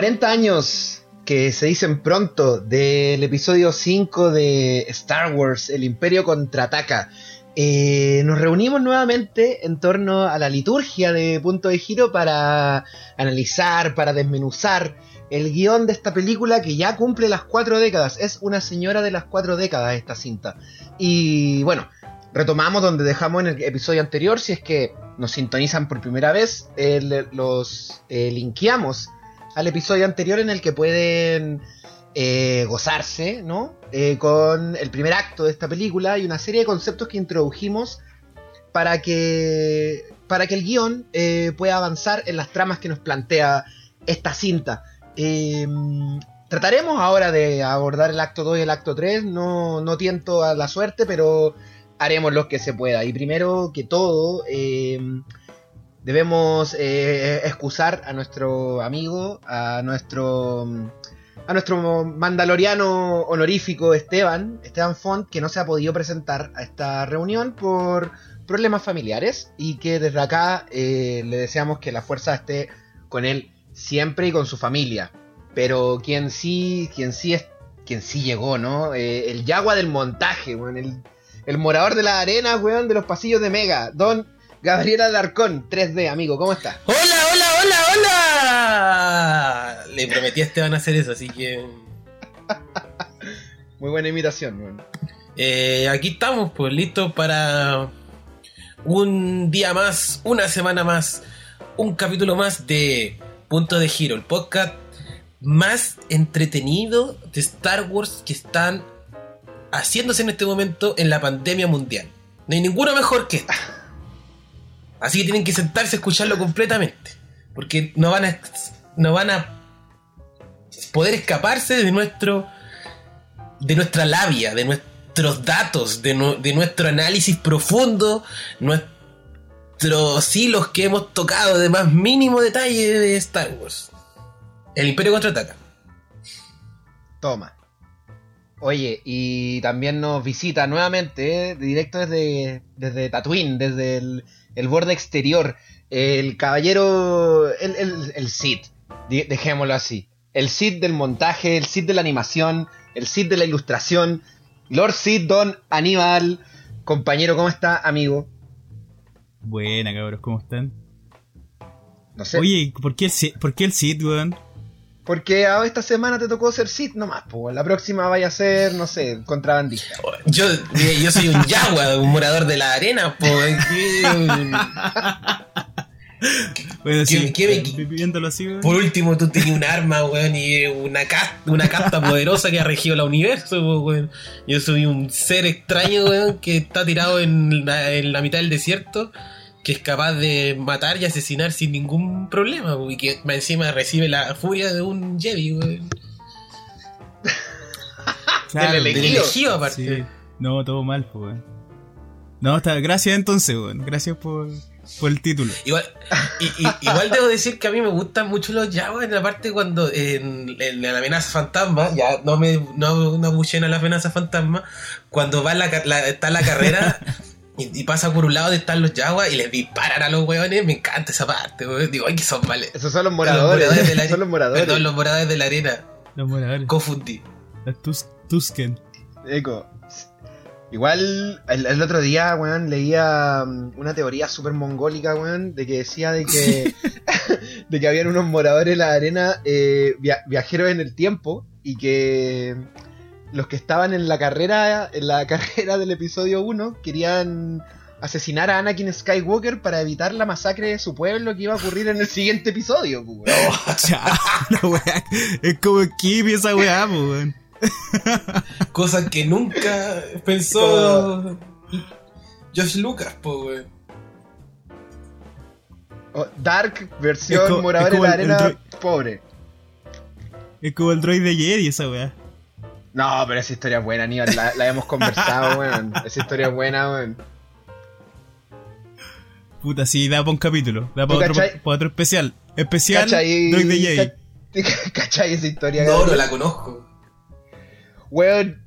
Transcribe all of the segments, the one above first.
...40 años que se dicen pronto del episodio 5 de Star Wars, El Imperio Contraataca. Eh, nos reunimos nuevamente en torno a la liturgia de Punto de Giro para analizar, para desmenuzar el guion de esta película que ya cumple las cuatro décadas. Es una señora de las cuatro décadas esta cinta. Y bueno, retomamos donde dejamos en el episodio anterior. Si es que nos sintonizan por primera vez, los eh, linkeamos al episodio anterior en el que pueden eh, gozarse, ¿no? Eh, con el primer acto de esta película y una serie de conceptos que introdujimos para que, para que el guion eh, pueda avanzar en las tramas que nos plantea esta cinta. Em, trataremos ahora de abordar el acto 2 y el acto 3, no, no tiento a la suerte, pero haremos lo que se pueda. Y primero que todo, em, debemos eh, excusar a nuestro amigo, a nuestro a nuestro mandaloriano honorífico Esteban, Esteban Font, que no se ha podido presentar a esta reunión por problemas familiares y que desde acá eh, le deseamos que la fuerza esté con él siempre y con su familia. Pero quien sí, quien sí es, quien sí llegó, ¿no? Eh, el yagua del montaje, el, el morador de la arena, weón, de los pasillos de Mega, Don Gabriela Alarcón, 3D, amigo, ¿cómo estás? ¡Hola, hola, hola, hola! Le prometí a Esteban hacer eso, así que. Muy buena imitación. Eh, aquí estamos, pues listos para un día más, una semana más, un capítulo más de Punto de Giro, el podcast más entretenido de Star Wars que están haciéndose en este momento en la pandemia mundial. No hay ninguno mejor que este. Así que tienen que sentarse a escucharlo completamente. Porque no van a, no van a poder escaparse de nuestro. de nuestra labia, de nuestros datos, de, nuestro análisis profundo, nuestros hilos que hemos tocado de más mínimo detalle de Star Wars. El Imperio contraataca. Toma. Oye, y también nos visita nuevamente, ¿eh? directo desde, desde Tatooine, desde el, el borde exterior, el caballero, el, el, el Sith, dejémoslo así. El Sith del montaje, el Sith de la animación, el Sith de la ilustración, Lord Sith, Don Aníbal, compañero, ¿cómo está, amigo? Buena, cabros, ¿cómo están? No sé. Oye, ¿por qué el, ¿por qué el weón? Porque esta semana te tocó ser Sith nomás, pues la próxima vaya a ser, no sé, contrabandista. Yo, yo soy un yagua, un morador de la arena, pues. bueno, sí, así, Por último, tú tenías un arma, weón, y una casta, una casta poderosa que ha regido el universo, weón. Yo soy un ser extraño, weón, que está tirado en en la mitad del desierto que es capaz de matar y asesinar sin ningún problema, y que encima recibe la furia de un Jedi, weón. claro, del elegido, aparte. No, todo mal, pues, No, está, gracias entonces, weón. Gracias por, por el título. Igual, igual debo decir que a mí me gustan mucho los Jaguars en la parte cuando en, la amenaza fantasma, ya no me no, no a la amenaza fantasma, cuando va la, está la carrera Y, pasa por un lado de están los yaguas y les disparan a los hueones. Me encanta esa parte, weón. Digo, ay, que son males. Esos son los moradores. Los moradores de la son los moradores. Perdón, los moradores de la arena. Los moradores. Confundí. Los Tusken. Eco. Igual, el, otro día, weón, leía um, una teoría súper mongólica, weón, de que decía de que, de que habían unos moradores en la arena eh, viajeros en el tiempo y que los que estaban en la carrera, en la carrera del episodio 1, querían asesinar a Anakin Skywalker para evitar la masacre de su pueblo que iba a ocurrir en el siguiente episodio, pues, Es como Kimi esa weá, pues, Cosa que nunca pensó Josh Lucas, pues, Dark versión morador de la arena pobre. Es como el droid de Jedi esa weá. No, pero esa historia es buena, Aníbal. La, la hemos conversado, weón. Esa historia es buena, weón. Puta, sí, da para un capítulo. Da para otro, otro, especial. Especial Droid de Jedi. ¿Cachai esa historia? No, no la conozco. Weón,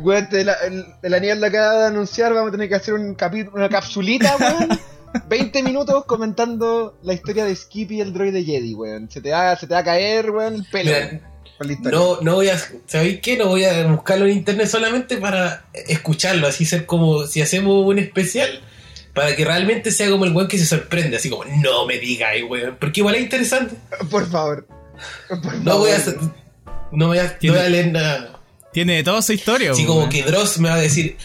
weón, de la, la lo acaba de anunciar, vamos a tener que hacer un capítulo, una capsulita, weón. 20 minutos comentando la historia de Skippy el droide Jedi, weón. Se te va, se te va a caer, weón, el pelo. No, no voy a. ¿Sabéis qué? No voy a buscarlo en internet solamente para escucharlo, así ser como si hacemos un especial. Para que realmente sea como el weón que se sorprende, así como, no me digáis, weón. Porque igual es interesante. Por favor. no, Voy a, no voy a. No voy a leer nada. Tiene toda su historia. Así como que Dross me va a decir,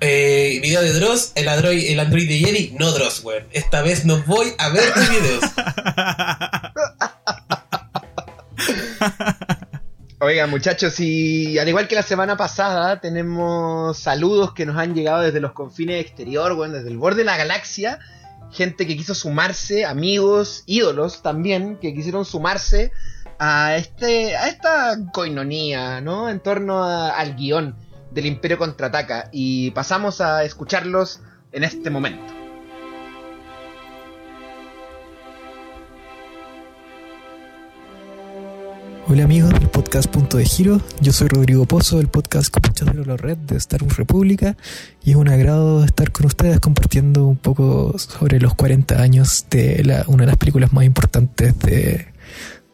eh, video de Dross, el Android, el Android de Jerry, no Dross, weón. Esta vez no voy a ver tus videos. Oiga, muchachos, y al igual que la semana pasada, tenemos saludos que nos han llegado desde los confines exterior, weón, desde el borde de la galaxia. Gente que quiso sumarse, amigos, ídolos también, que quisieron sumarse a, este, a esta coinonía, ¿no? En torno al guion del Imperio Contraataca. Y pasamos a escucharlos en este momento. Hola amigos del podcast Punto de Giro, yo soy Rodrigo Pozo del podcast Capuchas de la Red de Star Wars República y es un agrado estar con ustedes compartiendo un poco sobre los 40 años de una de las películas más importantes de,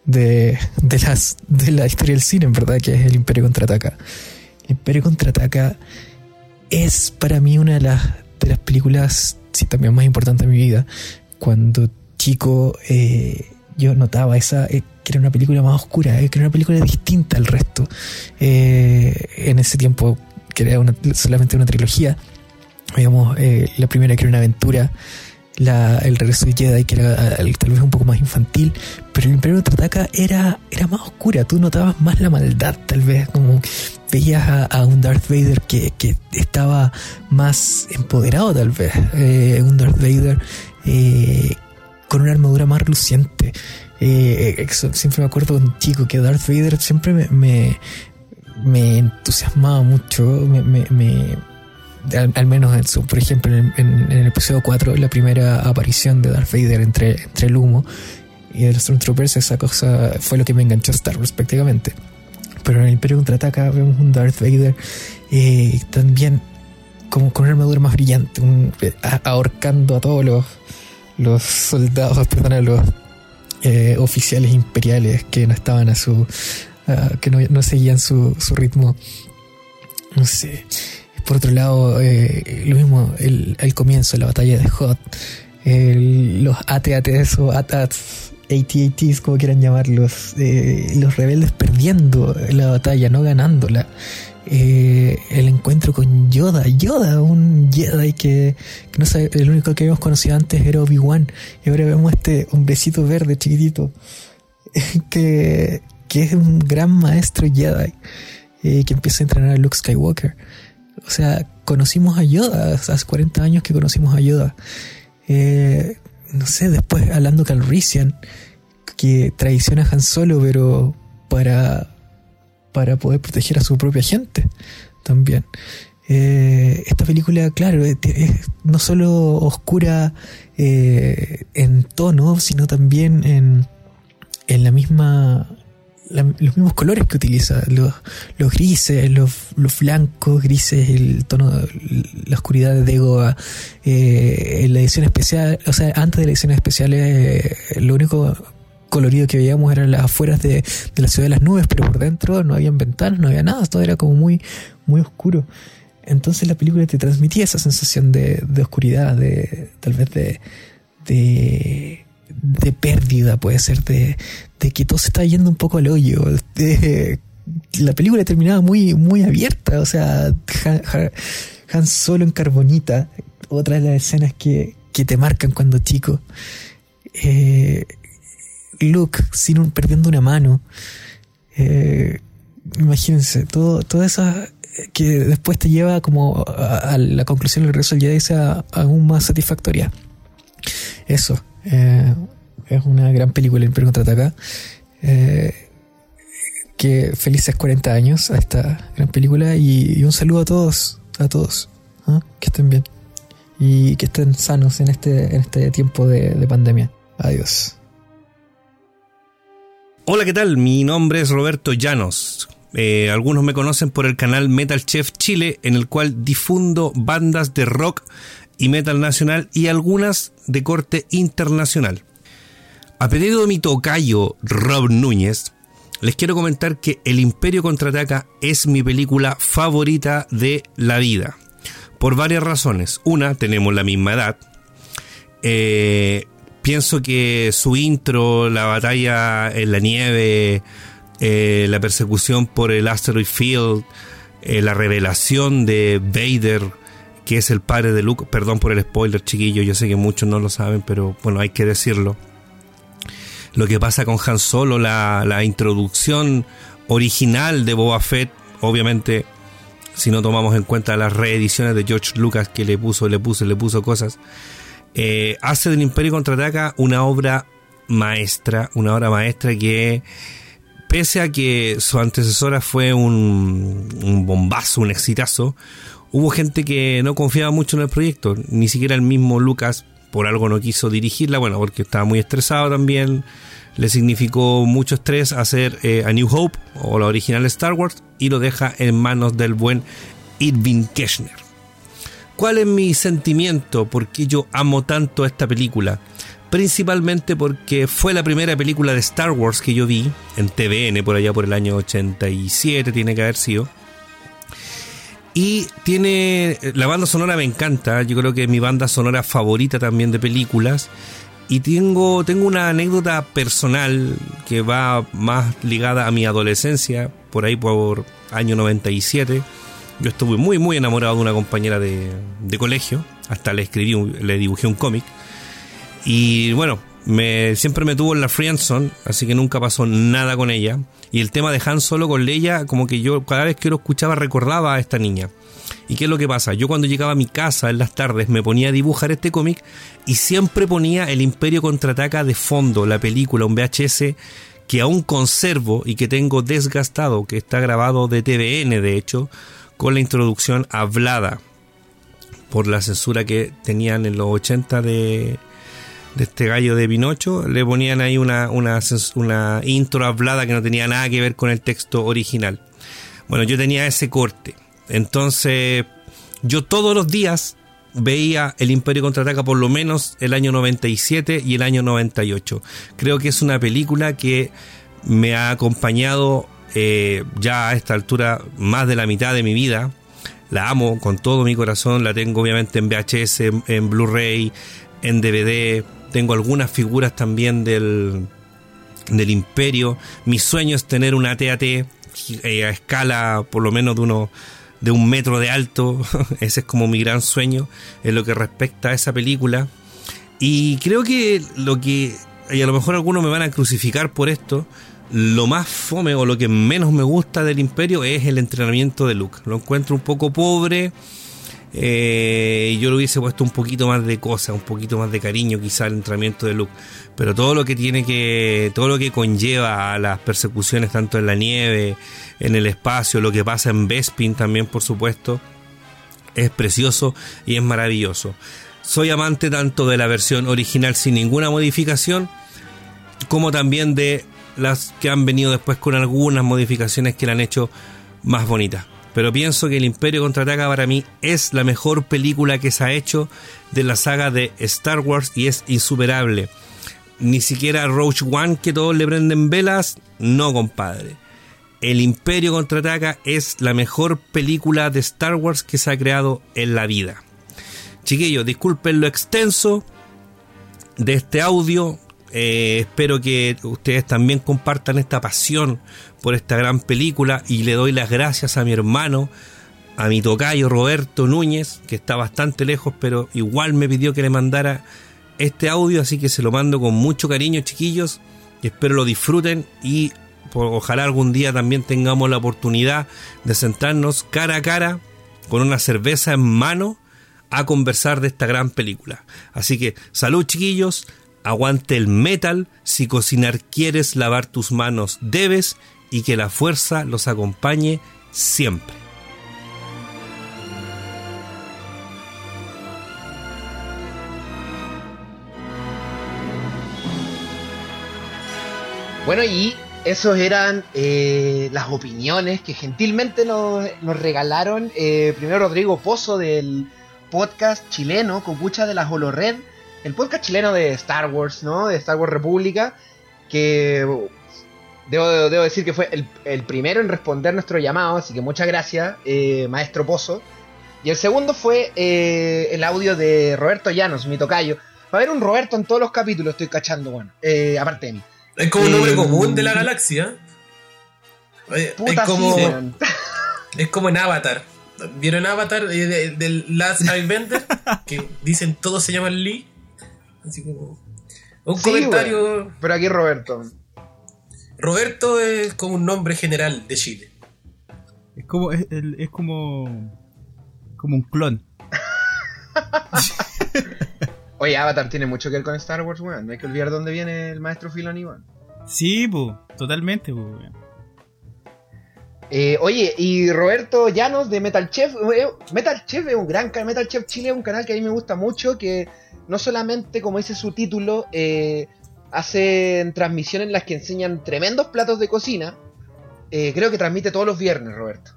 de, de, las, de la historia del cine, en verdad, que es El Imperio Contraataca. El Imperio Contraataca es para mí una de las, de las películas, sí, también más importantes de mi vida. Cuando chico eh, yo notaba esa, eh, que era una película más oscura, eh, que era una película distinta al resto. en ese tiempo, que era solamente una trilogía, digamos, la primera que era una aventura la, el regreso de Jedi, que era tal vez un poco más infantil, pero el Imperio Contraataca era, era más oscura, tú notabas más la maldad, tal vez, como veías a, un Darth Vader que, que, estaba más empoderado, tal vez, eh, un Darth Vader eh, con una armadura más reluciente. Eh, siempre me acuerdo un chico que Darth Vader siempre me, me, me entusiasmaba mucho, me, me al, menos en su, por ejemplo, en, el episodio 4, la primera aparición de Darth Vader entre, entre el humo y el Stormtroopers, esa cosa fue lo que me enganchó a Star Wars. Pero en el Imperio Contraataca vemos un Darth Vader eh, también como con una armadura más brillante, ahorcando a todos los, los soldados, perdón, a los eh, oficiales imperiales que no estaban a su. que no, no seguían su, su ritmo. No sé. Por otro lado, eh, lo mismo, el, el, comienzo, la batalla de Hot, los AT-ATs o ATATs, AT-ATs, como quieran llamarlos, eh, los rebeldes perdiendo la batalla, no ganándola. Eh, el encuentro con Yoda, Yoda, un Jedi que, no sabe, el único que habíamos conocido antes era Obi-Wan, y ahora vemos este hombrecito verde chiquitito, que, que es un gran maestro Jedi, que empieza a entrenar a Luke Skywalker. O sea, conocimos a Yoda, hace 40 años que conocimos a Yoda. Eh, no sé, después hablando Calrissian, que traiciona a Han Solo, pero para, para poder proteger a su propia gente también. Eh, esta película, claro, es, no solo oscura eh, en tono, sino también en, en la misma los mismos colores que utiliza, los, grises, los, los, blancos, grises, el tono, la oscuridad de Degoa. Eh, en la edición especial, o sea, antes de la edición especial, eh, lo único colorido que veíamos eran las afueras de, la ciudad de las nubes, pero por dentro no había ventanas, no había nada, todo era como muy, muy oscuro. Entonces la película te transmitía esa sensación de, oscuridad, de tal vez de, de de pérdida, puede ser de, de que todo se está yendo un poco al hoyo. la película terminaba muy, muy abierta, o sea, Han, Solo en carbonita, otra de las escenas que, que te marcan cuando chico. Eh, Luke sin perdiendo una mano. Eh, imagínense, todo, todo eso que después te lleva como a, la conclusión del regreso del Jedi sea aún más satisfactoria. Eso. Eh, es una gran película, El Imperio Contraataca. Eh, que felices 40 años a esta gran película y, un saludo a todos, a todos, ¿ah? que estén bien y que estén sanos en este, en este tiempo de pandemia. Adiós. Hola, ¿qué tal? Mi nombre es Roberto Llanos. Eh, algunos me conocen por el canal Metal Chef Chile, en el cual difundo bandas de rock y metal nacional y algunas de corte internacional. A pedido de mi tocayo Rob Núñez, les quiero comentar que El Imperio contraataca es mi película favorita de la vida. Por varias razones. Una, tenemos la misma edad. Eh, pienso que su intro, la batalla en la nieve, eh, la persecución por el Asteroid Field, eh, la revelación de Vader, que es el padre de Luke, perdón por el spoiler chiquillo, yo sé que muchos no lo saben, pero bueno, hay que decirlo. Lo que pasa con Han Solo, la, la introducción original de Boba Fett, obviamente, si no tomamos en cuenta las reediciones de George Lucas que le puso, le puso, le puso cosas, eh, hace del Imperio Contraataca una obra maestra, una obra maestra que pese a que su antecesora fue un, bombazo, un exitazo, hubo gente que no confiaba mucho en el proyecto, ni siquiera el mismo Lucas por algo no quiso dirigirla, bueno, porque estaba muy estresado también, le significó mucho estrés hacer eh, A New Hope o la original Star Wars y lo deja en manos del buen Irving Keshner. ¿Cuál es mi sentimiento? ¿Por qué yo amo tanto esta película? Principalmente porque fue la primera película de Star Wars que yo vi en TVN por allá por el año 87, tiene que haber sido. Y tiene. La banda sonora me encanta. Yo creo que es mi banda sonora favorita también de películas. Y tengo, tengo una anécdota personal que va más ligada a mi adolescencia, por ahí por año 97 yo estuve muy, muy enamorado de una compañera de, colegio. Hasta le escribí, le dibujé un cómic. Y bueno, me, siempre me tuvo en la friendzone, así que nunca pasó nada con ella. Y el tema de Han Solo con Leia, como que yo cada vez que lo escuchaba recordaba a esta niña. ¿Y qué es lo que pasa? Yo cuando llegaba a mi casa en las tardes me ponía a dibujar este cómic y siempre ponía El Imperio contraataca de fondo, la película, un VHS que aún conservo y que tengo desgastado, que está grabado de TVN de hecho, con la introducción hablada por la censura que tenían en los 80 de, de este gallo de Pinocho, le ponían ahí una, una, intro hablada que no tenía nada que ver con el texto original. Bueno, yo tenía ese corte. Entonces, yo todos los días veía El Imperio Contraataca por lo menos el año 97 y el año 98. Creo que es una película que me ha acompañado eh, ya a esta altura más de la mitad de mi vida. La amo con todo mi corazón, la tengo obviamente en VHS, en, Blu-ray, en DVD, tengo algunas figuras también del, del imperio. Mi sueño es tener una TAT eh, a escala por lo menos de uno de un metro de alto. Ese es como mi gran sueño en lo que respecta a esa película. Y creo que lo que, y a lo mejor algunos me van a crucificar por esto, lo más fome o lo que menos me gusta del Imperio es el entrenamiento de Luke. Lo encuentro un poco pobre. Eh, yo le hubiese puesto un poquito más de cosas, un poquito más de cariño quizá al entrenamiento de Luke. Pero todo lo que tiene que, todo lo que conlleva a las persecuciones tanto en la nieve, en el espacio, lo que pasa en Bespin también por supuesto, es precioso y es maravilloso. Soy amante tanto de la versión original sin ninguna modificación, como también de las que han venido después con algunas modificaciones que la han hecho más bonita. Pero pienso que El Imperio contraataca para mí es la mejor película que se ha hecho de la saga de Star Wars y es insuperable. Ni siquiera Roach One, que todos le prenden velas, no, compadre. El Imperio contraataca es la mejor película de Star Wars que se ha creado en la vida. Chiquillos, disculpen lo extenso de este audio. Eh, espero que ustedes también compartan esta pasión por esta gran película y le doy las gracias a mi hermano, a mi tocayo Roberto Núñez, que está bastante lejos, pero igual me pidió que le mandara este audio, así que se lo mando con mucho cariño, chiquillos, espero lo disfruten y ojalá algún día también tengamos la oportunidad de sentarnos cara a cara con una cerveza en mano a conversar de esta gran película. Así que salud chiquillos, Aguante el metal, si cocinar quieres, lavar tus manos debes y que la fuerza los acompañe siempre. Bueno, y esos eran eh, las opiniones que gentilmente nos, regalaron eh, primero Rodrigo Pozo del podcast chileno Copucha de la Holored, el podcast chileno de Star Wars, ¿no? De Star Wars República, que debo, decir que fue el, primero en responder nuestro llamado, así que muchas gracias, eh, maestro Pozo. Y el segundo fue el audio de Roberto Llanos, mi tocayo. Va a haber un Roberto en todos los capítulos, estoy cachando, bueno, aparte de mí. Es como un nombre común de la galaxia. es como. es como en Avatar. ¿Vieron Avatar del Last Airbender? que dicen todos se llaman Lee. Así como. Un comentario. Pero aquí Roberto. Roberto es como un nombre general de Chile. Es como. Es, es como. Como un clon. Oye, Avatar tiene mucho que ver con Star Wars, weón. No hay que olvidar dónde viene el maestro Filoni, weón. Sí, pues, totalmente, pues, eh, oye, y Roberto Llanos de Metal Chef. Eh, Metal Chef es un gran canal. Metal Chef Chile es un canal que a mí me gusta mucho. Que no solamente, como dice su título, eh, hacen transmisiones en las que enseñan tremendos platos de cocina. creo que transmite todos los viernes, Roberto.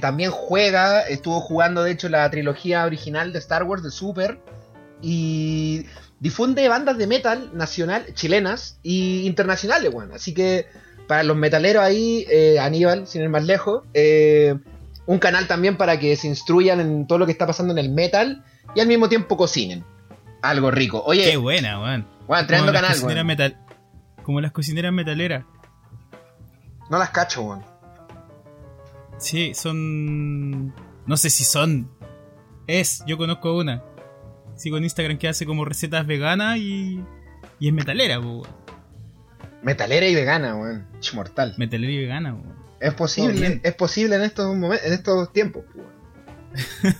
también juega, estuvo jugando de hecho la trilogía original de Star Wars de Super. Y difunde bandas de metal nacional, chilenas y internacionales, bueno. Así que para los metaleros ahí, eh, Aníbal, sin ir más lejos, eh, un canal también para que se instruyan en todo lo que está pasando en el metal y al mismo tiempo cocinen. Algo rico. Oye. Qué buena, weón. Bueno, tremendo canal, weón. Metal, como las cocineras metaleras. No las cacho, weón. Sí, son. No sé si son. Es, yo conozco una sigo en Instagram que hace como recetas veganas y, y es metalera, weón. Metalera y vegana, weón. Mortal. Metalera y vegana, weón. Es posible, es posible en estos momentos, en estos tiempos,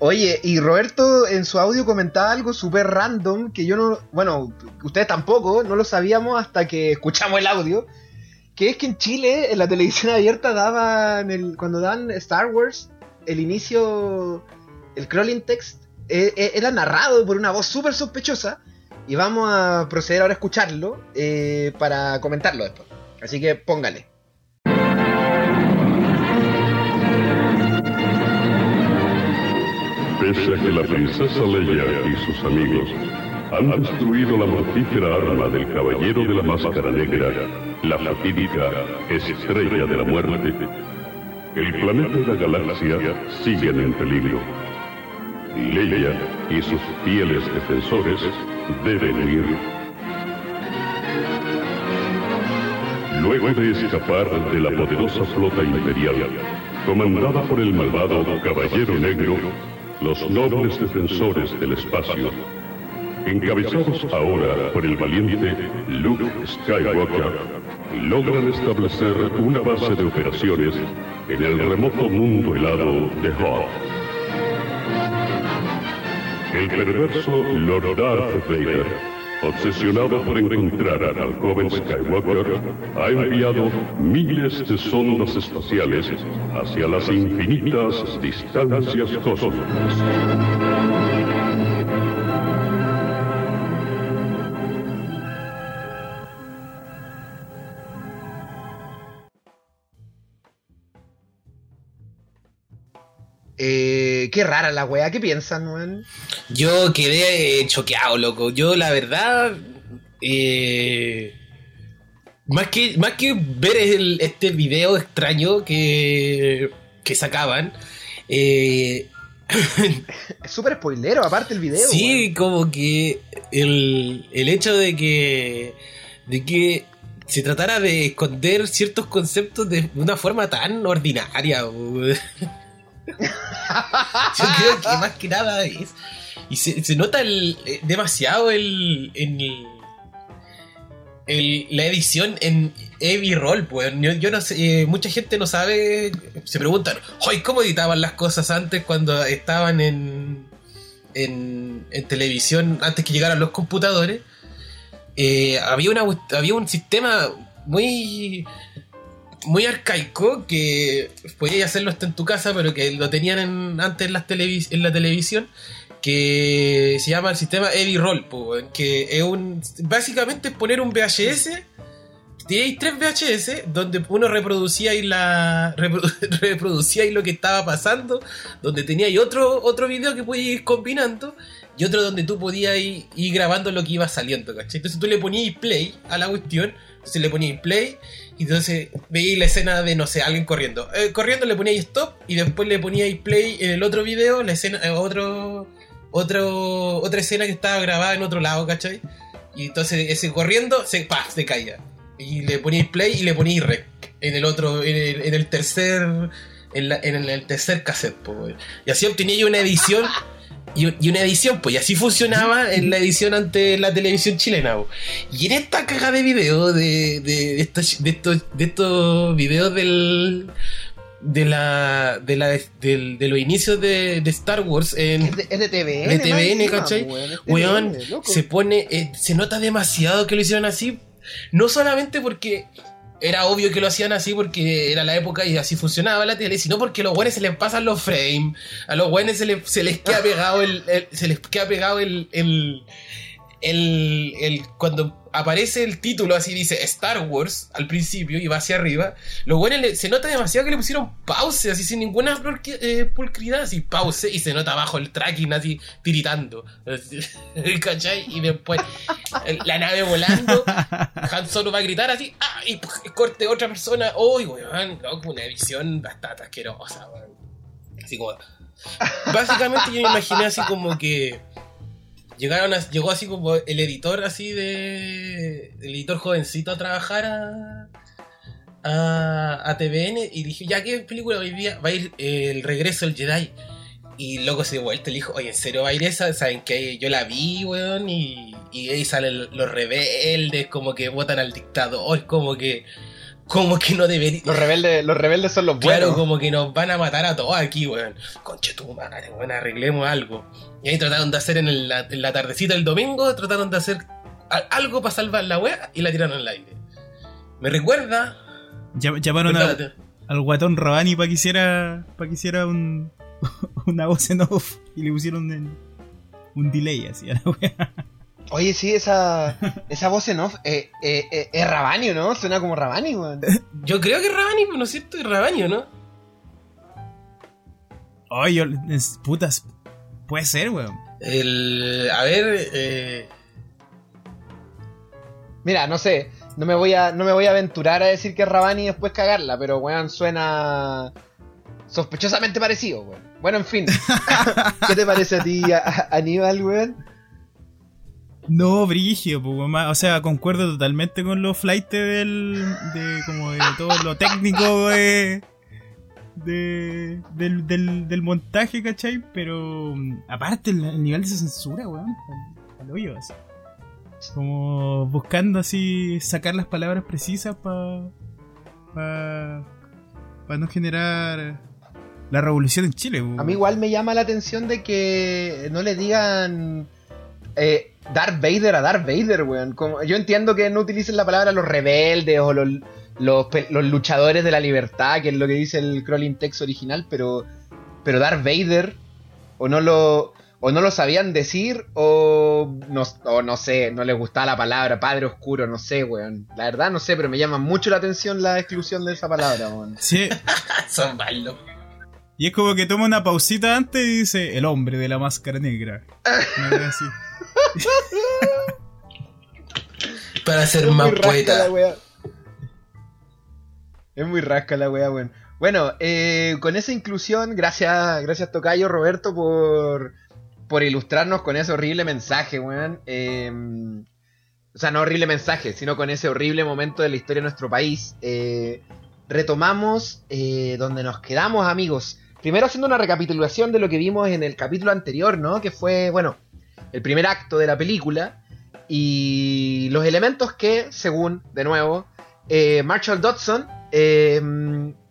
Oye, y Roberto en su audio comentaba algo súper random que yo no, bueno, ustedes tampoco, no lo sabíamos hasta que escuchamos el audio, que es que en Chile, en la televisión abierta, daban, el, cuando dan Star Wars, el inicio, el crawling text, eh, eh, era narrado por una voz súper sospechosa y vamos a proceder ahora a escucharlo eh, para comentarlo después. Así que póngale. Pese a que la princesa Leia y sus amigos han destruido la mortífera arma del caballero de la máscara negra, la fatídica estrella de la muerte, el planeta y la galaxia siguen en peligro. Leia y sus fieles defensores deben huir. Luego de escapar de la poderosa flota imperial, comandada por el malvado Caballero Negro, los nobles defensores del espacio, encabezados ahora por el valiente Luke Skywalker, logran establecer una base de operaciones en el remoto mundo helado de Hoth. El perverso Lord Darth Vader, obsesionado por encontrar al joven Skywalker, ha enviado miles de sondas espaciales hacia las infinitas distancias cósmicas. Eh, qué rara la weá, ¿qué piensan, weón? Yo quedé choqueado, loco. Yo, la verdad, eh, más, que, más que ver este video extraño que, que sacaban, eh, es súper spoilero, aparte el video. Sí, como que el, el hecho de que, de que se tratara de esconder ciertos conceptos de una forma tan ordinaria. Yo creo que más que nada es. Y se, nota el, eh, demasiado el, el, la edición en Heavy Roll, pues. Yo, no sé, eh, mucha gente no sabe. Se preguntan, ¿cómo editaban las cosas antes cuando estaban en, en, televisión, antes que llegaran los computadores? Eh, había, una, había un sistema muy muy arcaico que podías hacerlo hasta en tu casa, pero que lo tenían antes en, las en la televisión, que se llama el sistema Heavy Roll, que es un básicamente es poner un VHS teníais tres VHS donde uno reproducía y la reprodu- reproducía y lo que estaba pasando, donde teníais otro otro video que podías ir combinando y otro donde tú podías ir, ir grabando lo que iba saliendo, ¿cachai? Entonces tú le ponías play a la cuestión, entonces le ponías play entonces veíais la escena de, no sé, alguien corriendo. Eh, corriendo le poníais stop y después le poníais play en el otro video, la escena, eh, otro, otro, otra escena que estaba grabada en otro lado, ¿cachai? Y entonces ese corriendo se, pa, se caía. Y le poníais play y le poníais rec en el otro, en el, tercer, en, la- el, tercer cassette, po. Y así obtenía una edición. Y, y una edición, pues, y así funcionaba en la edición ante la televisión chilena. Y en esta caja de video, de, de, estos, de, estos, de estos videos del. De la. De, la, de los inicios de, de Star Wars en, Es de, es de TVN. De TVN, encima, ¿cachai? weón, es Weón, TVN, se pone. eh, se nota demasiado que lo hicieron así. No solamente porque era obvio que lo hacían así porque era la época y así funcionaba la tele, sino porque a los buenos se les pasan los frames, a los buenos se les, se les queda pegado el, el- se les queda pegado el, el, el- cuando aparece el título así dice Star Wars al principio y va hacia arriba, los buenos le- se nota demasiado que le pusieron pause así sin ninguna eh, pulcridad, así pause y se nota abajo el tracking así tiritando, ¿cachai? Y después la nave volando, Han Solo va a gritar así, ¡ah! y corte otra persona, ¡uy, weón! loco, una visión bastante asquerosa, weón. Así como. Básicamente yo me imaginé así como que. Llegaron a- llegó así como el editor así de. El editor jovencito a trabajar a. A, a TVN y dije, ya qué película hoy día va a ir eh, el regreso del Jedi. Y loco se vuelta y le dijo, oye, ¿en serio va a ir esa? ¿Saben que Yo la vi, weón, y, y ahí salen los rebeldes, como que votan al dictador, como que, como que no debería... Los rebeldes, los rebeldes son los Claro, buenos. como que nos van a matar a todos aquí, weón. Conche tu madre, weón, arreglemos algo. Y ahí trataron de hacer en, el- en la tardecita del domingo, trataron de hacer algo para salvar la wea y la tiraron al aire. Me recuerda. Llam- Llamaron a- al guatón Rabani para que hiciera, para que hiciera un, una voz en off y le pusieron en- un delay así a la wea. Oye, sí, esa, esa voz en off eh, eh, eh, es Rabani, ¿no? Suena como Rabani, weón. Yo creo que es Rabani, pero no es cierto, es Rabani, ¿no? Ay, yo, es- putas, puede ser, weón. El. A ver, eh. Mira, no sé, no me voy a, no me voy a aventurar a decir que es Rabani y después cagarla, pero weón suena sospechosamente parecido, weón. Bueno, en fin. ¿Qué te parece a ti, a- a- Aníbal, weón? No, Brigio, pues, o sea, concuerdo totalmente con los flights del, de, como de todo lo técnico de, de- del, del, del montaje, ¿cachai? Pero, mm, aparte, el, el nivel de censura, weón, al, hoyo, así. Como buscando así sacar las palabras precisas para pa, pa no generar la revolución en Chile. weón. A mí igual me llama la atención de que no le digan eh, Darth Vader a Darth Vader, weón. Como, yo entiendo que no utilicen la palabra los rebeldes o los, los, luchadores de la libertad, que es lo que dice el crawling text original, pero, pero Darth Vader, o no lo, o no lo sabían decir, o no, o no sé, no les gustaba la palabra, padre oscuro, no sé, weón. La verdad no sé, pero me llama mucho la atención la exclusión de esa palabra, weón. Sí, Son malos. Y es como que toma una pausita antes y dice el hombre de la máscara negra. Una wea así. Para ser Es más poeta. Es muy rasca la wea, weón. Bueno, eh, con esa inclusión, gracias, gracias Tocayo Roberto por, por ilustrarnos con ese horrible mensaje, weón. Eh, o sea, no horrible mensaje, sino con ese horrible momento de la historia de nuestro país. Eh, retomamos eh, donde nos quedamos, amigos. Primero haciendo una recapitulación de lo que vimos en el capítulo anterior, ¿no? Que fue, bueno, el primer acto de la película y los elementos que, según, de nuevo, eh, Marshall Dodson eh,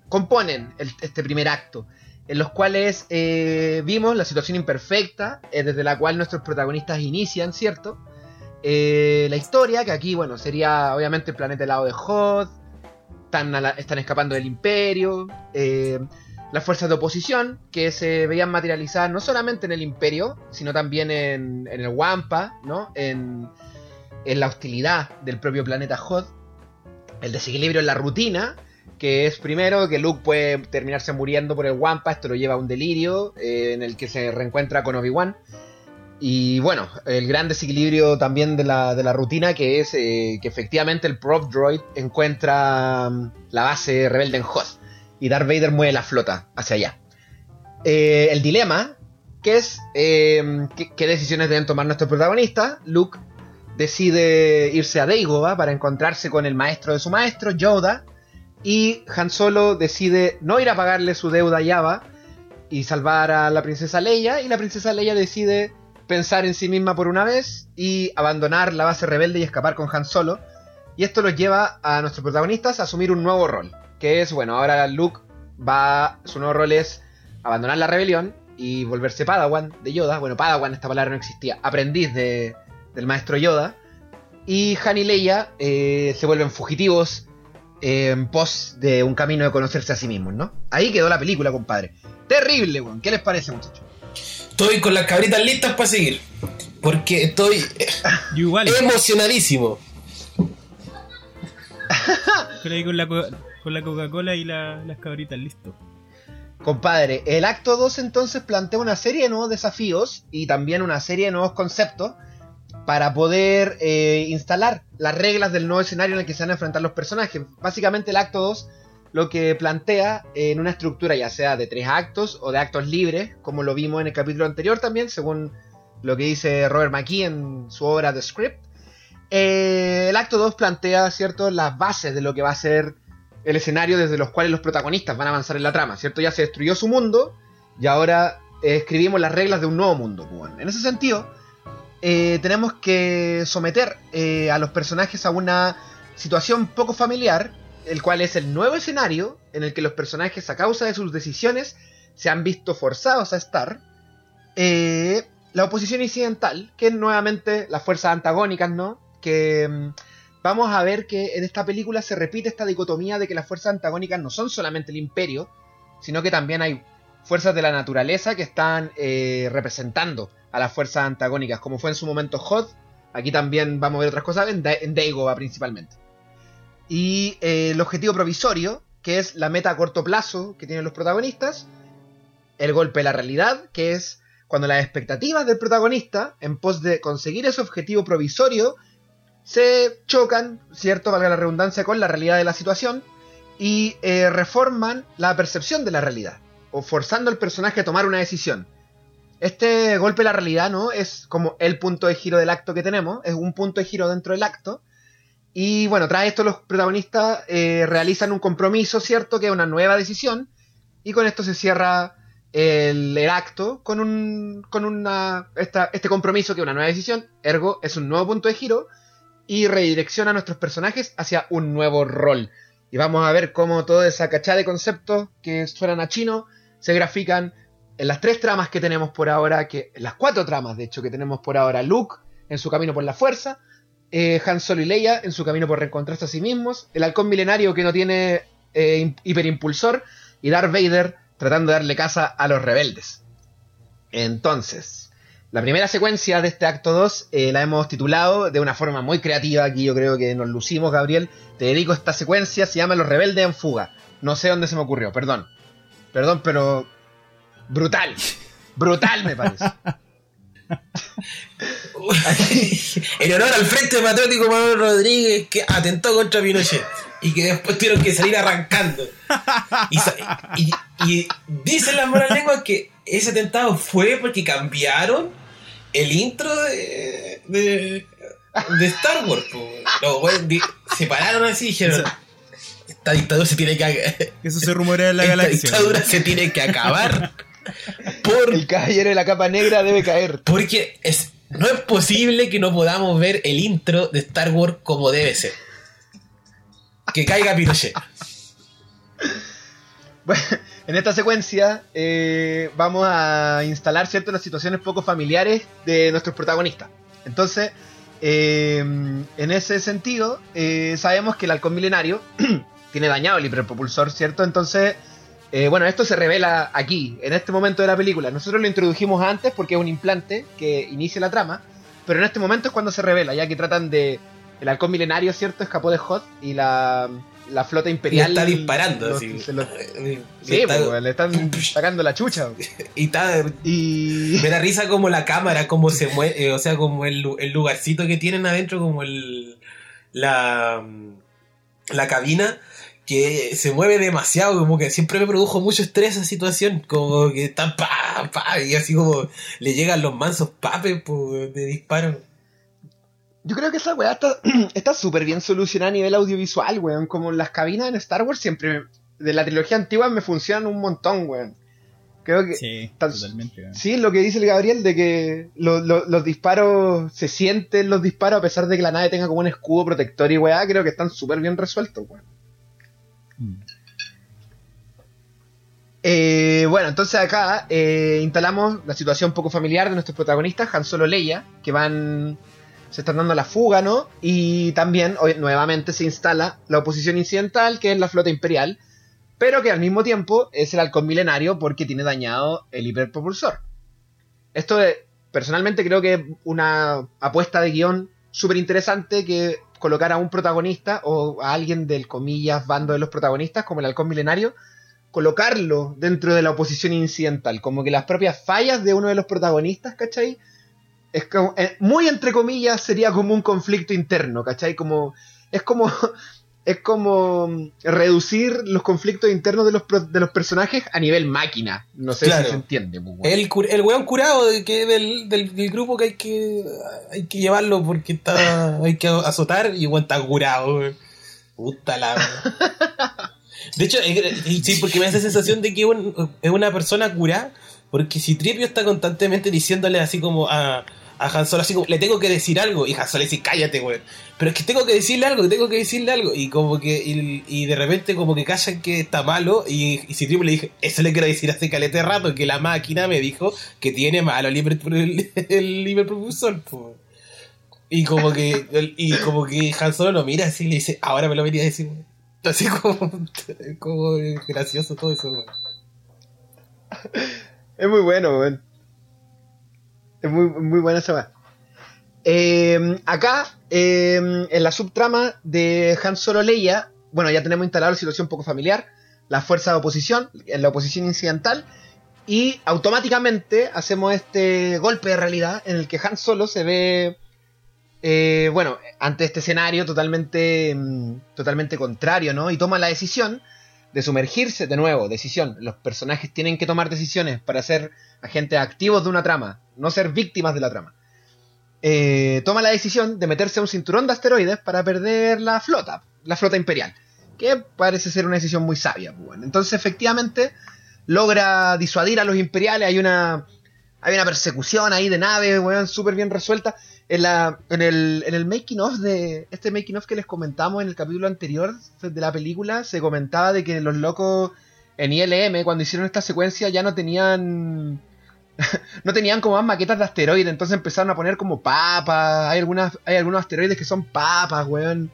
componen este primer acto, en los cuales eh, vimos la situación imperfecta, desde la cual nuestros protagonistas inician, ¿cierto? La historia, que aquí, bueno, sería obviamente el planeta helado de Hoth, están, están escapando del imperio, las fuerzas de oposición, que se veían materializadas no solamente en el imperio, sino también en, en el Wampa, ¿no? En, en la hostilidad del propio planeta Hoth. el desequilibrio en la rutina, que es primero que Luke puede terminarse muriendo por el Wampa, esto lo lleva a un delirio eh, en el que se reencuentra con Obi-Wan. Y bueno, el gran desequilibrio también de la, de la rutina que es eh, que efectivamente el Prop Droid encuentra mm, la base rebelde en Hoth y Darth Vader mueve la flota hacia allá. Eh, el dilema, que es eh, ¿qué, decisiones deben tomar nuestros protagonistas. Luke decide irse a Dagobah para encontrarse con el maestro de su maestro, Yoda, y Han Solo decide no ir a pagarle su deuda a Java y salvar a la princesa Leia, y la princesa Leia decide pensar en sí misma por una vez y abandonar la base rebelde y escapar con Han Solo. Y esto los lleva a nuestros protagonistas a asumir un nuevo rol, que es, bueno, ahora Luke va, su nuevo rol es abandonar la rebelión y volverse Padawan de Yoda. Bueno, Padawan, esta palabra no existía, aprendiz de, del maestro Yoda. Y Han y Leia eh, se vuelven fugitivos eh, en pos de un camino de conocerse a sí mismos, ¿no? Ahí quedó la película, compadre. Terrible, weón. ¿Qué les parece, muchachos? Estoy con las cabritas listas para seguir. Porque estoy igual. emocionadísimo. Estoy ahí con la, con la Coca-Cola y la- las cabritas, listo. Compadre, el acto 2 entonces plantea una serie de nuevos desafíos y también una serie de nuevos conceptos para poder eh, instalar las reglas del nuevo escenario en el que se van a enfrentar los personajes. Básicamente el acto 2 lo que plantea en una estructura ya sea de tres actos o de actos libres, como lo vimos en el capítulo anterior también, según lo que dice Robert McKee en su obra The Script. Eh, el acto 2 plantea, ¿cierto?, las bases de lo que va a ser el escenario desde los cuales los protagonistas van a avanzar en la trama, ¿cierto? Ya se destruyó su mundo y ahora eh, escribimos las reglas de un nuevo mundo. pues. En ese sentido, eh, tenemos que someter eh, a los personajes a una situación poco familiar, el cual es el nuevo escenario en el que los personajes, a causa de sus decisiones, se han visto forzados a estar. La oposición incidental, que es nuevamente las fuerzas antagónicas, ¿no? Que mm, vamos a ver que en esta película se repite esta dicotomía de que las fuerzas antagónicas no son solamente el imperio, sino que también hay fuerzas de la naturaleza que están eh, representando a las fuerzas antagónicas, como fue en su momento Hoth. Aquí también vamos a ver otras cosas, en, Da- en Dagobah principalmente. Y eh, el objetivo provisorio, que es la meta a corto plazo que tienen los protagonistas. El golpe de la realidad, que es cuando las expectativas del protagonista, en pos de conseguir ese objetivo provisorio, se chocan, ¿cierto? Valga la redundancia, con la realidad de la situación y eh, reforman la percepción de la realidad, o forzando al personaje a tomar una decisión. Este golpe de la realidad, ¿no? Es como el punto de giro del acto que tenemos, es un punto de giro dentro del acto. Y bueno, tras esto los protagonistas eh, realizan un compromiso, ¿cierto? Que es una nueva decisión. Y con esto se cierra el, el acto con un con una esta- este compromiso que es una nueva decisión, ergo es un nuevo punto de giro y redirecciona a nuestros personajes hacia un nuevo rol. Y vamos a ver cómo toda esa cachada de conceptos que suenan a chino se grafican en las tres tramas que tenemos por ahora, que en las cuatro tramas de hecho que tenemos por ahora, Luke en su camino por la fuerza, eh, Han Solo y Leia en su camino por reencontrarse a sí mismos, el halcón milenario que no tiene eh, im- hiperimpulsor y Darth Vader tratando de darle caza a los rebeldes. Entonces, la primera secuencia de este acto 2 eh, la hemos titulado de una forma muy creativa, aquí yo creo que nos lucimos, Gabriel. Te dedico esta secuencia, se llama Los rebeldes en fuga. No sé dónde se me ocurrió, perdón. Perdón, pero brutal. Brutal me parece. en honor al Frente Patriótico Manuel Rodríguez que atentó contra Pinochet y que después tuvieron que salir arrancando. Y, y- y dicen las malas lenguas que ese atentado fue porque cambiaron el intro de, de, de Star Wars. po. Los güeyes di- se pararon así y dijeron: Esta dictadura se tiene que Eso se rumorea en la esta galaxia. dictadura se tiene que acabar. Por El caballero de la capa negra debe caer. porque es, no es posible que no podamos ver el intro de Star Wars como debe ser. Que caiga Pinochet. Bueno, en esta secuencia eh, vamos a instalar ciertas las situaciones poco familiares de nuestros protagonistas. Entonces, eh, en ese sentido, eh, sabemos que el halcón milenario tiene dañado el hiperpropulsor, ¿cierto? Entonces, eh, bueno, esto se revela aquí, en este momento de la película. Nosotros lo introdujimos antes porque es un implante que inicia la trama, pero en este momento es cuando se revela, ya que tratan de el halcón milenario, ¿cierto? Escapó de Hot y la, la flota imperial. Le está disparando, los- así. se los- Le sí, está- le están sacando la chucha. y está Y. Me da risa como la cámara, como se mueve, o sea, como el, el lugarcito que tienen adentro, como el la, la cabina, que se mueve demasiado, como que siempre me produjo mucho estrés esa situación, como que está pa, pa, y así como le llegan los mansos papes pues, de disparo. Yo creo que esa weá está súper bien solucionada a nivel audiovisual, weón. Como las cabinas en Star Wars siempre, de la trilogía antigua, me funcionan un montón, weón. Creo que. Sí, Tan- totalmente. weón. Sí, lo que dice el Gabriel de que lo- lo- los disparos, se sienten los disparos a pesar de que la nave tenga como un escudo protector y weá, creo que están súper bien resueltos, weón. Mm. Eh, bueno, entonces acá eh, instalamos la situación poco familiar de nuestros protagonistas, Han Solo Leia, que van. Se están dando la fuga, ¿no? Y también, hoy, nuevamente, se instala la oposición incidental, que es la flota imperial, pero que al mismo tiempo es el halcón milenario porque tiene dañado el hiperpropulsor. Esto es, personalmente creo que es una apuesta de guion súper interesante que colocar a un protagonista o a alguien del comillas bando de los protagonistas como el halcón milenario colocarlo dentro de la oposición incidental, como que las propias fallas de uno de los protagonistas, ¿cachai? Es como, eh, muy entre comillas sería como un conflicto interno, ¿cachai? Como, es como, es como mm, reducir los conflictos internos de los, de los personajes a nivel máquina. No sé Claro. si se entiende. pues, weón. El, el weón curado de que del, del, del grupo que hay que hay que llevarlo porque está hay que azotar y weón está curado. weón. Puta la. De hecho, es- sí, porque me hace sensación de que un- es una persona curada. Porque si Tripio está constantemente diciéndole así como a, a Han Solo, así como, le tengo que decir algo. Y Han Solo dice, cállate, weón. Pero es que tengo que decirle algo, tengo que decirle algo. Y como que, y, de repente como que callan que está malo. Y, y le dije, eso le quiero decir hace calete rato, que la máquina me dijo que tiene malo el, hiper- el, el hiperpropulsor, po. Y como que, y como que Han Solo lo mira así y le dice, ahora me lo venía a decir, weón. Así como, como gracioso todo eso, weón. Es muy bueno, weón. Es muy, muy buena esa weá. Eh, acá, eh, en la subtrama de Han Solo Leia, bueno, ya tenemos instalado la situación poco familiar, la fuerza de oposición, la oposición incidental, y automáticamente hacemos este golpe de realidad en el que Han Solo se ve, eh, bueno, ante este escenario totalmente, mm, totalmente contrario, ¿no? Y toma la decisión de sumergirse de nuevo, decisión. Los personajes tienen que tomar decisiones para ser agentes activos de una trama, no ser víctimas de la trama. Eh, toma la decisión de meterse a un cinturón de asteroides para perder la flota, la flota imperial, que parece ser una decisión muy sabia. pues, bueno. Entonces, efectivamente, logra disuadir a los imperiales. Hay una, hay una persecución ahí de naves, súper bien resuelta. En, la, en, el, en el making of de este making of que les comentamos en el capítulo anterior de la película, se comentaba de que los locos en ILM, cuando hicieron esta secuencia, ya no tenían. no tenían como más maquetas de asteroides, entonces empezaron a poner como papas. Hay, algunas, hay algunos asteroides que son papas, weón.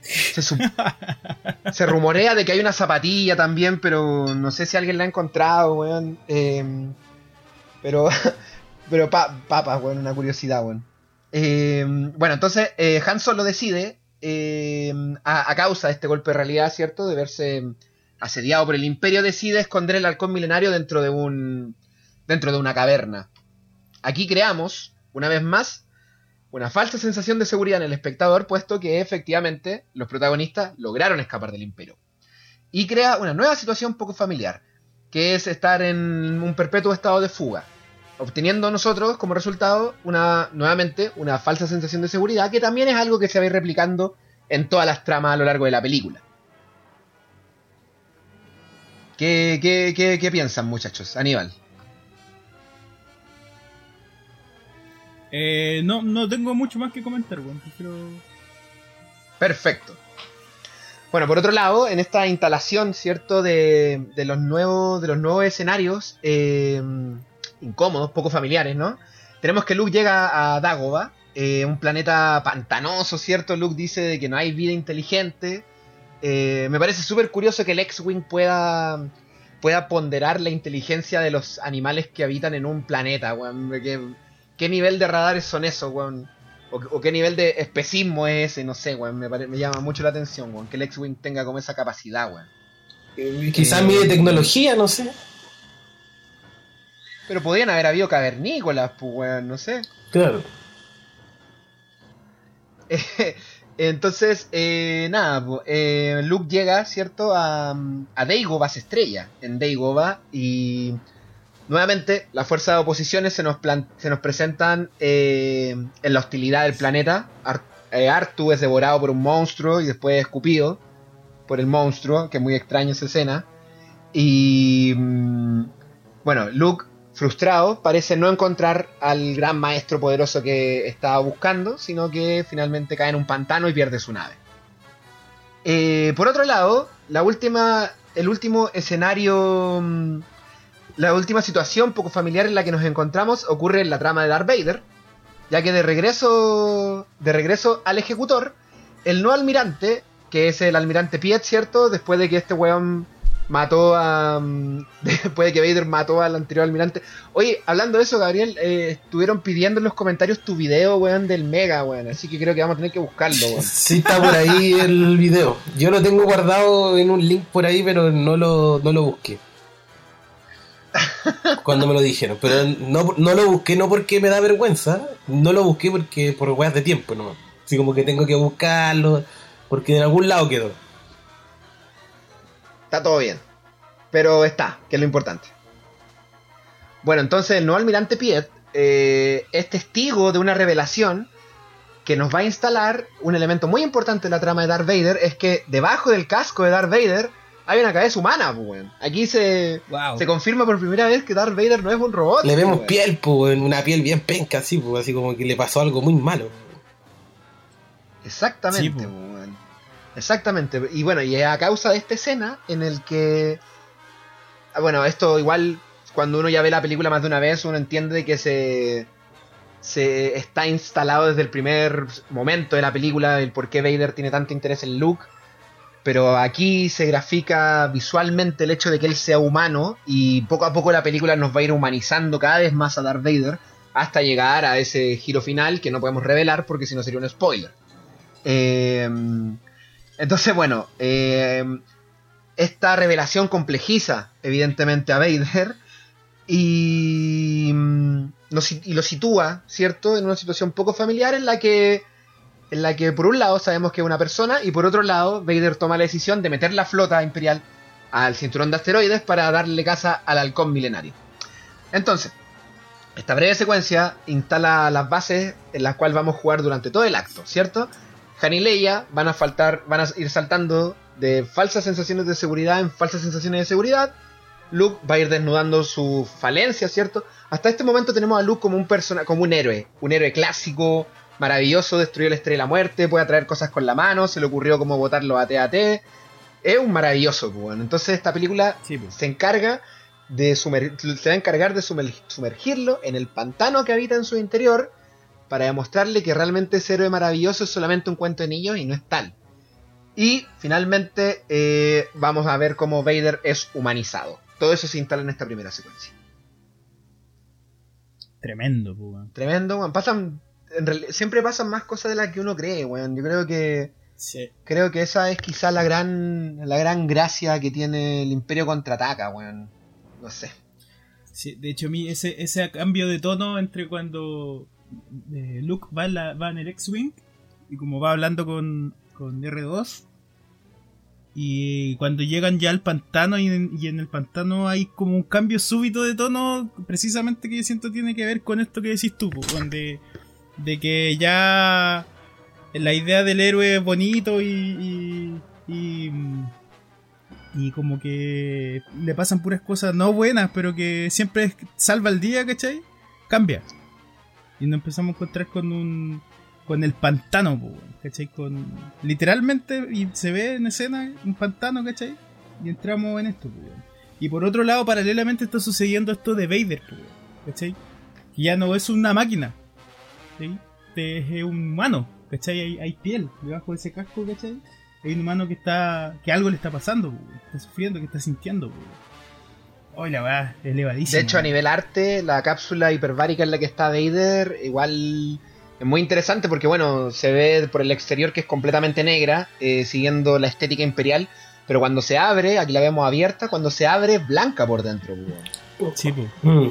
Se, rumorea de que hay una zapatilla también, pero no sé si alguien la ha encontrado, weón. Eh, pero, pero pa- papas, weón, una curiosidad, weón. Eh, bueno, entonces eh, Han Solo decide, eh, a, a causa de este golpe de realidad, ¿cierto? De verse asediado por el Imperio, decide esconder el halcón milenario dentro de un dentro de una caverna. Aquí creamos, una vez más, una falsa sensación de seguridad en el espectador, puesto que efectivamente los protagonistas lograron escapar del Imperio. Y crea una nueva situación poco familiar, que es estar en un perpetuo estado de fuga, obteniendo nosotros como resultado una nuevamente una falsa sensación de seguridad, que también es algo que se va a ir replicando en todas las tramas a lo largo de la película. ¿Qué, qué, qué, qué piensan, muchachos? Aníbal. Eh, no, no tengo mucho más que comentar, weón. Pero... Perfecto. Bueno, por otro lado, en esta instalación, ¿cierto? De, de los, nuevos, de los nuevos escenarios eh, incómodos, poco familiares, ¿no? Tenemos que Luke llega a Dagoba, eh, un planeta pantanoso, ¿cierto? Luke dice de que no hay vida inteligente. Eh, me parece súper curioso que el X-Wing pueda, pueda ponderar la inteligencia de los animales que habitan en un planeta. ¿Qué, qué nivel de radares son esos, weón? O, o qué nivel de especismo es ese, no sé, weón. Me, pare- me llama mucho la atención, weón. Que el X-Wing tenga como esa capacidad, weón. Eh, Quizás mide tecnología, no sé. Pero podrían haber habido cavernícolas, pues, weón, no sé. Claro. Entonces, eh, nada, po, eh, Luke llega, ¿cierto? A, a Dagobah se estrella en Dagobah y nuevamente las fuerzas de oposiciones se nos, se nos presentan eh, en la hostilidad del planeta. Eh, Artu es devorado por un monstruo y después escupido por el monstruo, que es muy extraño esa escena. Y mm, bueno, Luke, frustrado, parece no encontrar al gran maestro poderoso que estaba buscando, sino que finalmente cae en un pantano y pierde su nave. Eh, por otro lado, la última, el último escenario, mm, la última situación poco familiar en la que nos encontramos ocurre en la trama de Darth Vader, ya que de regreso, de regreso al ejecutor, el no almirante, que es el almirante Piet, ¿cierto? Después de que este weón mató a. Después de que Vader mató al anterior almirante. Oye, hablando de eso, Gabriel, eh, estuvieron pidiendo en los comentarios tu video, weón, del Mega, weón. Así que creo que vamos a tener que buscarlo, weón. Sí está por ahí el video. Yo lo tengo guardado en un link por ahí, pero no lo, no lo busqué. Cuando me lo dijeron. Pero no, no lo busqué no porque me da vergüenza, no lo busqué porque por weas de tiempo nomás. Así como que tengo que buscarlo, porque en algún lado quedó. Está todo bien. Pero está, que es lo importante. Bueno, entonces el nuevo almirante Piet eh, es testigo de una revelación que nos va a instalar un elemento muy importante en la trama de Darth Vader, es que debajo del casco de Darth Vader hay una cabeza humana, pues, weón. Aquí se, Wow. se confirma por primera vez que Darth Vader no es un robot. Le vemos pues, weón. piel, pues, una piel bien penca, así, pues, así como que le pasó algo muy malo. Exactamente, Sí. Exactamente. Y bueno, y es a causa de esta escena en el que. ah, Bueno, esto igual cuando uno ya ve la película más de una vez, uno entiende que se. Se está instalado desde el primer momento de la película el por qué Vader tiene tanto interés en Luke. Pero aquí se grafica visualmente el hecho de que él sea humano y poco a poco la película nos va a ir humanizando cada vez más a Darth Vader hasta llegar a ese giro final que no podemos revelar porque si no sería un spoiler. Eh, entonces, bueno, eh, esta revelación complejiza evidentemente a Vader y, mm, y lo sitúa, ¿cierto?, en una situación poco familiar en la que en la que por un lado sabemos que es una persona y por otro lado Vader toma la decisión de meter la flota imperial al cinturón de asteroides para darle caza al halcón milenario. Entonces, esta breve secuencia instala las bases en las cuales vamos a jugar durante todo el acto, ¿cierto? Han y Leia van a faltar, van a ir saltando de falsas sensaciones de seguridad en falsas sensaciones de seguridad. Luke va a ir desnudando su falencia, ¿cierto? Hasta este momento tenemos a Luke como un persona, como un héroe, un héroe clásico, maravilloso, destruyó la estrella de la muerte, puede atraer cosas con la mano, se le ocurrió cómo botarlo a TAT. Es un maravilloso, pues, bueno. Entonces esta película Sí, pues. se encarga de sumer- se va a encargar de sumer- sumergirlo en el pantano que habita en su interior para demostrarle que realmente ese héroe maravilloso es solamente un cuento de niños y no es tal. Y finalmente eh, vamos a ver cómo Vader es humanizado. Todo eso se instala en esta primera secuencia. Tremendo, pues. Tremendo, weón. Pasan, en siempre pasan más cosas de las que uno cree, weón. Yo creo que Sí. creo que esa es quizá la gran la gran gracia que tiene el Imperio contraataca, weón. No sé. Sí, de hecho, a mí ese, ese cambio de tono entre cuando eh, Luke va en, la- va en el X-Wing y como va hablando con, con R2 y cuando llegan ya al pantano y en, y en el pantano hay como un cambio súbito de tono precisamente que yo siento tiene que ver con esto que decís tú, weón, de, que ya la idea del héroe es bonito y, y, y, como que le pasan puras cosas no buenas, pero que siempre salva el día, ¿cachai? Cambia. Y nos empezamos a encontrar con un con el pantano, ¿cachai? Con literalmente y se ve en escena un pantano, ¿cachai? Y entramos en esto, weón. Y por otro lado, paralelamente está sucediendo esto de Vader, ¿cachai? Que ya no es una máquina, ¿sí? Este Es un humano, ¿cachai? Hay, hay piel debajo de ese casco, ¿cachai? Hay un humano que está. que algo le está pasando, que está sufriendo, que está sintiendo. Hoy la weá, elevadísima. De hecho, a nivel arte, la cápsula hiperbárica en la que está Vader, igual Es muy interesante porque, bueno, se ve por el exterior que es completamente negra, eh, siguiendo la estética imperial, pero cuando se abre, aquí la vemos abierta, cuando se abre es blanca por dentro. weón. Sí. Mm.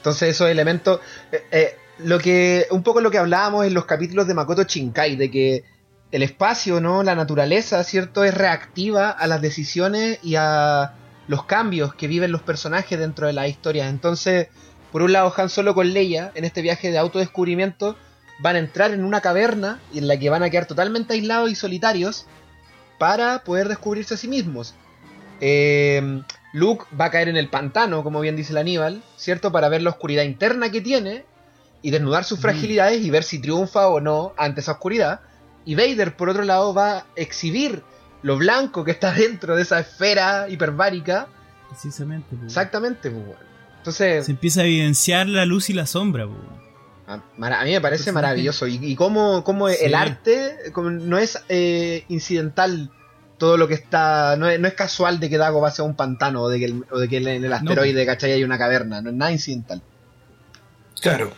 Entonces esos elementos, eh, eh, lo que un poco lo que hablábamos en los capítulos de Makoto Shinkai, de que el espacio, ¿no? La naturaleza, ¿cierto? Es reactiva a las decisiones y a los cambios que viven los personajes dentro de las historias. Entonces, por un lado, Han Solo con Leia, en este viaje de autodescubrimiento, van a entrar en una caverna en la que van a quedar totalmente aislados y solitarios para poder descubrirse a sí mismos. Eh, Luke va a caer en el pantano, como bien dice el Aníbal, ¿cierto? Para ver la oscuridad interna que tiene y desnudar sus fragilidades y ver si triunfa o no ante esa oscuridad. Y Vader, por otro lado, va a exhibir lo blanco que está dentro de esa esfera hiperbárica. Precisamente. Exactamente, pues, bueno. Entonces, Se empieza a evidenciar la luz y la sombra, a, mí me parece maravilloso. Y, y cómo, cómo Sí. el arte como no es eh, incidental todo lo que está. No es, no es casual de que Dago va hacia un pantano o de que, el- o de que en el asteroide, ¿cachai? Hay una caverna. No es nada incidental. Claro.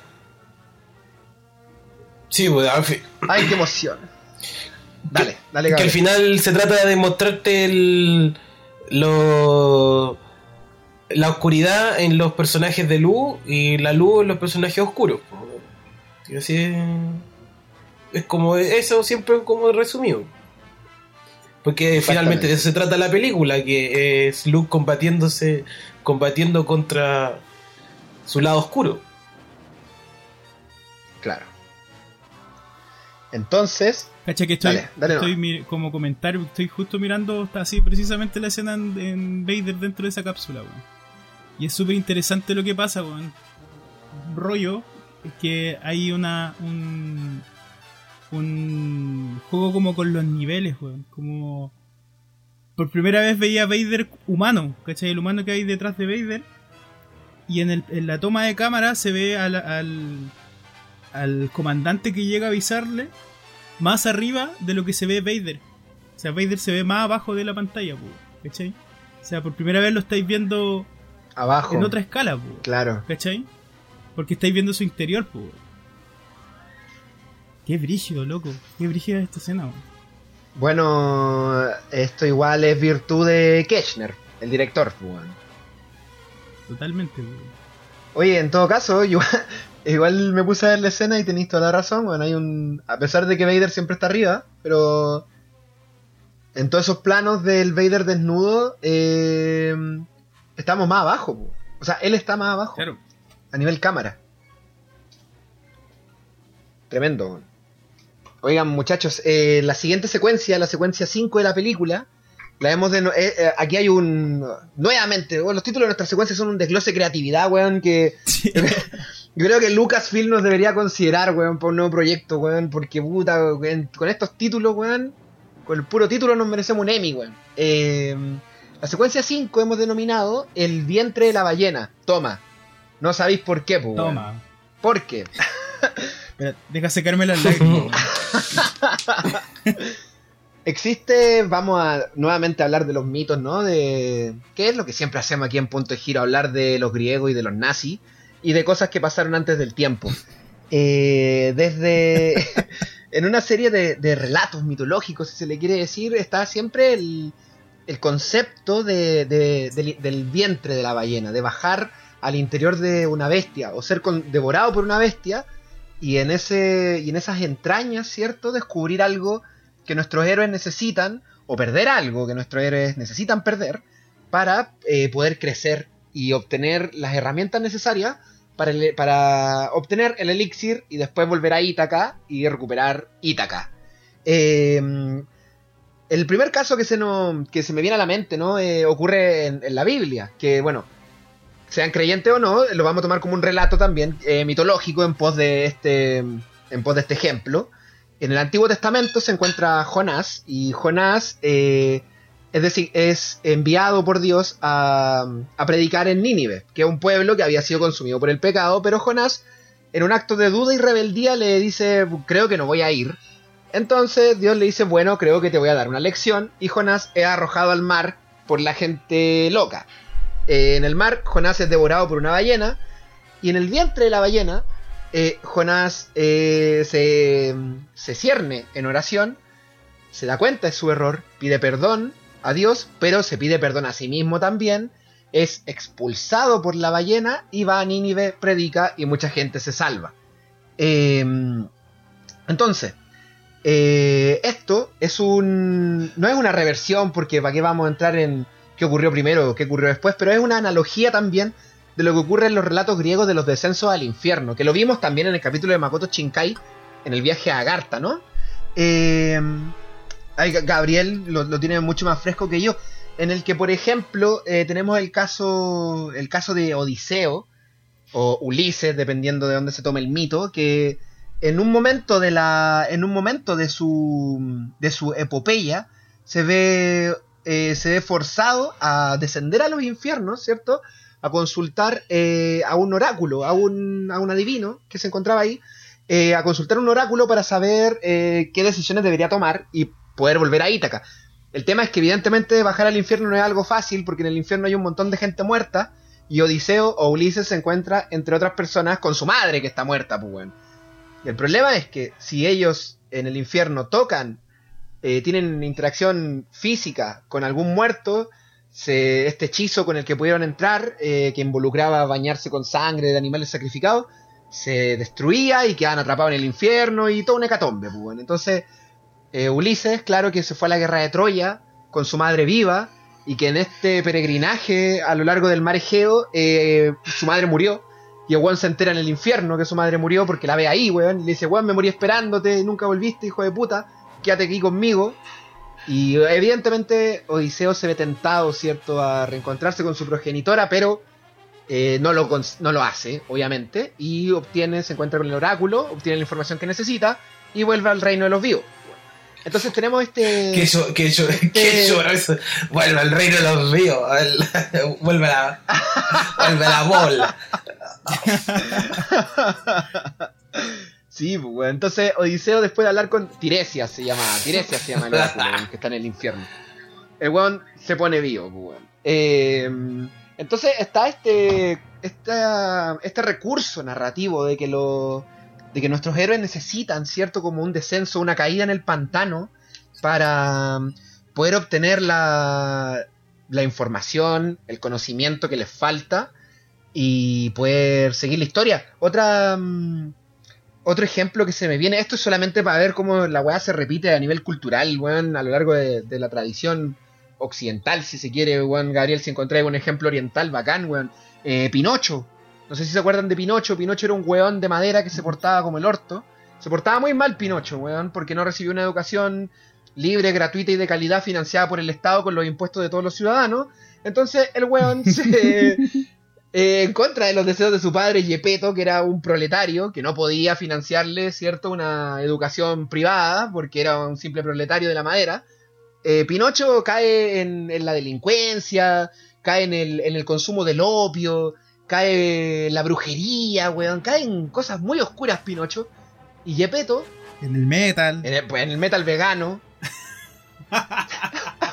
Sí, pues, al fin- ¡Ay, qué emoción! Dale, dale, que al Gabriel. final se trata de mostrarte el, lo, la oscuridad en los personajes de luz y la luz en los personajes oscuros. Y así es, es como eso siempre como resumido. Porque finalmente de eso se trata la película, que es Luke combatiéndose, combatiendo contra su lado oscuro. Entonces, Cacha que estoy, Dale, estoy como comentario, estoy justo mirando así precisamente la escena en, en Vader dentro de esa cápsula, weón. Y es súper interesante lo que pasa, weón. Rollo es que hay una un, un juego como con los niveles, weón. Como por primera vez veía a Vader humano, ¿cachai? El humano que hay detrás de Vader. Y en, el- en la toma de cámara se ve al, al, al comandante que llega a avisarle más arriba de lo que se ve Vader. O sea, Vader se ve más abajo de la pantalla, ¿cachai? O sea, por primera vez lo estáis viendo abajo. en otra escala, po, Claro. ¿cachai? Porque estáis viendo su interior, po. Qué brígido, loco. Qué brígida esta escena. Bueno, esto igual es virtud de Keshner, el director. Totalmente. Oye, en todo caso, igual me puse a ver la escena y tenéis toda la razón. Bueno, hay un. A pesar de que Vader siempre está arriba, pero. En todos esos planos del Vader desnudo, eh, estamos más abajo. po. O sea, él está más abajo. Claro. A nivel cámara. Tremendo. Oigan, muchachos, eh, la siguiente secuencia, la secuencia 5 de la película, la vemos de... no- eh, eh, aquí hay un... Nuevamente, bueno, los títulos de nuestra secuencia son un desglose de creatividad, weón, que... Yo creo que Lucasfilm nos debería considerar, weón, por un nuevo proyecto, weón, porque puta, weón, con estos títulos, weón, con el puro título nos merecemos un Emmy, weón. Eh, la secuencia 5 hemos denominado El vientre de la ballena. Toma. No sabéis por qué, pues. weón. Toma. ¿Por qué? Espera, deja secarme las lágrimas. Existe, vamos a nuevamente hablar de los mitos, ¿no? De qué es lo que siempre hacemos aquí en Punto de Giro, hablar de los griegos y de los nazis y de cosas que pasaron antes del tiempo. Eh, desde en una serie de, de relatos mitológicos, si se le quiere decir, está siempre el, el concepto de- de- del, del vientre de la ballena, de bajar al interior de una bestia o ser con- devorado por una bestia y en ese y en esas entrañas, ¿cierto? Descubrir algo que nuestros héroes necesitan o perder algo que nuestros héroes necesitan perder para eh, poder crecer y obtener las herramientas necesarias para, para obtener el elixir y después volver a Ítaca y recuperar Ítaca. Eh, el primer caso que se, no, que se me viene a la mente ¿no? Eh, ocurre en, en la Biblia, que bueno, sean creyentes o no, lo vamos a tomar como un relato también eh, mitológico en pos de este en pos de este ejemplo. En el Antiguo Testamento se encuentra Jonás y Jonás eh, es decir, es enviado por Dios a, a predicar en Nínive, que es un pueblo que había sido consumido por el pecado, pero Jonás en un acto de duda y rebeldía le dice, creo que no voy a ir. Entonces Dios le dice, bueno, creo que te voy a dar una lección y Jonás es arrojado al mar por la gente loca. Eh, en el mar, Jonás es devorado por una ballena y en el vientre de la ballena eh, Jonás eh, se, cierne en oración, se da cuenta de su error, pide perdón a Dios, pero se pide perdón a sí mismo también, es expulsado por la ballena y va a Nínive, predica y mucha gente se salva. Eh, entonces, eh, esto es un. No es una reversión, porque para qué vamos a entrar en qué ocurrió primero o qué ocurrió después, pero es una analogía también de lo que ocurre en los relatos griegos de los descensos al infierno, que lo vimos también en el capítulo de Makoto Shinkai, en el viaje a Agartha, ¿no? Eh, Gabriel lo, lo tiene mucho más fresco que yo. En el que, por ejemplo, eh, tenemos el caso. el caso de Odiseo. O Ulises, dependiendo de dónde se tome el mito. Que en un momento de la. En un momento de su. de su epopeya. Se ve. eh, se ve forzado a descender a los infiernos, ¿cierto? A consultar eh, a un oráculo, a un, a un adivino que se encontraba ahí. eh, a consultar un oráculo para saber eh, qué decisiones debería tomar y poder volver a Ítaca. El tema es que evidentemente bajar al infierno no es algo fácil porque en el infierno hay un montón de gente muerta y Odiseo o Ulises se encuentra entre otras personas con su madre que está muerta, pues bueno. El problema es que si ellos en el infierno tocan, eh, tienen interacción física con algún muerto, se- este hechizo con el que pudieron entrar, eh, que involucraba bañarse con sangre de animales sacrificados, se destruía y quedaban atrapados en el infierno y todo un hecatombe, pues. Entonces, eh, Ulises, claro que se fue a la guerra de Troya con su madre viva y que en este peregrinaje a lo largo del mar Egeo eh, su madre murió y weón se entera en el infierno que su madre murió porque la ve ahí, weón, y le dice, weón, me morí esperándote nunca volviste, hijo de puta, quédate aquí conmigo. Y evidentemente Odiseo se ve tentado, ¿cierto?, a reencontrarse con su progenitora, pero eh, no, lo, no lo hace, obviamente, y obtiene, se encuentra con el oráculo, obtiene la información que necesita y vuelve al reino de los vivos. Entonces tenemos este... Que yo, que yo, que yo. Vuelve al reino de los ríos. vuelve a la, vuelve a la bola. Sí, pues, weón. Entonces Odiseo después de hablar con Tiresias se llama, Tiresias se llama el oráculo, weón, que está en el infierno. El weón se pone vivo, pues, weón. Eh, entonces está este, esta- este recurso narrativo de que lo, de que nuestros héroes necesitan, cierto, como un descenso, una caída en el pantano para poder obtener la, la información, el conocimiento que les falta y poder seguir la historia. Otra mm, otro ejemplo que se me viene, esto es solamente para ver cómo la weá se repite a nivel cultural, weón, a lo largo de, de la tradición occidental, si se quiere, weón, Gabriel, si encontré un ejemplo oriental bacán, weón. Eh, Pinocho, no sé si se acuerdan de Pinocho, Pinocho era un weón de madera que se portaba como el orto. Se portaba muy mal Pinocho, weón, porque no recibió una educación libre, gratuita y de calidad financiada por el Estado con los impuestos de todos los ciudadanos. Entonces el weón se... eh, en contra de los deseos de su padre Yepeto, que era un proletario, que no podía financiarle, ¿cierto?, una educación privada, porque era un simple proletario de la madera. Eh, Pinocho cae en, en la delincuencia, cae en el, en el consumo del opio, cae en la brujería, weón, cae en cosas muy oscuras Pinocho. Y Yepeto, En el metal. en el, pues, en el metal vegano.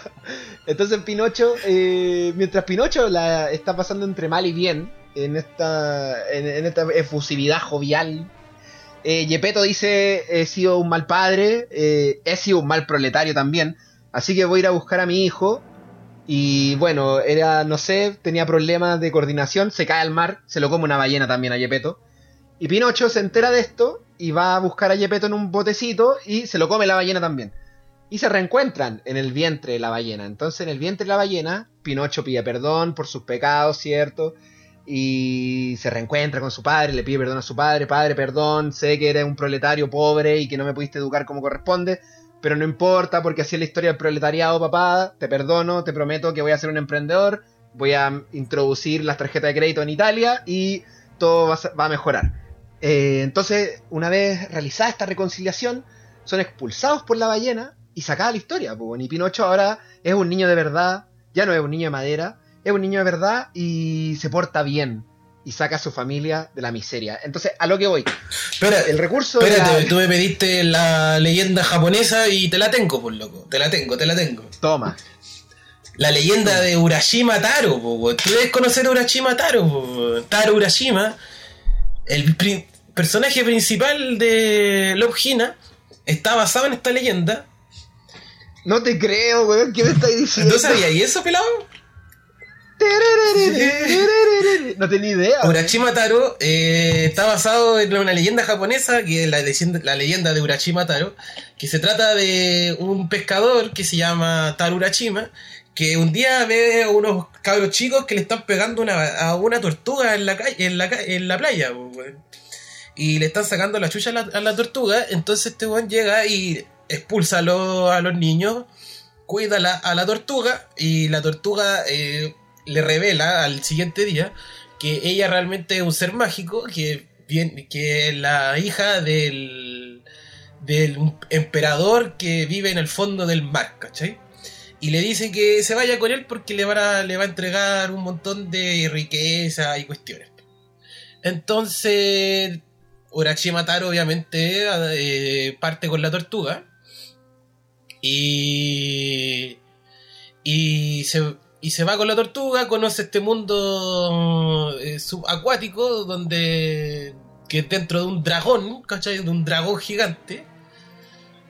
Entonces Pinocho, eh, mientras Pinocho la está pasando entre mal y bien, en esta, en, esta efusividad jovial, eh, dice, he sido un mal padre, eh, he sido un mal proletario también, así que voy a ir a buscar a mi hijo. Y bueno, era, no sé, tenía problemas de coordinación, se cae al mar, se lo come una ballena también a Yepeto. Y Pinocho se entera de esto y va a buscar a Yepeto en un botecito y se lo come la ballena también. Y se reencuentran en el vientre de la ballena. Entonces en el vientre de la ballena, Pinocho pide perdón por sus pecados, ¿cierto? Y se reencuentra con su padre, le pide perdón a su padre, padre, perdón, sé que eres un proletario pobre y que no me pudiste educar como corresponde, pero no importa porque así es la historia del proletariado, papá, te perdono, te prometo que voy a ser un emprendedor, voy a introducir las tarjetas de crédito en Italia y todo va a, mejorar. Eh, entonces, una vez realizada esta reconciliación, son expulsados por la ballena y sacada la historia. po, y Pinocho ahora es un niño de verdad, ya no es un niño de madera, es un niño de verdad y se porta bien y saca a su familia de la miseria. Entonces, a lo que voy, Espera, el recurso de espérate, la- tú me pediste la leyenda japonesa y te la tengo, por loco. Te la tengo, te la tengo. Toma. La leyenda de Urashima Taro, po. Tú debes conocer a Urashima Taro, po. Taro Urashima, el pri- personaje principal de Love Hina está basado en esta leyenda. No te creo, weón. ¿Qué me estáis diciendo? ¿No sabías eso, pelado? No tenía idea. weón. Urachima Taro eh, está basado en una leyenda japonesa, que es la leyenda, la leyenda de Urachima Taro, que se trata de un pescador que se llama Taro Urachima, que un día ve a unos cabros chicos que le están pegando una, a una tortuga en la, calle, en la, en la playa, weón. y le están sacando la chucha a la, a la tortuga, entonces este weón llega y expulsa a, los- niños, cuida a la, tortuga, y la tortuga eh, le revela al siguiente día que ella realmente es un ser mágico, que, que es la hija del, del emperador que vive en el fondo del mar, ¿cachai? Y le dice que se vaya con él porque le, van a- le va a entregar un montón de riqueza y cuestiones. Entonces, Urachima Taro obviamente eh, parte con la tortuga. Y, y, se, y se va con la tortuga, conoce este mundo eh, subacuático donde que es dentro de un dragón, ¿cachai? De un dragón gigante.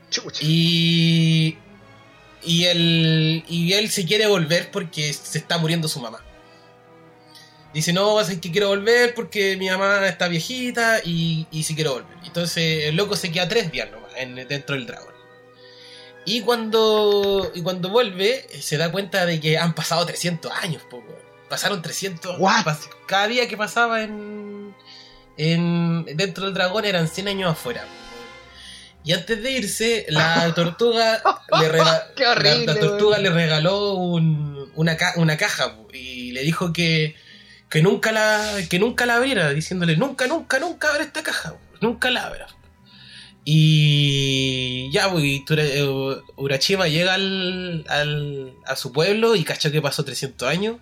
Chucha. Y, y, él, y él se quiere volver porque se está muriendo su mamá. Dice, no, es que quiero volver porque mi mamá está viejita y, y si quiero volver. Entonces el loco se queda tres días nomás en- dentro del dragón. Y cuando, y cuando vuelve, se da cuenta de que han pasado 300 años. po. Pasaron 300. What? pas- cada día que pasaba en, en, dentro del dragón eran 100 años afuera. Y antes de irse, la tortuga le rega- horrible, la, la tortuga le regaló un- una, ca- una caja po, y le dijo que, que nunca la que nunca la abriera, diciéndole nunca, nunca, nunca abre esta caja, po, nunca la abra. Y ya, pues, eh, Urachima llega al, al- a su pueblo y cachó que pasó 300 años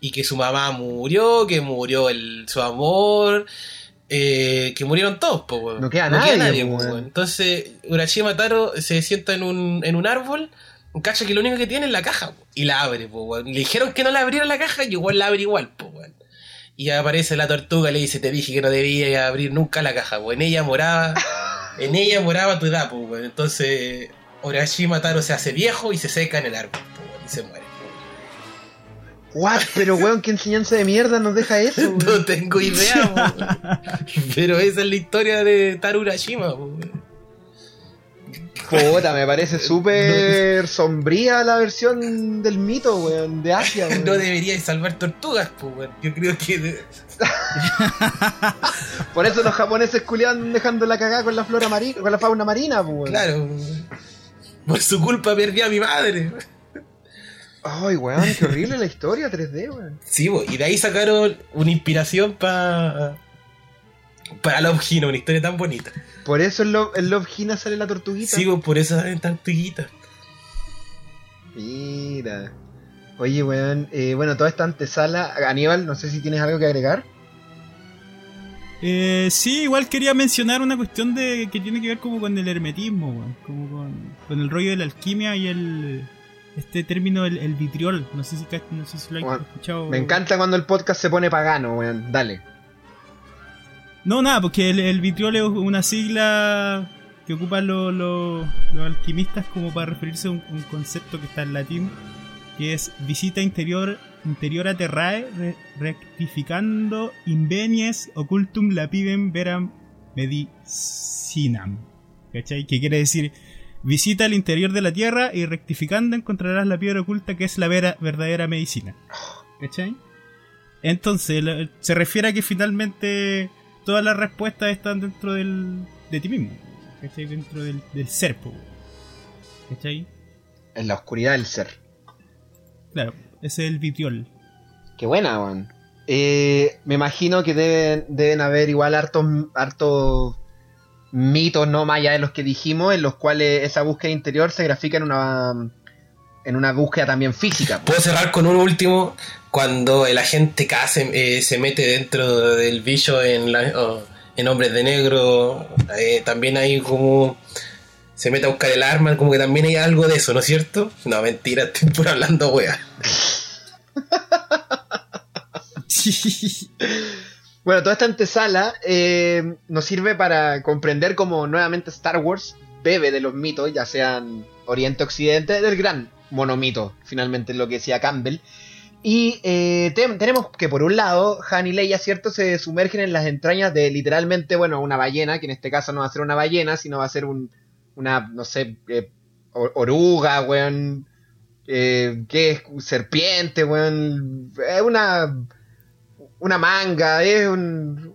y que su mamá murió, que murió el, su amor, eh, que murieron todos, weón. No queda nadie, weón. weón. Entonces, Urachima Taro se sienta en un, en un árbol, cacha que lo único que tiene es la caja, y la abre, weón. Le dijeron que no la abriera la caja y igual la abre igual, po, weón. Y aparece la tortuga y le dice, te dije que no debía abrir nunca la caja, po. En ella moraba, en ella moraba tu edad, weón. Entonces, Urashima Taro se hace viejo y se seca en el árbol, weón, y se muere. What? Pero weón, qué enseñanza de mierda nos deja eso, weón. No tengo idea, weón. Pero esa es la historia de Taro Urashima, weón. Puta, me parece súper sombría la versión del mito, weón, de Asia, weón. No deberíais salvar tortugas, weón. Yo creo que... Por eso los japoneses culiaban dejando la cagada con la flora marina, con la fauna marina, pues, weón. Claro. Por su culpa perdí a mi madre. Ay, weón, qué horrible la historia 3D, weón. Sí, bo, y de ahí sacaron una inspiración para para Love Hina, una historia tan bonita. Por eso en Love, en Love Hina sale la tortuguita. Sí, bo, por eso salen tortuguitas. Mira. Oye, weón, eh, bueno, toda esta antesala, Aníbal, no sé si tienes algo que agregar. Eh, sí, igual quería mencionar una cuestión de que tiene que ver como con el hermetismo, weón, como con, con el rollo de la alquimia y el este término el, el vitriol. No sé si no sé si lo has Bueno, escuchado. Me encanta cuando el podcast se pone pagano, weón. Dale. No, nada, porque el, vitriol es una sigla que ocupan los, los- alquimistas como para referirse a un, concepto que está en latín, que es visita interior interiora terrae re- rectificando invenies occultum lapidem veram medicinam. ¿Cachai? Que quiere decir, visita el interior de la tierra y rectificando encontrarás la piedra oculta que es la vera- verdadera medicina. ¿Cachai? Entonces, se refiere a que finalmente todas las respuestas están dentro del, de ti mismo. ¿Cachai? Dentro del, del ser, po, ¿Cachai? En la oscuridad del ser. Claro, ese es el vitriol. Qué buena, weón. Eh, me imagino que deben, deben haber igual hartos, hartos mitos, no más allá de los que dijimos, en los cuales esa búsqueda interior se grafica en una en una búsqueda también física. Puedo cerrar con un último. Cuando el agente K se, eh, se mete dentro del bicho en, la- en Hombres de Negro, eh, también hay como. Se mete a buscar el arma, como que también hay algo de eso, ¿no es cierto? No, mentira, estoy por hablando, wea. Bueno, toda esta antesala eh, nos sirve para comprender cómo nuevamente Star Wars bebe de los mitos, ya sean Oriente Occidente, del gran monomito, finalmente lo que decía Campbell. Y eh, te- tenemos que por un lado, Han y Leia, ¿cierto? Se sumergen en las entrañas de literalmente, bueno, una ballena, que en este caso no va a ser una ballena, sino va a ser un, una, no sé, eh, or- oruga, weón. Eh, ¿Qué es? Serpiente, weón. Es una, una manga, es un-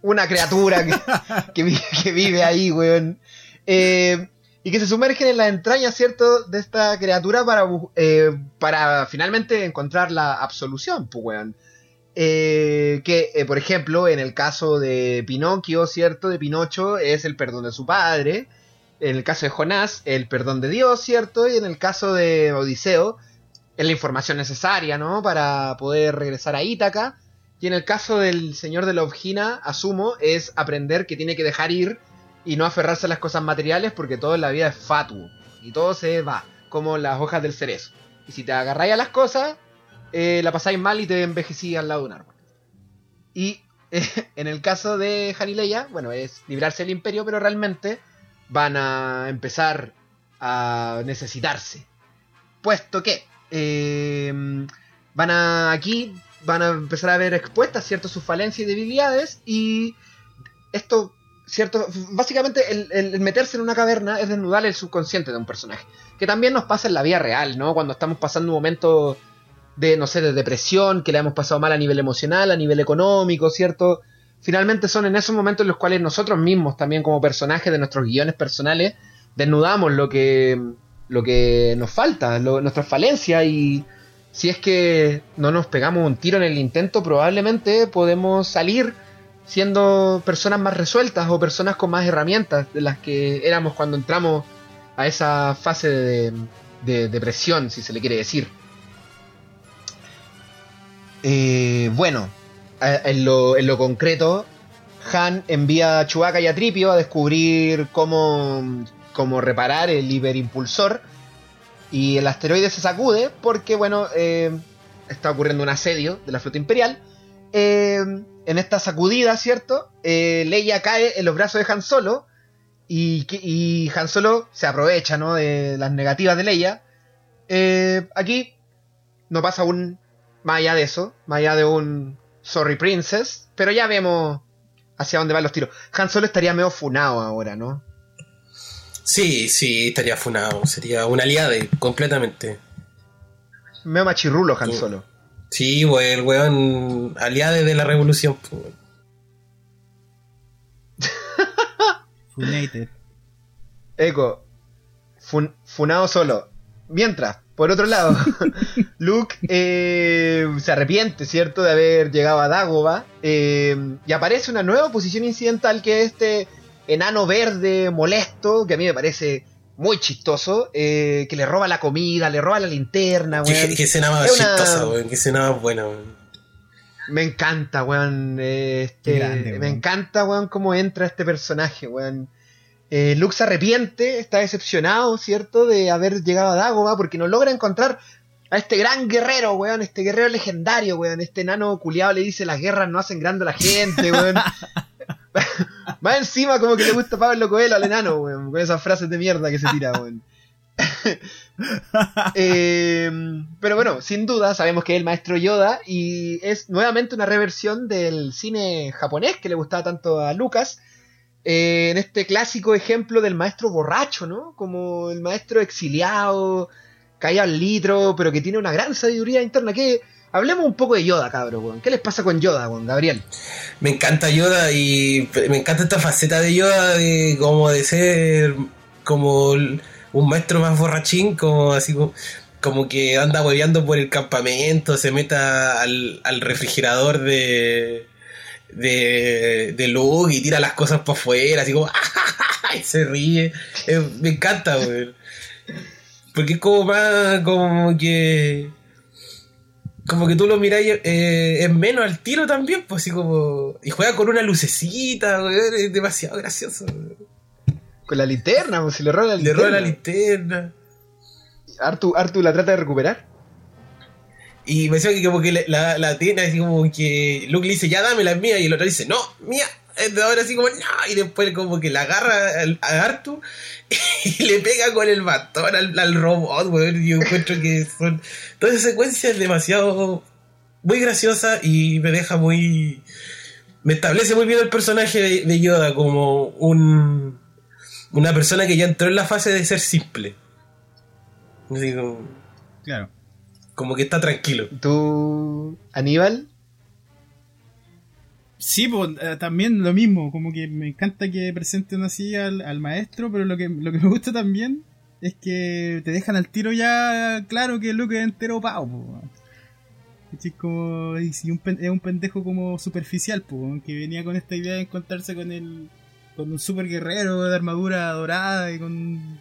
una criatura que, que vive ahí, weón. Eh, y que se sumergen en las entrañas, ¿cierto?, de esta criatura para, eh, para finalmente encontrar la absolución, pues, weón. Eh, que, eh, por ejemplo, en el caso de Pinocchio, ¿cierto?, de Pinocho, es el perdón de su padre. En el caso de Jonás, el perdón de Dios, ¿cierto? Y en el caso de Odiseo, es la información necesaria, ¿no?, para poder regresar a Ítaca. Y en el caso del señor de la asumo, es aprender que tiene que dejar ir y no aferrarse a las cosas materiales porque todo en la vida es fatuo. Y todo se va, como las hojas del cerezo. Y si te agarráis a las cosas, eh, la pasáis mal y te envejecís al lado de un árbol. Y eh, en el caso de Han y Leia, bueno, es librarse del imperio, pero realmente van a empezar a necesitarse. Puesto que eh, van a aquí van a empezar a ver expuestas ciertas sus falencias y debilidades y esto cierto básicamente el, meterse en una caverna es desnudar el subconsciente de un personaje. Que también nos pasa en la vida real no cuando estamos pasando un momento de no sé de depresión que le hemos pasado mal a nivel emocional a nivel económico cierto finalmente son en esos momentos en los cuales nosotros mismos también como personajes de nuestros guiones personales desnudamos lo que lo que nos falta lo- nuestras falencias. Y si es que no nos pegamos un tiro en el intento, probablemente podemos salir siendo personas más resueltas o personas con más herramientas de las que éramos cuando entramos a esa fase de, de depresión, si se le quiere decir. Eh, bueno, en lo, en lo concreto, Han envía a Chewbacca y a Tripio a descubrir cómo, cómo reparar el hiperimpulsor y el asteroide se sacude porque, bueno, eh, está ocurriendo un asedio de la flota imperial. Eh, en esta sacudida, ¿cierto? Eh, Leia cae en los brazos de Han Solo y, Han Solo se aprovecha, ¿no? De las negativas de Leia. Eh, aquí no pasa un más allá de eso, más allá de un Sorry Princess, pero ya vemos hacia dónde van los tiros. Han Solo estaría medio funado ahora, ¿no? Sí, sí, estaría funado. Sería un aliado completamente. Medio machirrulo Han. Solo. Sí, pues el weón aliado de la revolución. pues. Funated. Eco, fun- funado solo. Mientras, por otro lado, Luke eh, se arrepiente, ¿cierto?, de haber llegado a Dagobah. eh, y aparece una nueva posición incidental que es este enano verde molesto, que a mí me parece muy chistoso, eh, que le roba la comida, le roba la linterna, Qué, weón. qué- qué escena más Es una- chistosa, weón. Qué escena más buena, weón. Me encanta, weón. este, Me weón. encanta, weón, cómo entra este personaje, weón. Eh, Luke se arrepiente, está decepcionado, ¿cierto?, de haber llegado a Dagobah porque no logra encontrar a este gran guerrero, weón, este guerrero legendario, weón. Este enano culiado le dice las guerras no hacen grande a la gente, weón. Va encima como que le gusta Pablo Coelho al enano, weón, con esas frases de mierda que se tira, weón. Eh, pero bueno, sin duda sabemos que es el maestro Yoda y es nuevamente una reversión del cine japonés que le gustaba tanto a Lucas. eh, en este clásico ejemplo del maestro borracho, ¿no? Como el maestro exiliado, caído al litro, pero que tiene una gran sabiduría interna. Que hablemos un poco de Yoda, cabrón. weón. ¿Qué les pasa con Yoda, weón, Gabriel? Me encanta Yoda y me encanta esta faceta de Yoda de como de ser como un maestro más borrachín, como así como, que anda hueveando por el campamento, se meta al, refrigerador de, de, de Luke y tira las cosas para afuera, así como y se ríe. Eh, me encanta, güey. Porque es como más como que como que tú lo miráis eh, es menos al tiro también, pues así como. Y juega con una lucecita, weón, es demasiado gracioso. weón. Con la linterna, pues, si le roba la Le linterna. roba la linterna. Artu, Artu la trata de recuperar. Y me decía que como que la, la tiene así como que Luke le dice, ya dame la mía, y el otro dice, no, mía. Ahora así como, no, y después como que la agarra al- a Artu y le pega con el bastón al, al robot, weón. Y yo encuentro que son. Toda esa secuencia es demasiado. muy graciosa y me deja muy. Me establece muy bien el personaje de, de Yoda como un. una persona que ya entró en la fase de ser simple. Así como, Claro. como que está tranquilo. ¿Tú, Aníbal? Sí, pues también lo mismo, como que me encanta que presenten así al, al maestro, pero lo que, lo que me gusta también es que te dejan al tiro ya claro que Luke es entero pavo, po. ¿Cachai? como si un es un pendejo como superficial, po, que venía con esta idea de encontrarse con el con un super guerrero de armadura dorada y con.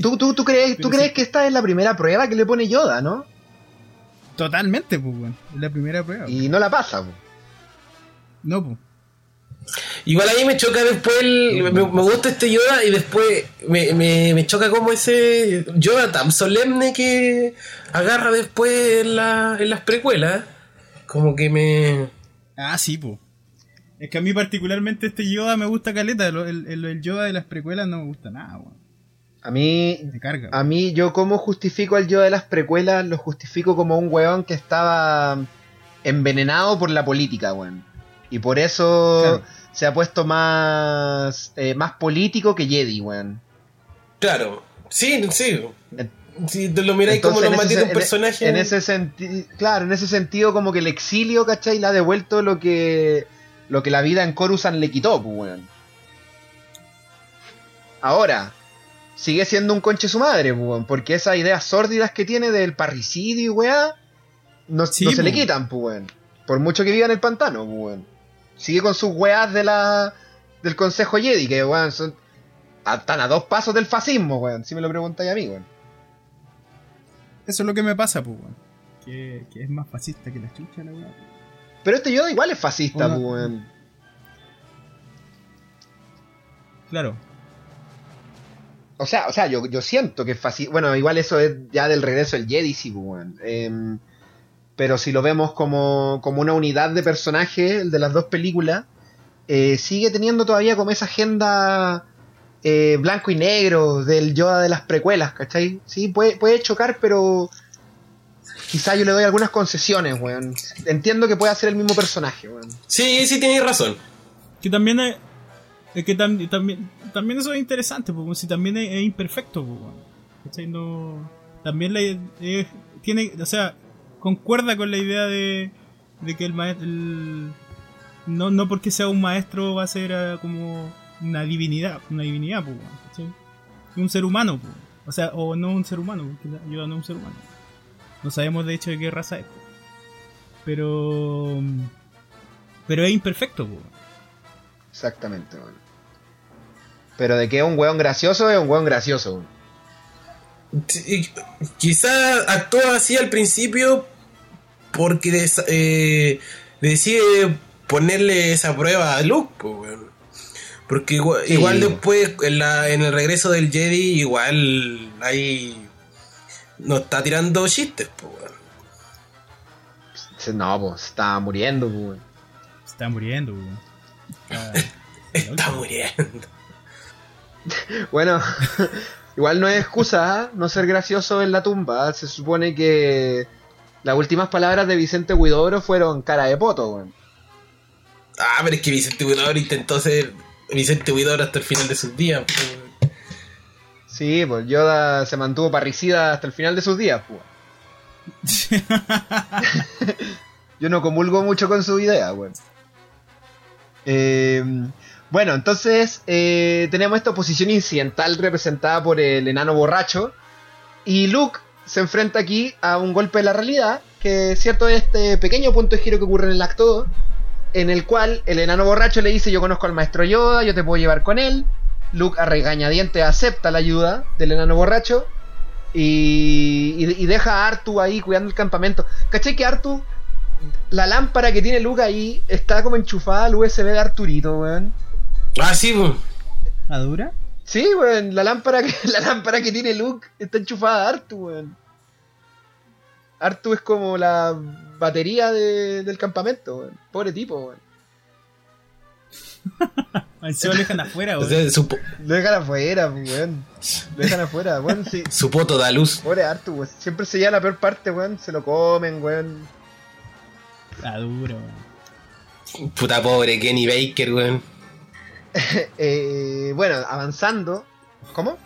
¿Tú, tú, tú crees, Pero tú crees sí. que esta es la primera prueba que le pone Yoda, ¿no? Totalmente, pues. Es la primera prueba. Y no la pasa. po. No, pues. Igual ahí me choca después el- me, me gusta este Yoda y después me, me, me choca como ese Yoda tan solemne que agarra después en, la, en las precuelas. Como que me... Ah, sí, pues. Es que a mí particularmente este Yoda me gusta caleta, lo- el, el, el Yoda de las precuelas no me gusta nada, weón. A mí, Me carga. a mí, yo como justifico al Yoda de las precuelas, lo justifico como un weón que estaba envenenado por la política, weón. Y por eso Claro. se ha puesto más, eh, más político que Jedi, weón. Claro, sí, sí. Si te lo miráis como lo en ese matiza un personaje. En ese sentido, claro, en ese sentido como que el exilio, ¿cachai? Le ha devuelto lo que lo que la vida en Coruscant le quitó, pues, weón. Ahora, sigue siendo un conche su madre, pues, weón, porque esas ideas sórdidas que tiene del parricidio y weá, no, Sí, no se le pues. quitan, pues, weón. Por mucho que viva en el pantano, pues, weón. Sigue con sus weás de la, del Consejo Jedi, que, weón, son, están a dos pasos del fascismo, weón, si me lo preguntáis a mí, weón. Eso es lo que me pasa, pues, weón. Que, que es más fascista que la chucha, la weá. Pero este Yoda igual es fascista, pues, weón. Claro. O sea, o sea, yo, yo siento que es fascista. Bueno, igual eso es ya del regreso del Jedi, sí, pues, weón. Em, pero si lo vemos como, como una unidad de personaje, el de las dos películas, eh, sigue teniendo todavía como esa agenda eh, blanco y negro del Yoda de las precuelas, ¿cachai? Sí, puede, puede chocar, pero quizá yo le doy algunas concesiones, weón. Entiendo que puede ser el mismo personaje, weón. Sí, sí, tenéis razón. Que también es. es que tam- también, también eso es interesante, porque si también es, es imperfecto, pues, weón. ¿Cachai? No- también la, es- tiene, o sea, concuerda con la idea de, de que el maestro. no, no porque sea un maestro va a ser ah, como una divinidad, una divinidad, pues. Un ser humano. O sea, o no un ser humano, porque Yoda no un ser humano. No sabemos de hecho de qué raza es. Pero. Pero es imperfecto. Exactamente. Pero de que es un weón gracioso, es un weón gracioso. Quizás actúa así al principio porque des- eh, decide ponerle esa prueba a Luke, pues. Porque igual, Sí. igual después, en, la, en el regreso del Jedi, igual ahí nos está tirando chistes, pues, No, pues, estaba muriendo, pues. Está muriendo. Está- Está muriendo. Bueno, igual no es excusa ¿ah? no ser gracioso en la tumba. ¿ah? Se supone que las últimas palabras de Vicente Huidobro fueron cara de poto, weón. Ah, pero es que Vicente Huidobro intentó ser Vicente Huidobro hasta el final de sus días. pues. Sí, pues Yoda se mantuvo parricida hasta el final de sus días, pues. Yo no comulgo mucho con su idea, weón. Eh, bueno, entonces eh, tenemos esta oposición incidental representada por el enano borracho. Y Luke se enfrenta aquí a un golpe de la realidad, que es cierto este pequeño punto de giro que ocurre en el acto 2, en el cual el enano borracho le dice yo conozco al maestro Yoda, yo te puedo llevar con él. Luke a regañadientes acepta la ayuda del enano borracho y, deja a Artu ahí cuidando el campamento. ¿Cachai que Artu, la lámpara que tiene Luke ahí, está como enchufada al USB de Arturito, weón? Ah, sí, pues. ¿A dura? Sí, weón, la lámpara que, la lámpara que tiene Luke está enchufada a Artu, weón. Artu es como la batería de- del campamento, weón. Pobre tipo, weón. Encima lo dejan afuera, O weón. sea, Lo dejan afuera, weón. Lo dejan afuera, weón. Sí. su poto da luz. Pobre Artu, weón. Siempre se lleva la peor parte, weón. Se lo comen, weón. Está duro, weón. Puta pobre Kenny Baker, weón. Eh, bueno, avanzando. ¿Cómo?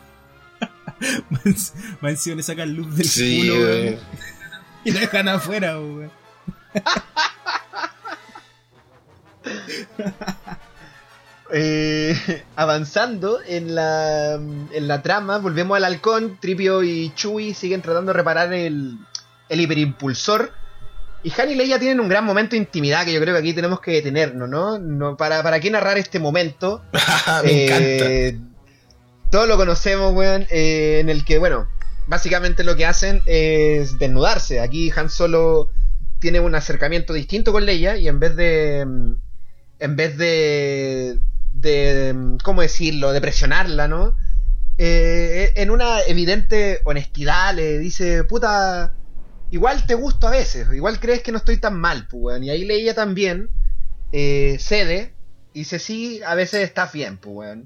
Encima le sacan luz del Sí, culo. Y lo dejan afuera, weón. Eh, avanzando en la, en la trama, volvemos al halcón. Tripio y Chewie siguen tratando de reparar el, el hiperimpulsor. Y Han y Leia tienen un gran momento de intimidad que yo creo que aquí tenemos que detenernos, ¿no? no para, ¿Para qué narrar este momento? Me encanta. Eh, Todos lo conocemos, weón. eh, en el que, bueno, básicamente lo que hacen es desnudarse. Aquí Han Solo tiene un acercamiento distinto con Leia y en vez de. mm, En vez de. de mm, ¿Cómo decirlo? De presionarla, ¿no? Eh, en una evidente honestidad le dice, puta. Igual te gusto a veces, igual crees que no estoy tan mal, pues, weón. Y ahí Leia también eh, cede y dice, sí, a veces estás bien, pues.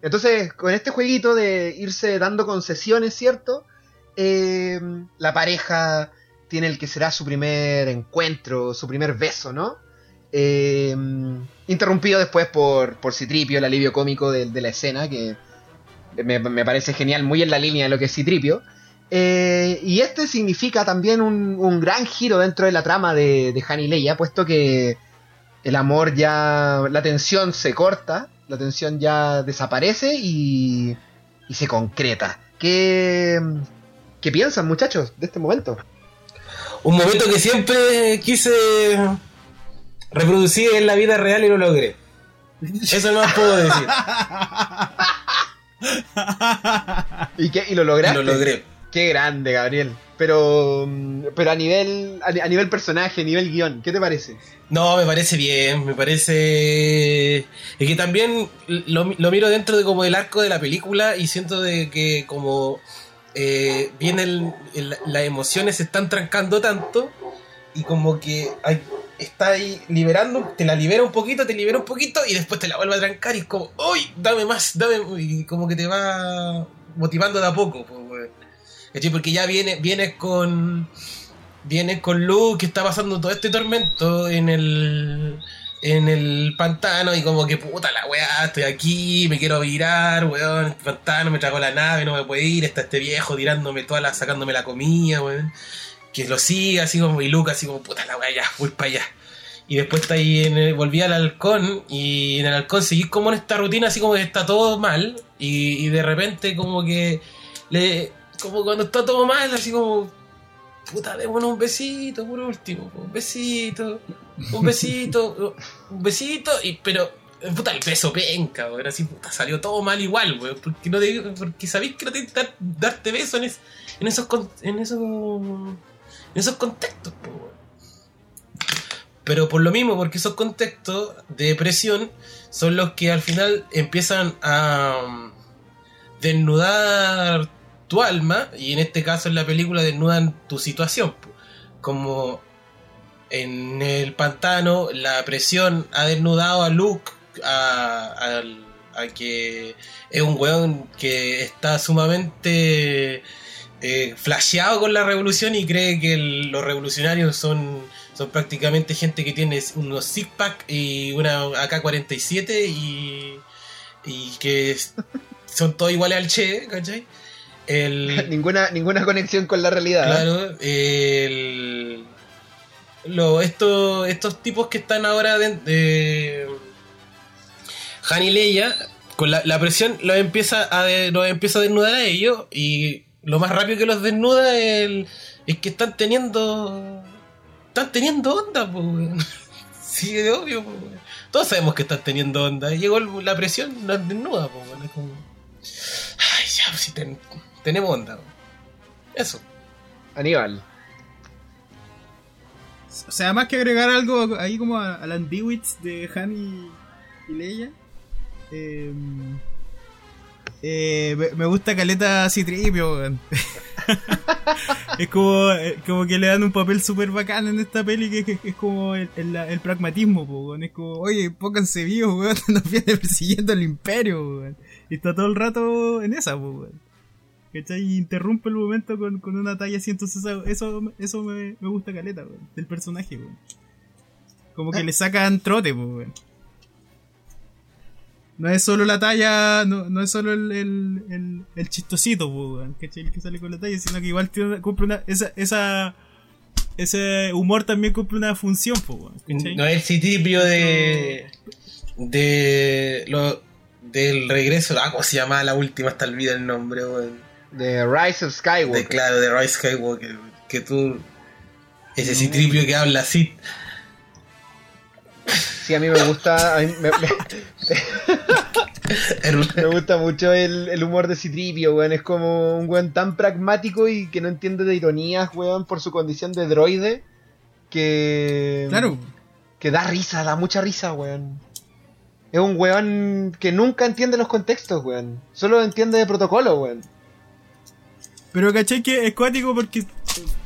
Entonces, con este jueguito de irse dando concesiones, ¿cierto? Eh, la pareja tiene el que será su primer encuentro, su primer beso, ¿no? Eh, interrumpido después por, por Citripio, el alivio cómico de, de la escena, que me, me parece genial, muy en la línea de lo que es Citripio. Eh, y este significa también un, un gran giro dentro de la trama de, de Han y Leia, puesto que el amor ya. la tensión se corta, la tensión ya desaparece y. y se concreta. ¿Qué. ¿Qué piensan, muchachos, de este momento? Un momento que siempre quise reproducir en la vida real y lo logré. Eso no puedo decir. ¿Y, qué? ¿Y lo lograste? Lo logré. Qué grande, Gabriel. Pero. mm, Pero a nivel. A, ni- a nivel personaje, a nivel guion, ¿qué te parece? No, me parece bien, me parece... Es que también lo, lo miro dentro de como el arco de la película y siento de que como eh, viene el- las emociones se están trancando tanto y como que está ahí liberando, te la libera un poquito, te libera un poquito y después te la vuelve a trancar y como, ¡Uy! Dame más, dame... Y como que te va motivando de a poco. ¿Cachai? Porque ya viene, vienes con viene con Luke que está pasando todo este tormento en el en el pantano y como que puta la weá, estoy aquí, me quiero virar, weón, el pantano me tragó la nave, no me puedo ir, está este viejo tirándome toda la, sacándome la comida, weón. Que lo siga así como y Luke así como puta la weá, ya, voy para allá. Y después está ahí en el, volví al halcón y en el halcón seguís como en esta rutina así como que está todo mal y de repente como que le como cuando está todo mal así como puta, démonos un besito por último, un besito, un besito, un besito, y pero puta el beso penca, weón, así puta, salió todo mal igual, weón, porque no debí- porque sabéis que no te dar, darte beso en, es- en esos en esos en esos contextos, po, weón. Pero por lo mismo, porque esos contextos de depresión son los que al final empiezan a um, desnudar tu alma, y en este caso en la película desnudan tu situación. Como en el pantano, la presión ha desnudado a Luke, a, a que es un weón que está sumamente eh, flasheado con la revolución y cree que los revolucionarios son, son prácticamente gente que tiene unos six pack y una AK-47 y, y que son todos iguales al Che, ¿cachai? El, ninguna, ninguna conexión con la realidad. Claro, el- lo, esto- estos tipos que están ahora de, de Han y Leia, con la, la presión los empieza, a de- los empieza a desnudar a ellos y lo más rápido que los desnuda es, el- es que están teniendo están teniendo onda, pues. Sí, de obvio, pues. Todos sabemos que están teniendo onda. Llegó la presión, nos desnuda, pues. Es como. Ay, ya, pues, si ten- tenemos onda. Eso. Aníbal. O sea, más que agregar algo ahí como a, a la Andiwitz de Han y, y Leia. eh, eh, me, gusta Caleta Citripio, weón. es como, eh, como que le dan un papel súper bacán en esta peli que, que- que es como el, el- el pragmatismo, po, weón. Es como, oye, pónganse vivos, weón, nos viene persiguiendo el imperio, weón. Y está todo el rato en esa, po, weón. ¿Cachai? Y interrumpe el momento con, con una talla así, entonces eso, eso, eso me, me gusta caleta, weón, del personaje, weón. Como que le sacan trote, po, weón. No es solo la talla, no, no es solo el, el, el, el chistosito, po, weón, ¿cachai? El que sale con la talla, sino que igual tiene- cumple una, esa, esa, ese humor también cumple una función, po, weón, ¿cachai? No es el citripio de. de. Lo, del regreso. Ah, ¿cómo se llama la última? Hasta olvida el nombre, weón. De Rise of De, Skywalker. claro, de Rise Skywalker. Que tú. Ese citripio que habla así. Sí, a mí me gusta. a mí me, me- me gusta mucho el, el humor de Citripio, weón. Es como un weón tan pragmático y que no entiende de ironías, weón, por su condición de droide. Que. Claro, Que da risa, da mucha risa, weón. Es un weón que nunca entiende los contextos, weón. Solo entiende de protocolo, weón. Pero caché que es cuático porque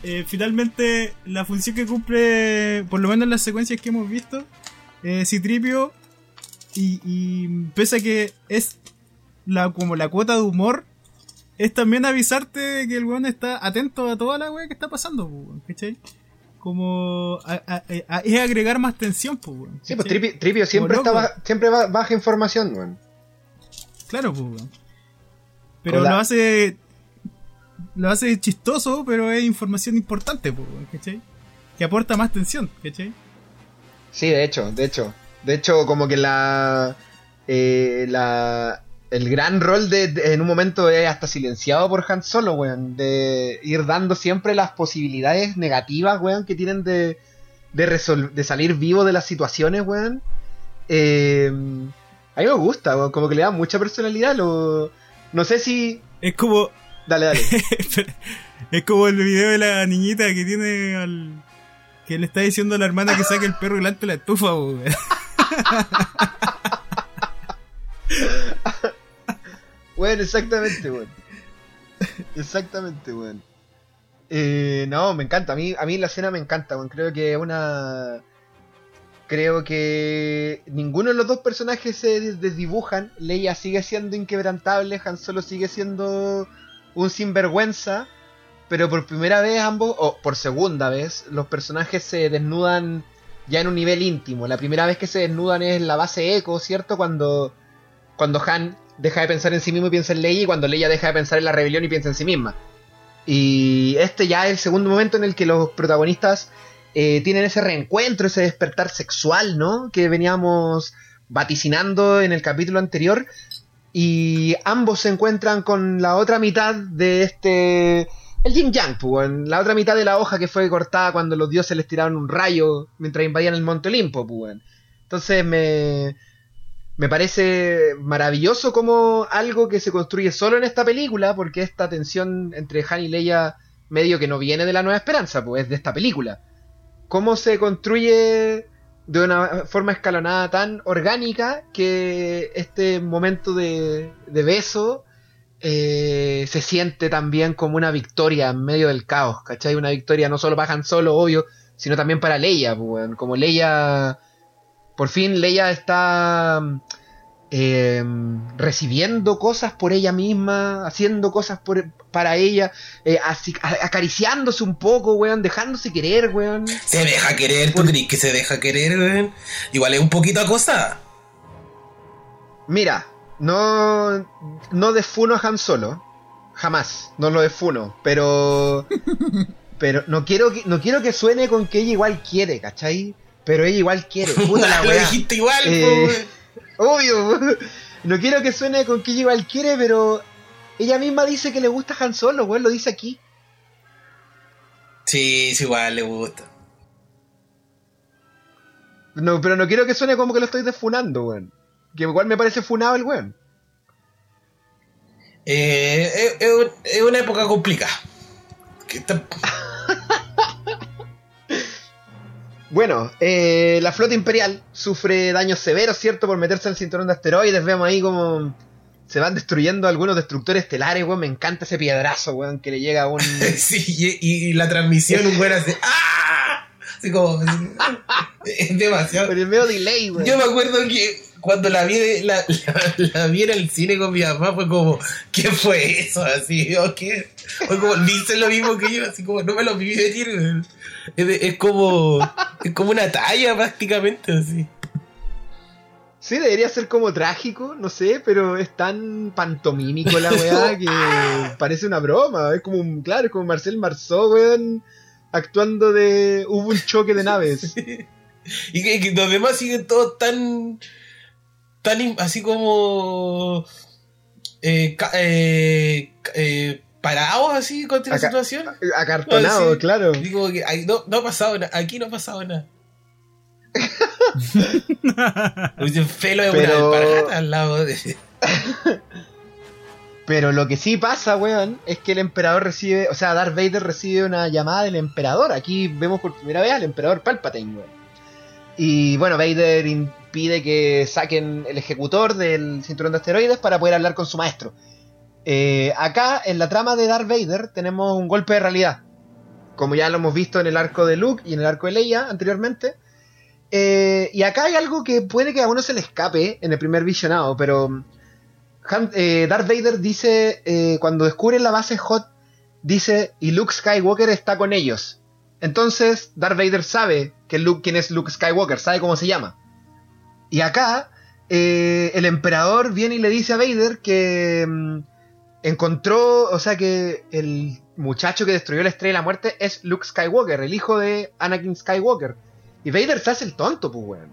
eh, finalmente la función que cumple, por lo menos en las secuencias que hemos visto, eh, Citripio, y, y pese a que es la, como la cuota de humor, es también avisarte de que el weón está atento a toda la weá que está pasando, weón, ¿cachai? Como a- a- a- es agregar más tensión, pues, weón. Sí, pues. Tripio, Tripio siempre, está ba- siempre ba- baja información, weón. Claro, pues, weón. Pero Hola. lo hace. Lo hace chistoso, pero es información importante, ¿cachai? Que aporta más tensión, ¿cachai? Sí, de hecho, de hecho. De hecho, como que la. eh, la el gran rol de, de- en un momento es hasta silenciado por Han Solo, weón. De ir dando siempre las posibilidades negativas, weón, que tienen de, de, resol- de salir vivo de las situaciones, weón. Eh, a mí me gusta, weón, como que le da mucha personalidad. Lo, no sé si. Es como. Dale, dale. es como el video de la niñita que tiene al. que le está diciendo a la hermana que saque el perro delante de la estufa, weón. Bueno, exactamente, weón. Exactamente, weón. Eh, no, me encanta. A mí, a mí la escena me encanta, weón. Creo que es una. Creo que ninguno de los dos personajes se des- desdibujan. Leia sigue siendo inquebrantable. Han Solo sigue siendo un sinvergüenza. Pero por primera vez ambos, o por segunda vez, los personajes se desnudan ya en un nivel íntimo. La primera vez que se desnudan es la base Echo, ¿cierto? Cuando, cuando Han deja de pensar en sí mismo y piensa en Leia, y cuando Leia deja de pensar en la rebelión y piensa en sí misma. Y este ya es el segundo momento en el que los protagonistas eh, tienen ese reencuentro, ese despertar sexual, ¿no? Que veníamos vaticinando en el capítulo anterior. Y ambos se encuentran con la otra mitad de este. El Yin Yang, pues, la otra mitad de la hoja que fue cortada cuando los dioses les tiraron un rayo mientras invadían el Monte Olimpo, pues. Entonces me. Me parece maravilloso como algo que se construye solo en esta película, porque esta tensión entre Han y Leia medio que no viene de la Nueva Esperanza, pues es de esta película. Cómo se construye de una forma escalonada tan orgánica que este momento de, de beso eh, se siente también como una victoria en medio del caos, ¿cachai? Una victoria no solo para Han Solo, obvio, sino también para Leia, pues, como Leia por fin Leia está eh, recibiendo cosas por ella misma, haciendo cosas por, para ella, eh, así- a- acariciándose un poco, weón, dejándose querer, weón. Se deja querer, ¿tú crees que se deja querer, weón? Igual es un poquito acosada. Mira, no, no defuno a Han Solo, jamás, no lo defuno, pero, pero no quiero que, no quiero que suene con que ella igual quiere, ¿cachai? Pero ella igual quiere, puta la Lo weá. dijiste igual, Eh. Obvio, no quiero que suene con igual quiere, pero ella misma dice que le gusta Han Solo, weón, lo dice aquí. Sí, sí, igual le gusta. No, pero no quiero que suene como que lo estoy desfunando, weón. Que igual me parece funado el weón. Eh, es, es un- es una época complicada. Que está- Bueno, eh, la flota imperial sufre daños severos, ¿cierto? Por meterse en el cinturón de asteroides. Vemos ahí como se van destruyendo algunos destructores estelares, weón. Me encanta ese piedrazo, weón, que le llega a un. sí, y, y la transmisión, un weón hace ¡Ah! Así como. es demasiado. Con el medio delay, weón. Yo me acuerdo que cuando la vi, la, la, la vi en el cine con mi mamá fue como, ¿qué fue eso? Así, ¿o qué? Fue como, dice lo mismo que yo, así como, no me lo vi venir. Es, es como, es como una talla prácticamente, así. Sí, debería ser como trágico, no sé, pero es tan pantomímico la weá que parece una broma. Es como un, claro, es como Marcel Marceau, weón, actuando de. Hubo un choque de naves. Y que, que los demás siguen todos tan. Tan así como. eh, eh, eh, parados así contra la Acá- situación. Acartonado, sí. claro. Digo que no, no ha pasado nada, aquí no ha pasado nada. Un felo de Pero- una alpargata al lado de. Pero lo que sí pasa, weón, es que el emperador recibe, o sea, Darth Vader recibe una llamada del emperador. Aquí vemos por primera vez al emperador Palpatine, weón. Y bueno, Vader impide que saquen el ejecutor del cinturón de asteroides para poder hablar con su maestro. Eh, acá, en la trama de Darth Vader, tenemos un golpe de realidad. Como ya lo hemos visto en el arco de Luke y en el arco de Leia anteriormente. Eh, y acá hay algo que puede que a uno se le escape en el primer visionado, pero eh, Darth Vader dice, cuando descubren la base Hot, dice, y Luke Skywalker está con ellos. Entonces, Darth Vader sabe que Luke, quién es Luke Skywalker, sabe cómo se llama. Y acá, eh, el emperador viene y le dice a Vader que mm, encontró, o sea, que el muchacho que destruyó la estrella de la muerte es Luke Skywalker, el hijo de Anakin Skywalker. Y Vader se hace el tonto, pues, weón.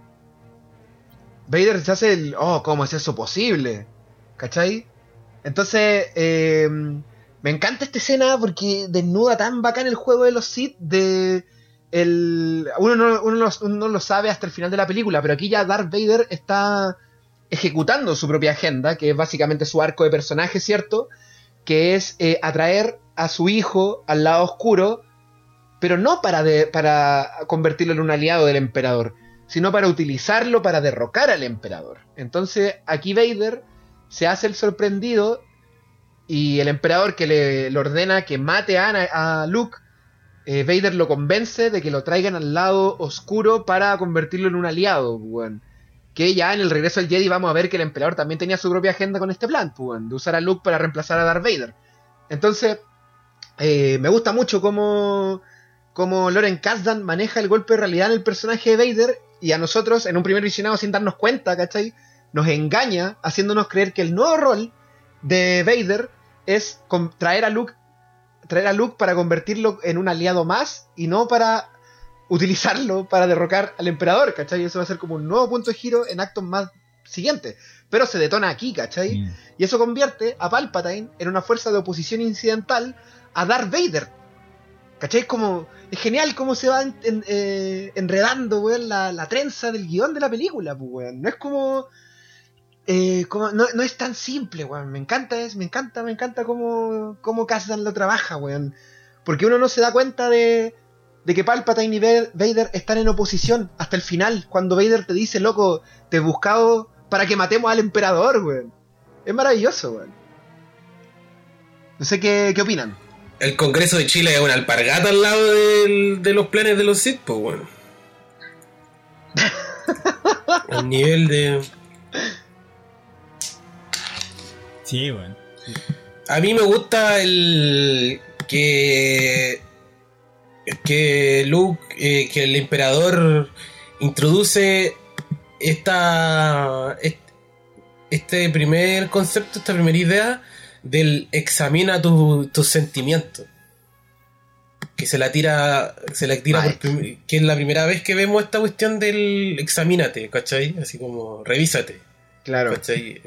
Vader se hace el, oh, ¿cómo es eso posible? ¿Cachai? Entonces, eh, me encanta esta escena porque desnuda tan bacán el juego de los Sith de... El, uno, no, uno, lo- sabe hasta el final de la película, pero aquí ya Darth Vader está ejecutando su propia agenda, que es básicamente su arco de personaje, ¿cierto? Que es eh, atraer a su hijo al lado oscuro, pero no para, para convertirlo en un aliado del emperador, sino para utilizarlo para derrocar al emperador. Entonces aquí Vader se hace el sorprendido y el emperador que le, le ordena que mate a, Ana- a Luke, eh, Vader lo convence de que lo traigan al lado oscuro para convertirlo en un aliado, weón. Que ya en el regreso del Jedi vamos a ver que el emperador también tenía su propia agenda con este plan, pues, de usar a Luke para reemplazar a Darth Vader. Entonces, eh, me gusta mucho cómo, cómo Loren Kasdan maneja el golpe de realidad en el personaje de Vader y a nosotros, en un primer visionado sin darnos cuenta, ¿cachai? Nos engaña haciéndonos creer que el nuevo rol de Vader es traer a Luke traer a Luke para convertirlo en un aliado más y no para utilizarlo para derrocar al emperador, ¿cachai? Eso va a ser como un nuevo punto de giro en actos más siguientes. Pero se detona aquí, ¿cachai? Mm. Y eso convierte a Palpatine en una fuerza de oposición incidental a Darth Vader. ¿Cachai? Como, es genial cómo se va en- en- eh, enredando, weón, la, la trenza del guion de la película, pues, weón. No es como... eh, como no, no es tan simple, weón. Me encanta, es, me encanta, me encanta cómo, cómo Kasdan lo trabaja, weón. Porque uno no se da cuenta de, de que Palpatine y Vader están en oposición hasta el final. Cuando Vader te dice, loco, te he buscado para que matemos al emperador, weón. Es maravilloso, weón. No sé qué, qué opinan. El Congreso de Chile es una alpargata al lado del- de los planes de los Sith, pues bueno. El nivel de. Sí, weón. A mí me gusta el que que Luke, eh, que el emperador introduce esta est- este primer concepto, esta primera idea del examina tu- tus sentimientos. Que se la tira, se la tira por que es la primera vez que vemos esta cuestión del examínate, ¿cachai? Así como revísate, Claro. ¿cachai?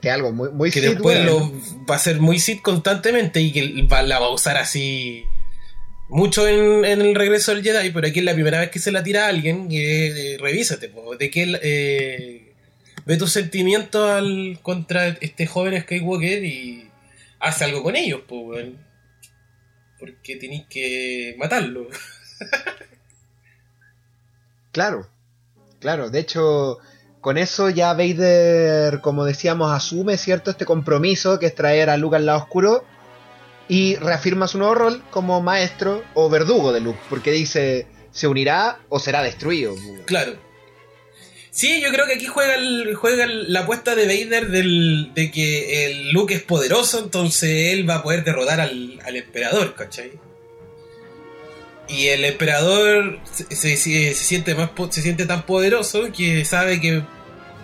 Que algo muy, muy que después lo va a ser muy Sith constantemente y que va- la va a usar así mucho en, en el regreso del Jedi, pero aquí es la primera vez que se la tira a alguien y eh, revísate, po, de que eh, ve tus sentimientos al, contra este joven Skywalker y hace algo con ellos, weón. porque tenéis que matarlo. Claro, claro. De hecho, con eso ya Vader, como decíamos, asume cierto este compromiso que es traer a Luke al lado oscuro y reafirma su nuevo rol como maestro o verdugo de Luke, porque dice, se unirá o será destruido. Claro. Sí, yo creo que aquí juega, el- juega la apuesta de Vader del, de que el Luke es poderoso, entonces él va a poder derrotar al, al emperador, ¿cachai? Y el emperador se, se- se- siente más se siente tan poderoso que sabe que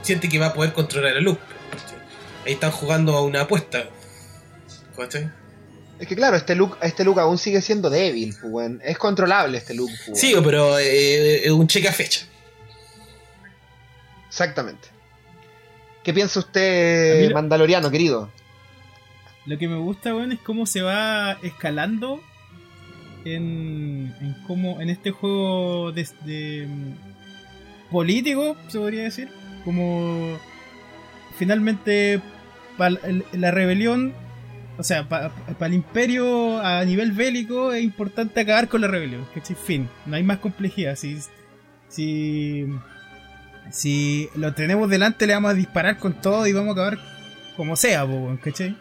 siente que va a poder controlar a Luke. ¿cachai? Ahí están jugando a una apuesta. ¿cachai? Es que claro, este Luke, este Luke aún sigue siendo débil, pues, es controlable este Luke. pues, Sí, pero eh, es un cheque a fecha. Exactamente. ¿Qué piensa usted, lo- Mandaloriano, querido? Lo que me gusta, weón, es cómo se va escalando en, en cómo en este juego de, de, mm, político, se podría decir, como finalmente la rebelión, o sea, para el imperio a nivel bélico es importante acabar con la rebelión, ¿cachai? Fin, no hay más complejidad. Si, si, si lo tenemos delante le vamos a disparar con todo y vamos a acabar como sea, ¿cachai?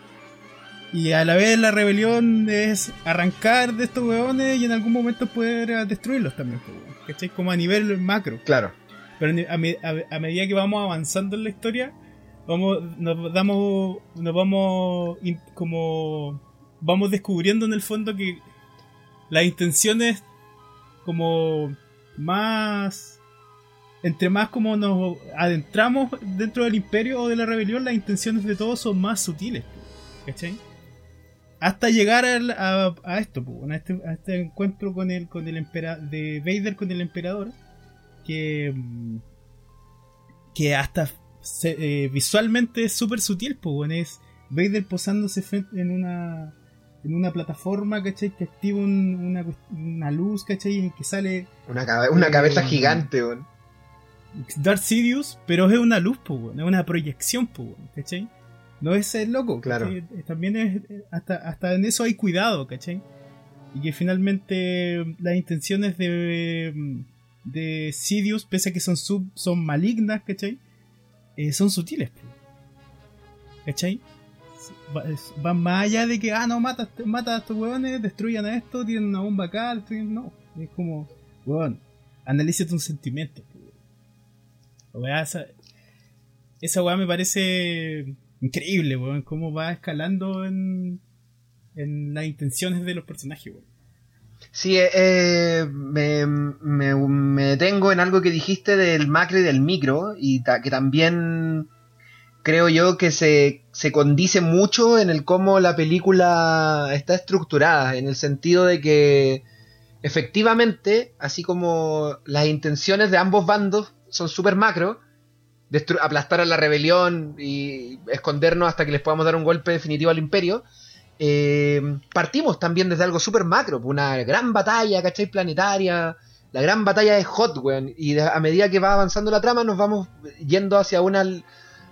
Y a la vez la rebelión es arrancar de estos weones y en algún momento poder eh, destruirlos también, ¿cachai? Como a nivel macro. Claro. Pero a, me- a- a medida que vamos avanzando en la historia, vamos, nos damos, nos vamos como vamos descubriendo en el fondo que las intenciones como más entre más como nos adentramos dentro del imperio o de la rebelión, las intenciones de todos son más sutiles, ¿cachai? Hasta llegar al- a, esto, a, este, a este encuentro con el, con el de Vader con el emperador, que, mm, que hasta se- eh, visualmente es súper sutil, pues bueno, es Vader posándose frente- en una en una plataforma, ¿cachai? Que activa un- una, una luz, ¿cachai? Y que sale Una, cabe- una Eh, cabeza gigante, weón. Darth Sidious, pero es una luz, pues, es una proyección, pues, ¿cachai? No es el loco, Claro. ¿cachai? Eh, También es, hasta, hasta en eso hay cuidado, ¿cachai? Y que finalmente las intenciones de, de Sidious, pese a que son, sub, son malignas, ¿cachai? Eh, son sutiles. ¿cachai? Van más allá de que, ah, no, mata, este- mata a estos huevones, destruyan a esto, tienen una bomba acá, destruyen- no. Es como, huevón, sentimientos, pues, weón. Weá, esa, esa weá me parece increíble, weón. Cómo va escalando en, en las intenciones de los personajes, weón. Sí, eh, eh, me, me, me detengo en algo que dijiste del macro y del micro, y que también creo yo que se, se condice mucho en el cómo la película está estructurada, en el sentido de que efectivamente, así como las intenciones de ambos bandos son súper macro, aplastar a la rebelión y escondernos hasta que les podamos dar un golpe definitivo al imperio, eh, partimos también desde algo súper macro, una gran batalla, ¿cachai? Planetaria, la gran batalla de Hot, weón, y de- a medida que va avanzando la trama nos vamos yendo hacia una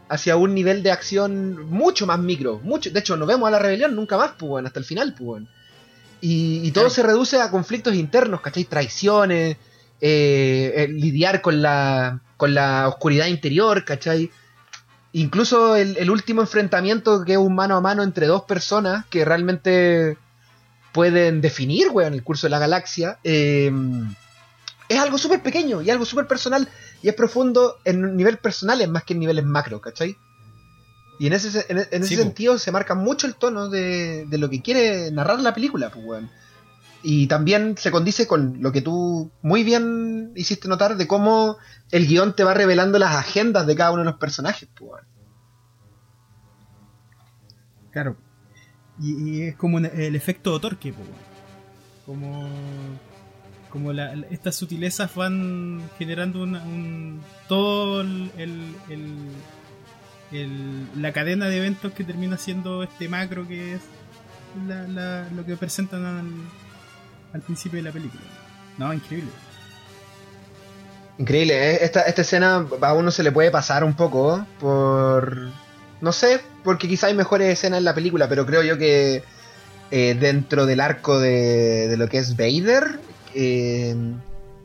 hacia un nivel de acción mucho más micro, mucho, de hecho no vemos a la rebelión nunca más, pues, weón, hasta el final, pues, weón. Y, y todo Claro. se reduce a conflictos internos, ¿cachai? Traiciones, eh, eh, lidiar con la, con la oscuridad interior, ¿cachai? Incluso el, el último enfrentamiento que es un mano a mano entre dos personas que realmente pueden definir, weón, el curso de la galaxia, eh, es algo súper pequeño y algo súper personal y es profundo en nivel personales más que en niveles macro, ¿cachai? Y en ese, se- en, en ese Sí, po. sentido se marca mucho el tono de, de lo que quiere narrar la película, pues, weón. Y también se condice con lo que tú muy bien hiciste notar de cómo el guion te va revelando las agendas de cada uno de los personajes, pues. Claro. Y, es como el efecto torque, po, weón. Como. Como estas sutilezas van generando una- un, todo el- el- la cadena de eventos que termina siendo este macro que es la- la- lo que presentan al, al principio de la película. No, increíble. Increíble, ¿eh? esta, esta escena a uno se le puede pasar un poco por... No sé, porque quizá hay mejores escenas en la película, pero creo yo que eh, dentro del arco de, de lo que es Vader, eh,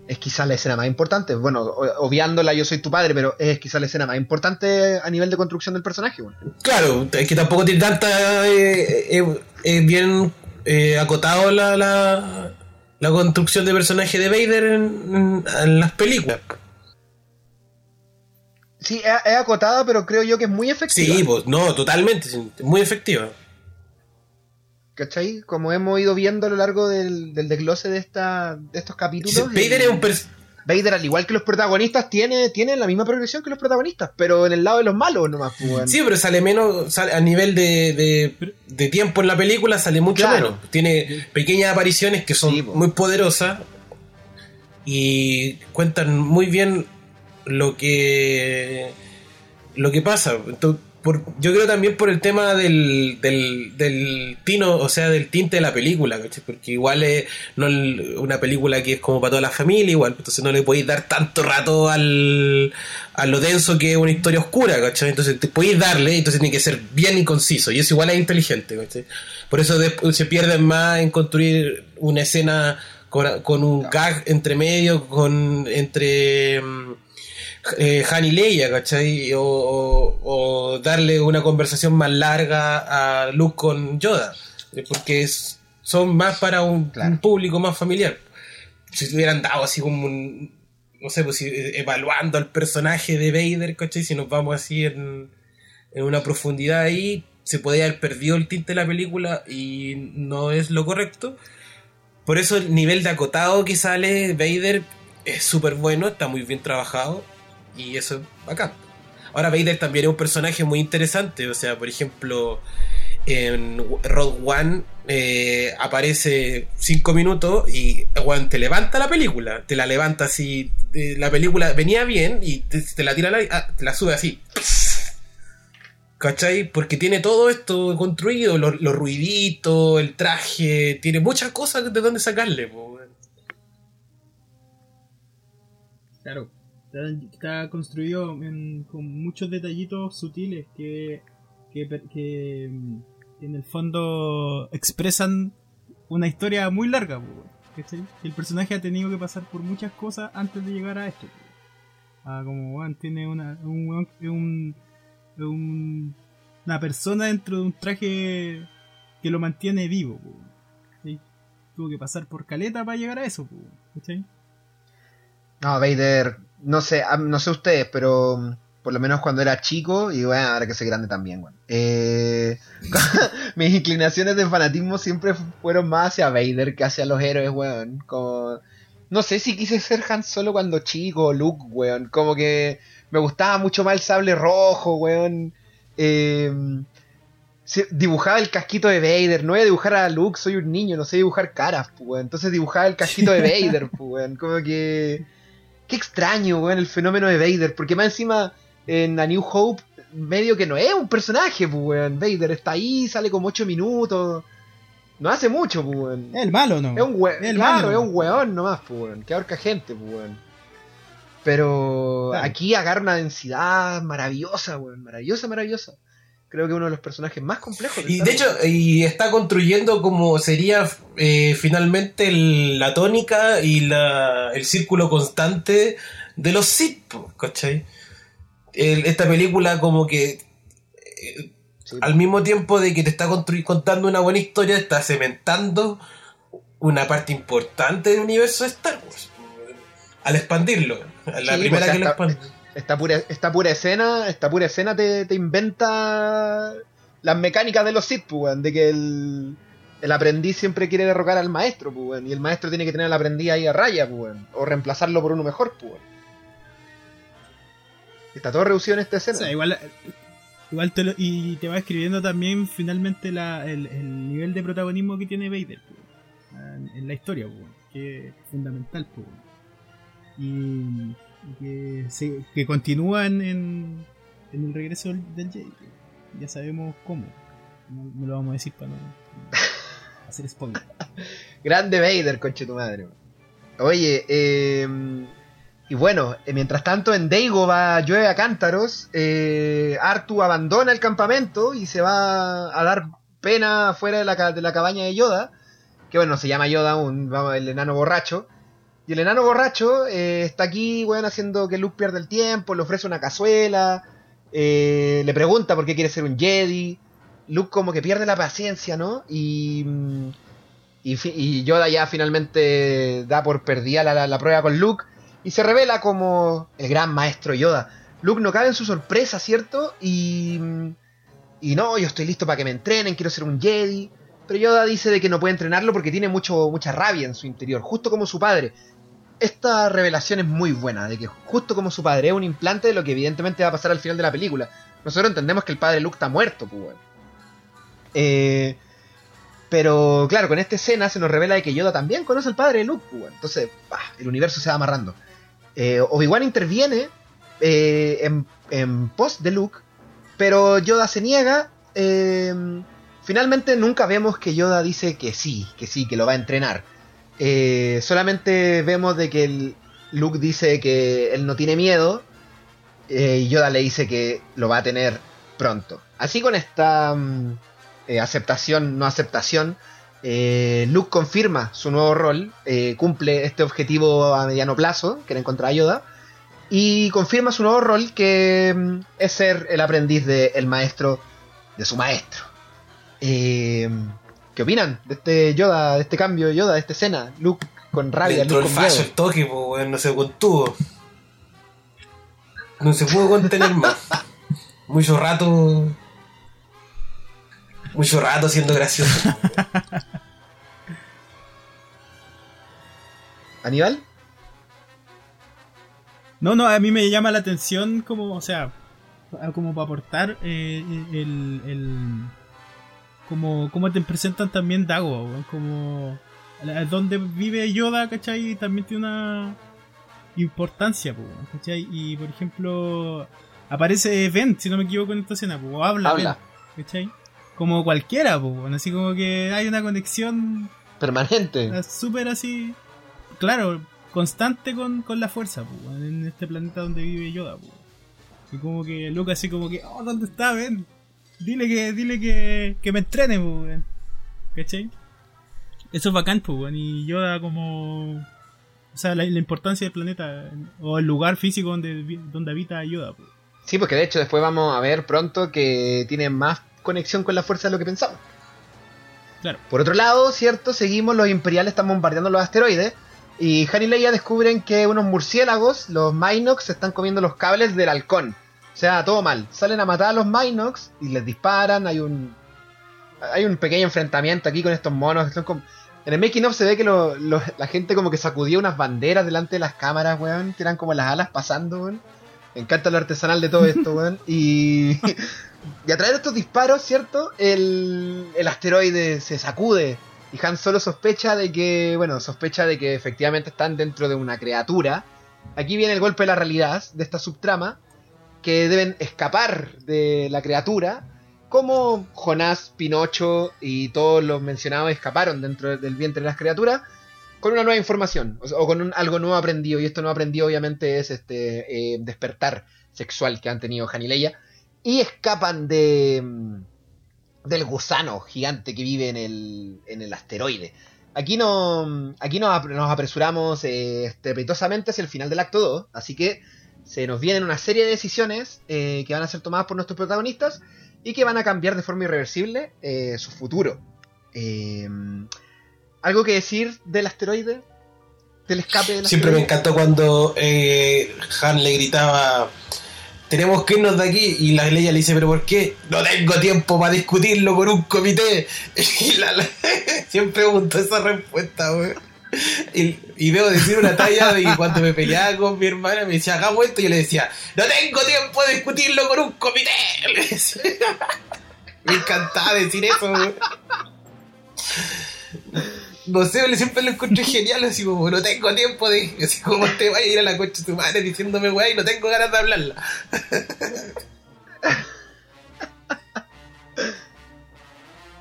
es quizás la escena más importante. Bueno, obviándola, yo soy tu padre, pero es quizás la escena más importante a nivel de construcción del personaje. Claro, es que tampoco tiene tanta. eh, eh, eh, bien eh, acotado la, la, la construcción de personaje de Vader en, en- en las películas. Sí, es, acotada, pero creo yo que es muy efectiva. Sí, pues no, totalmente. Muy efectiva. ¿Cachai? Como hemos ido viendo a lo largo del, del desglose de, esta, de estos capítulos. Vader es un Vader, al igual que los protagonistas, tiene, tiene la misma progresión que los protagonistas, pero en el lado de los malos nomás. pues. Sí, pero sale menos, sale a nivel de, de, de tiempo en la película, sale mucho Claro. menos. Tiene pequeñas apariciones que son Sí, muy poderosas y cuentan muy bien lo que lo que pasa. Entonces, por- yo creo también por el tema del, del, del tino, o sea, del tinte de la película, ¿cachai? porque igual es no una película que es como para toda la familia, igual, entonces no le podéis dar tanto rato al, a lo denso que es una historia oscura, ¿cachai? Entonces te podéis darle, entonces tiene que ser bien y conciso, y eso igual es inteligente, ¿cachai? Por eso después se pierden más en construir una escena con, con un gag entre medio, con entre mm, eh, Han y Leia, ¿cachai? O, o- o darle una conversación más larga a Luke con Yoda, eh, porque es- son más para un, Claro. un público más familiar. Si se hubieran dado así como un, no sé, pues eh, evaluando al personaje de Vader, ¿cachai? Si nos vamos así en, en una profundidad ahí, se podría haber perdido el tinte de la película y no es lo correcto. Por eso el nivel de acotado que sale Vader es súper bueno, está muy bien trabajado y eso es bacán. Ahora Vader también es un personaje muy interesante, o sea, por ejemplo, en Rogue One eh, aparece cinco minutos y weón, te levanta la película, te la levanta así, eh, la película venía bien y te, la tira la, ah, te la sube así. ¿Cachai? Porque tiene todo esto construido, los, ruiditos, el traje, tiene muchas cosas de donde sacarle. Claro. Está, construido en- con muchos detallitos sutiles que, que, que, mm, en el fondo expresan una historia muy larga. ¿cachai? El personaje ha tenido que pasar por muchas cosas antes de llegar a esto. Ah, como weón, tiene una, un, un, un- una persona dentro de un traje que lo mantiene vivo. ¿cachai? Tuvo que pasar por caleta para llegar a eso. ¿cachai? No, Vader, no sé, ah, no sé ustedes, pero mm, por lo menos cuando era chico, y bueno, ahora que soy grande también, bueno. eh, mis inclinaciones de fanatismo siempre fueron más hacia Vader que hacia los héroes, weón. Como, no sé si quise ser Han Solo cuando chico, o Luke, weón. Como que me gustaba mucho más el sable rojo, weón. Eh, dibujaba el casquito de Vader, no voy a dibujar a Luke, soy un niño, no sé dibujar caras, pues, weón. Entonces dibujaba el casquito de Vader, pues, weón. Como que... Qué extraño, weón, el fenómeno de Vader, porque más encima en A New Hope, medio que no es un personaje, pues, weón. Vader está ahí, sale como 8 minutos. No hace mucho, pues, weón. El malo, ¿no? Es un weón, El claro, malo. es un weón nomás, pues, weón. Que ahorca gente, weón. Pero Claro. aquí agarra una densidad maravillosa, weón. Maravillosa, maravillosa. Creo que uno de los personajes más complejos. Y de hecho, y está construyendo como sería eh, finalmente el- la tónica y la, el círculo constante de los Sith, ¿cachai? El- esta película como que eh, Sí, al mismo tiempo de que te está contando una buena historia, está cementando una parte importante del universo de Star Wars. Al expandirlo. La Sí, primera pues, que lo expande. Esta pura, esta pura escena, esta pura escena te, te inventa las mecánicas de los Sith, pues, de que el, el aprendiz siempre quiere derrocar al maestro, pues, y el maestro tiene que tener al aprendiz ahí a raya, pues, o reemplazarlo por uno mejor, pues. Está todo reducido en esta O escena. sea, igual, igual te lo- y te va escribiendo también finalmente la, el, el nivel de protagonismo que tiene Vader po, en, la historia, po, que es fundamental. Y, y que, que continúa en, en, el regreso del, del Jedi. Ya sabemos cómo. No, lo vamos a decir para no, hacer spoiler. Grande Vader, conche tu madre. Oye, eh, y bueno, eh, mientras tanto en Daigo va llueve a cántaros, eh, Artu abandona el campamento y se va a dar pena fuera de la, de la cabaña de Yoda, que bueno, se llama Yoda aún, el enano borracho, Y el enano borracho eh, está aquí, weón, haciendo que Luke pierda el tiempo, le ofrece una cazuela, eh, le pregunta por qué quiere ser un Jedi. Luke como que pierde la paciencia, ¿no? Y, mm, y, Yoda ya finalmente da por perdida la, la- la prueba con Luke y se revela como el gran maestro Yoda. Luke no cabe en su sorpresa, ¿cierto? Y, mm, y no, yo estoy listo para que me entrenen, quiero ser un Jedi. Pero Yoda dice de que no puede entrenarlo porque tiene mucho, mucha rabia en su interior, justo como su padre. Esta revelación es muy buena, de que justo como su padre es un implante de lo que evidentemente va a pasar al final de la película. Nosotros entendemos que el padre Luke está muerto, pues. Eh, pero claro, con esta escena se nos revela de que Yoda también conoce al padre Luke, pues. Entonces, bah, el universo se va amarrando. Eh, Obi-Wan interviene eh, en, en de Luke, pero Yoda se niega. eh, finalmente nunca vemos que Yoda dice que sí, que sí, que lo va a entrenar. Eh, solamente vemos de que Luke dice que él no tiene miedo eh, y Yoda le dice que lo va a tener pronto. Así con esta mm, eh, aceptación, no aceptación, Luke confirma su nuevo rol, cumple este objetivo a mediano plazo, que era encontrar a Yoda, y confirma su nuevo rol, que mm, es ser el aprendiz del maestro de su maestro. ¿Qué opinan de este Yoda, de este cambio de Yoda, de esta escena? Luke con rabia, Dentro Luke con fallo miedo. el toque, pues, weón, no se contuvo. No se pudo contener más. Mucho rato. Mucho rato siendo gracioso. ¿Aníbal? No, no, a mí me llama la atención como, o sea, como para aportar eh, el, el- como, como te presentan también Dago, como donde vive Yoda, ¿cachai? También tiene una importancia, ¿cachai? Y por ejemplo, aparece Ben, si no me equivoco en esta escena, o habla, Habla. Ben, ¿cachai? Como cualquiera, weón, así como que hay una conexión Permanente. es súper así, claro, constante con, con la fuerza, weón, en este planeta donde vive Yoda. Y como que Luke así como que, oh, ¿dónde está, Ben? Dile que, dile que, que me entrene, po, weón. ¿Cachai? Eso es bacán, pues, weón. Y Yoda como... O sea, la, la importancia del planeta, o el lugar físico donde, donde habita Yoda, po. Sí, porque de hecho después vamos a ver pronto que tiene más conexión con la fuerza de lo que pensamos. Claro. Por otro lado, cierto, seguimos, los imperiales están bombardeando los asteroides. Y Han y Leia descubren que unos murciélagos, los Minox, se están comiendo los cables del halcón. O sea, todo mal. Salen a matar a los Minox y les disparan. Hay un. Hay un pequeño enfrentamiento aquí con estos monos. que son como- En el making of se ve que lo- lo- la gente como que sacudía unas banderas delante de las cámaras, weón. Que eran como las alas pasando, weón. Me encanta lo artesanal de todo esto, weón. Y. Y a través de estos disparos, ¿cierto? El, el asteroide se sacude. Y Han solo sospecha de que, bueno, sospecha de que efectivamente están dentro de una criatura. Aquí viene el golpe de la realidad de esta subtrama. Que deben escapar de la criatura. Como Jonás, Pinocho y todos los mencionados escaparon dentro del vientre de las criaturas. Con una nueva información. O, con un- algo nuevo aprendido. Y esto nuevo aprendido obviamente es este eh, despertar sexual que han tenido Han y Leia y escapan de mm, del gusano gigante que vive en el, en el asteroide. Aquí no aquí nos, nos apresuramos eh, estrepitosamente hacia el final del acto 2, así que se nos vienen una serie de decisiones eh, que van a ser tomadas por nuestros protagonistas y que van a cambiar de forma irreversible eh, su futuro. Eh, ¿Algo que decir del asteroide? ¿Del escape del Siempre me encantó cuando eh, Han le gritaba: Tenemos que irnos de aquí. Y la Leia le dice: ¿Pero por qué? No tengo tiempo para discutirlo con un comité. Y la, la- siempre me gustó esa respuesta, weón. Y, y debo decir una talla que cuando me peleaba con mi hermana me decía, hagamos esto, y yo le decía, no tengo tiempo de discutirlo con un comité. Me encantaba decir eso. No sé, siempre lo encontré genial, así como, no tengo tiempo de... Así como te vaya a ir a la coche tu madre diciéndome, weá, y no tengo ganas de hablarla.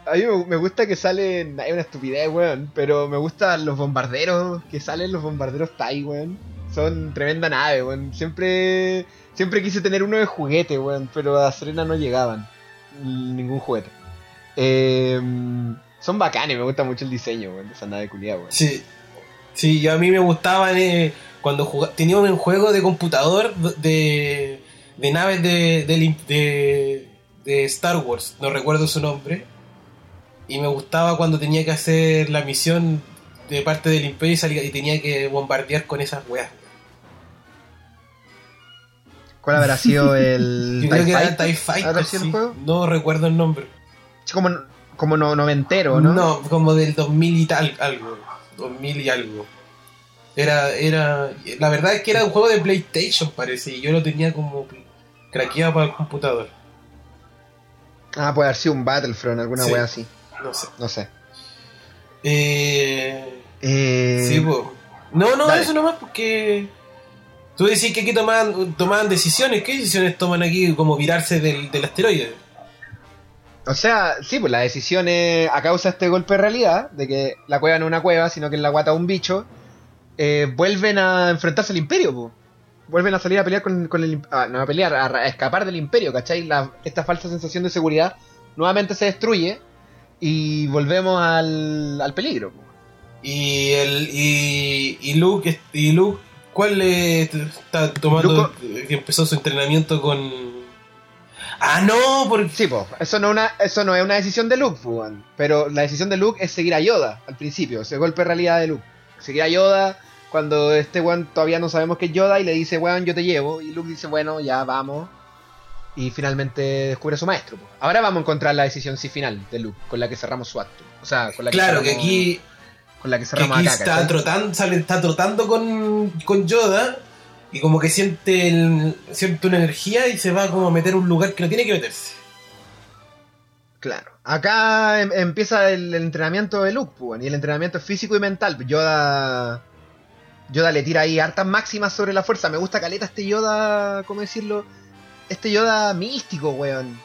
A mí me- gusta que salen. Hay una estupidez, weón. Pero me gustan los bombarderos que salen, los bombarderos Tai, weón. Son tremenda nave, weón. Siempre. Siempre quise tener uno de juguete, weón. Pero a Serena no llegaban. Ningún juguete. Eh, son bacanes, me gusta mucho el diseño, weón. De esa nave culiada, weón. Sí. Sí, yo a mí me gustaba eh, cuando jugaba, tenía un juego de computador de, de naves de, de Star Wars, no recuerdo su nombre. Y me gustaba cuando tenía que hacer la misión de parte del Imperio y, salía- y tenía que bombardear con esas weas. ¿Cuál habrá sido el Yo creo que era? TIE Fighter. ¿Habrá sido el juego? No recuerdo el nombre. Como, como no, noventero, ¿no? No, como del 2000 y tal, algo. 2000 y algo. Era, era. La verdad es que era un juego de PlayStation, parece. Y yo lo tenía como craqueado para el computador. Ah, puede haber sido un Battlefront, alguna Sí. wea así. No sé. No sé. Eh. Eh, Sí, po. No, no, dale. eso nomás porque. Tú decís que aquí tomaban, tomaban decisiones. ¿Qué decisiones toman aquí? Como virarse del, del asteroide. O sea, sí, pues la decisión es a causa de este golpe de realidad, de que la cueva no es una cueva, sino que es la guata un bicho, eh, vuelven a enfrentarse al imperio. Vuelven a salir a pelear con, con el... im- ah, no a pelear, a, a escapar del imperio, ¿cachai? La- esta falsa sensación de seguridad nuevamente se destruye y volvemos al, al peligro. po. Y el. Y, y Luke. Y Luke. ¿Cuál le está tomando? Luke- Que empezó su entrenamiento con. Ah, no, porque. Sí, pues, eso no, es una, eso no es una decisión de Luke, weón. pero la decisión de Luke es seguir a Yoda al principio, ese golpe de realidad de Luke. Seguir a Yoda cuando este weón todavía no sabemos que es Yoda y le dice, weón, yo te llevo. Y Luke dice, bueno, ya vamos. Y finalmente descubre a su maestro. Ahora vamos a encontrar la decisión sí final de Luke, con la que cerramos su acto. O sea, con la que Claro, que aquí. con la que Que cerramos aquí acá, está trotando, sale, está trotando con, con Yoda. Y como que siente, el- siente una energía y se va como a meter a un lugar que no tiene que meterse. Claro. Acá em- empieza el, el entrenamiento de Luke, pues, y el entrenamiento es físico y mental. Yoda. Yoda le tira ahí hartas máximas sobre la fuerza. Me gusta caleta este Yoda, ¿cómo decirlo? Este Yoda místico, weón.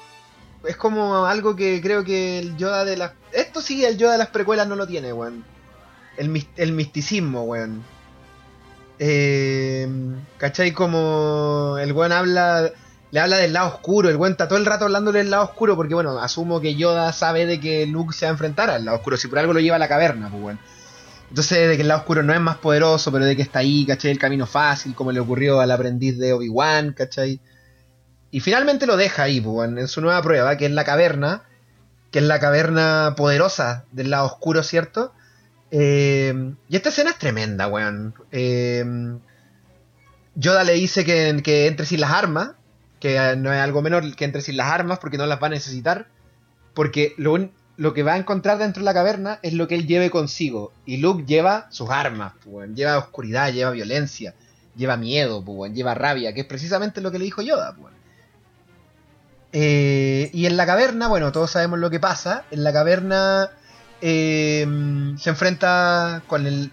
Es como algo que creo que el Yoda de las. Esto sí, el Yoda de las precuelas no lo tiene, weón. El, mis- el misticismo, weón. Eh, ¿Cachai? Como el weón habla le habla del lado oscuro, el weón está todo el rato hablándole del lado oscuro, porque bueno, asumo que Yoda sabe de que Luke se va a enfrentar al lado oscuro, si por algo lo lleva a la caverna, pues weón. Entonces, de que el lado oscuro no es más poderoso, pero de que está ahí, ¿cachai? El camino fácil, como le ocurrió al aprendiz de Obi-Wan, ¿cachai? Y finalmente lo deja ahí, pues weón, en su nueva prueba, que es la caverna, que es la caverna poderosa del lado oscuro, ¿cierto? Eh, y esta escena es tremenda, weón. Eh, Yoda le dice que, entre sin las armas, que no es algo menor que entre sin las armas porque no las va a necesitar, porque lo, lo que va a encontrar dentro de la caverna es lo que él lleve consigo. Y Luke lleva sus armas, pues, weón. lleva oscuridad, lleva violencia, lleva miedo, pues, weón, lleva rabia, que es precisamente lo que le dijo Yoda. pues, weón. Eh, y en la caverna, bueno, todos sabemos lo que pasa. En la caverna eh, se enfrenta con el,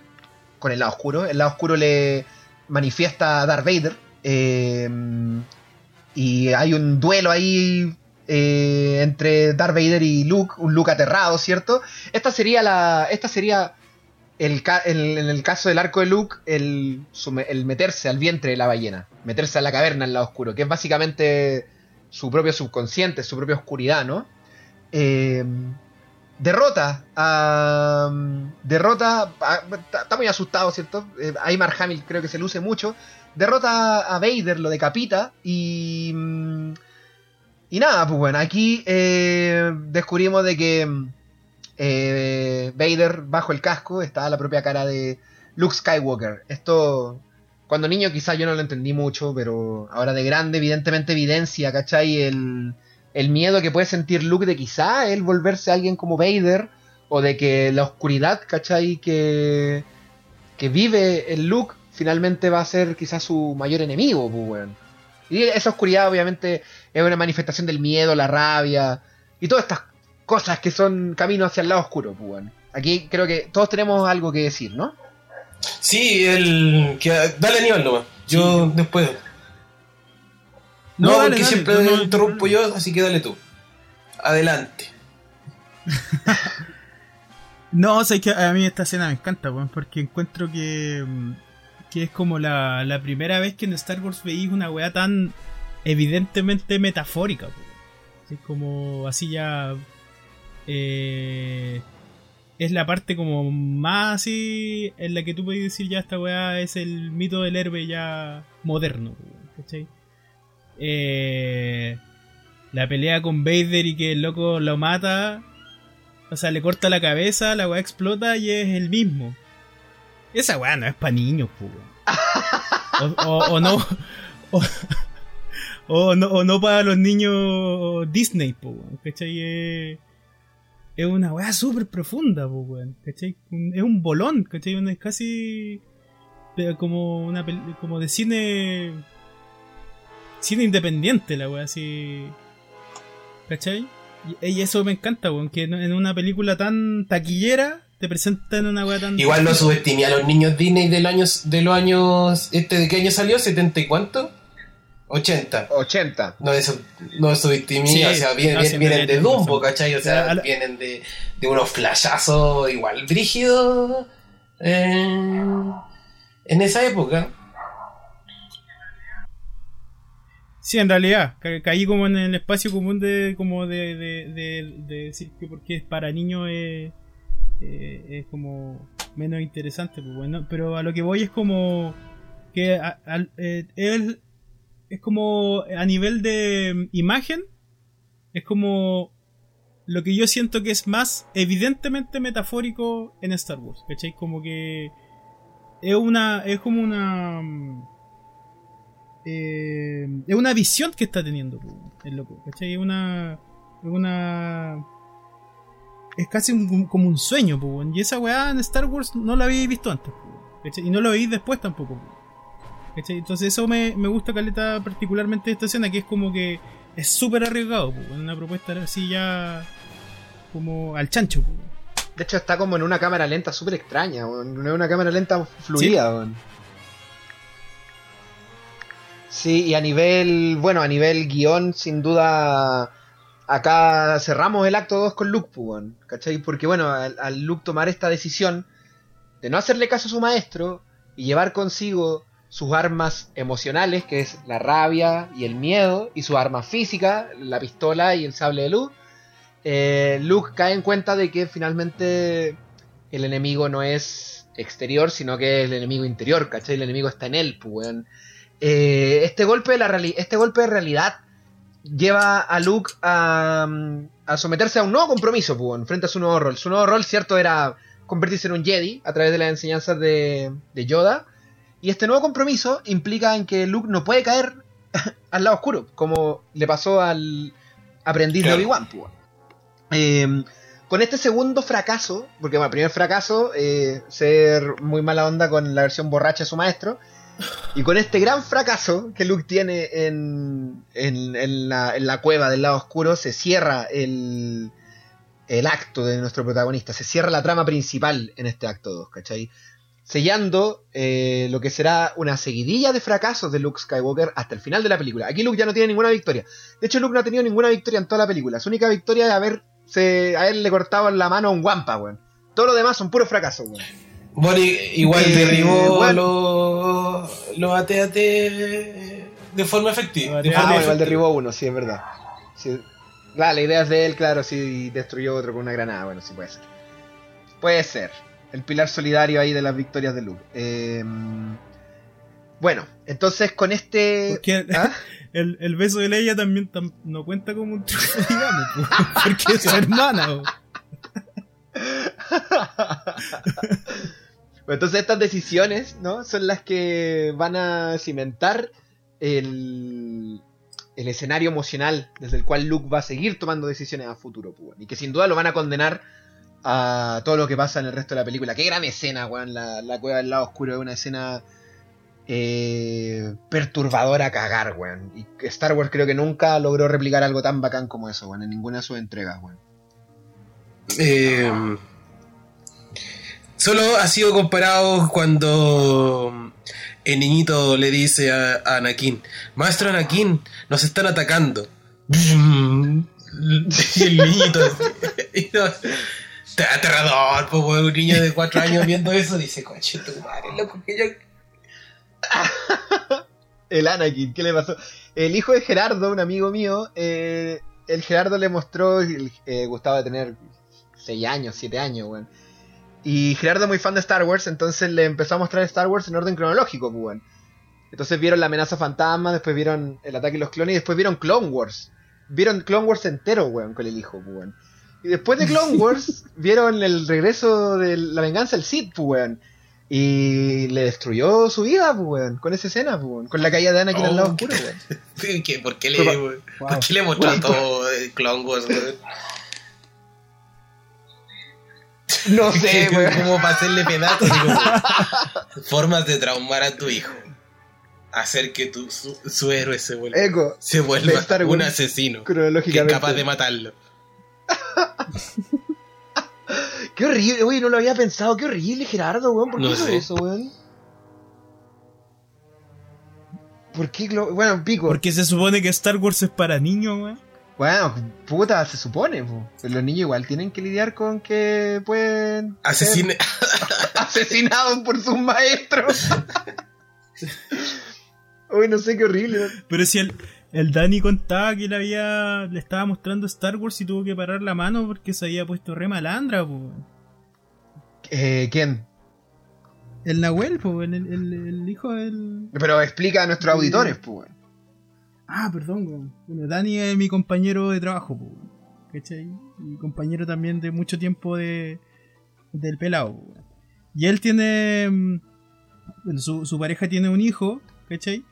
con el lado oscuro. El lado oscuro le manifiesta a Darth Vader. eh, y hay un duelo ahí eh, entre Darth Vader y Luke, un Luke aterrado, ¿cierto? Esta sería la. Esta sería. El, ca- en el caso del arco de Luke, el, el meterse al vientre de la ballena, meterse a la caverna en lado oscuro, que es básicamente su propio subconsciente, su propia oscuridad, ¿no? Eh, derrota a. Derrota. Está muy asustado, ¿cierto? Eh, ahí Mark Hamill creo que se luce mucho. Derrota a Vader, lo decapita y. mm, Y nada, pues bueno, aquí eh, descubrimos de que eh, Vader bajo el casco está la propia cara de Luke Skywalker. Esto, cuando niño quizás yo no lo entendí mucho, pero ahora de grande evidentemente evidencia, ¿cachai? El, el miedo que puede sentir Luke de quizá él volverse alguien como Vader o de que la oscuridad, ¿cachai? Que, que vive el Luke finalmente va a ser quizás su mayor enemigo, pues. Y esa oscuridad obviamente es una manifestación del miedo, la rabia y todas estas cosas que son caminos hacia el lado oscuro, pues. Aquí creo que todos tenemos algo que decir, ¿no? Sí, el. Que, dale Aníbal nomás. Yo después. No, dale, porque dale, siempre no, no, interrumpo yo, así que dale tú. Adelante. No, o sea, es que a mí esta escena me encanta, weón, porque encuentro que, mm, que es como la, la primera vez que en Star Wars veis una weá tan evidentemente metafórica, weón. Es como así ya... eh, es la parte como más así en la que tú puedes decir ya esta weá es el mito del héroe ya moderno, ¿cachai? Eh, la pelea con Vader y que el loco lo mata, o sea, le corta la cabeza, la weá explota y es el mismo. Esa weá no es para niños, o, o- o no. O, no, para los niños Disney, ¿cachai? Es, es una weá súper profunda, po, weón, ¿cachai? Es un bolón, ¿cachai? Es casi de- como una como de cine cine independiente la weá así ¿cachai? Y, y eso me encanta weón que en- en una película tan taquillera te presentan una weá tan Igual no subestimé a los niños Disney del años, de los años. Este, ¿De qué año salió? ¿70 y cuánto? 80. 80. No, eso, no subestimé, Sí, o sea, vienen, no, siempre vienen de Dumbo, ¿cachai? O sea, la- vienen de, de unos flashazos igual brígidos eh, en esa época. Sí, en realidad, ca- caí como en el espacio común de como de, de, de- de decir que porque es para niños es, eh, es como menos interesante, pues bueno, pero a lo que voy es como que a- al- eh, es, es como a nivel de imagen, es como lo que yo siento que es más evidentemente metafórico en Star Wars, ¿cachai? Como que es una, es como una... mm, eh, es una visión que está teniendo el loco, ¿cachai? Es una. Es una. Es casi un- como un sueño, y esa weá en Star Wars no la había visto antes, y no lo veis después tampoco. po, ¿cachai? Entonces, eso me, me gusta, Caleta, particularmente de esta escena, que es como que es súper arriesgado, weón, una propuesta así ya. como al chancho. po. De hecho, está como en una cámara lenta súper extraña. No es una cámara lenta fluida, weón. Sí, y a nivel, bueno, a nivel guion, sin duda, acá cerramos el acto 2 con Luke, pues, ¿cachai? Porque, bueno, al, al Luke tomar esta decisión de no hacerle caso a su maestro y llevar consigo sus armas emocionales, que es la rabia y el miedo, y sus armas físicas, la pistola y el sable de luz, eh, Luke cae en cuenta de que finalmente el enemigo no es exterior, sino que es el enemigo interior, ¿cachai? El enemigo está en él, pues. Eh, este, golpe de la este golpe de realidad lleva a Luke a, mm, someterse a un nuevo compromiso, pues, frente a su nuevo rol. Su nuevo rol, cierto, era convertirse en un Jedi a través de las enseñanzas de, de Yoda. Y este nuevo compromiso implica en que Luke no puede caer al lado oscuro, como le pasó al aprendiz Claro. de Obi-Wan, pues. Eh, con este segundo fracaso, porque bueno, el primer fracaso, eh, ser muy mala onda con la versión borracha de su maestro, y con este gran fracaso que Luke tiene en, en, en la, en la cueva del lado oscuro, se cierra el, el acto de nuestro protagonista, se cierra la trama principal en este acto 2, ¿cachai? Sellando eh, lo que será una seguidilla de fracasos de Luke Skywalker hasta el final de la película. Aquí Luke ya no tiene ninguna victoria. De hecho, Luke no ha tenido ninguna victoria en toda la película. Su única victoria es haberse, haberle cortado la mano a un Wampa, weón. Todo lo demás son puros fracasos, weón. Bueno, igual Eh, derribó bueno. los los AT-AT de forma efectiva. De Ah, forma Ah, igual derribó uno, sí, es verdad. Sí. Claro, la idea es de él, claro, sí, destruyó otro con una granada, bueno, sí puede ser. Puede ser. El pilar solidario ahí de las victorias de Luke. Eh, bueno, entonces con este... ¿Ah? el, el beso de Leia también tam- no cuenta como un triunfo, digamos, po, porque es hermana. entonces estas decisiones, ¿no? Son las que van a cimentar el, el escenario emocional desde el cual Luke va a seguir tomando decisiones a futuro, weón. y que sin duda lo van a condenar a todo lo que pasa en el resto de la película. Qué gran escena, weón, la, la cueva del lado oscuro es una escena eh, perturbadora a cagar, weón. Y Star Wars creo que nunca logró replicar algo tan bacán como eso, weón, en ninguna de sus entregas, weón. Eh, solo ha sido comparado cuando el niñito le dice a, a Anakin, Maestro Anakin, nos están atacando. Y el niñito aterrador, weón, un niño de cuatro años viendo eso dice, coche tu madre, loco, que yo El Anakin, ¿qué le pasó? El hijo de Gerardo, un amigo mío, eh, el Gerardo le mostró, eh, gustaba de tener 6 años, 7 años, weón. Y Gerardo muy fan de Star Wars, entonces le empezó a mostrar Star Wars en orden cronológico, pues, weón. Entonces vieron la amenaza fantasma, después vieron el ataque de los clones y después vieron Clone Wars. Vieron Clone Wars entero, weón, con el hijo, pues, weón. Y después de Clone Wars vieron el regreso de la venganza del Sith, pues, weón. Y le destruyó su vida, pues, weón, con esa escena, pues, weón. Con la caída de Anakin al lado Oh, oscuro, weón. ¿Qué? ¿Por qué le, Pero- ¿por qué le mostró todo el Clone Wars, weón? No sé, weón. Como para hacerle pedazos. Formas de traumar a tu hijo. Hacer que tu, su, su héroe se vuelva, Eco, se vuelva un asesino. Que es capaz de matarlo. Qué horrible, uy, no lo había pensado. Qué horrible, Gerardo, weón. ¿Por qué No hizo sé. eso, weón? ¿Por qué? Clo- Bueno, pico. Porque se supone que Star Wars es para niños, weón. Bueno, puta, se supone, po. Los niños igual tienen que lidiar con que pueden Asesine. asesinados por sus maestros. Uy, no sé qué horrible. weón. Pero si el, el Dani contaba que le había le estaba mostrando Star Wars y tuvo que parar la mano porque se había puesto re malandra, po. Eh, ¿Quién? El Nahuel, po, el, el, el hijo del... Pero explica a nuestros auditores, pues. Ah, perdón, weón. Bueno, Dani es mi compañero de trabajo, po. ¿Cachai? Y compañero también de mucho tiempo de del pelado, po. Y él tiene... mm, bueno, su, su pareja tiene un hijo, ¿cachai?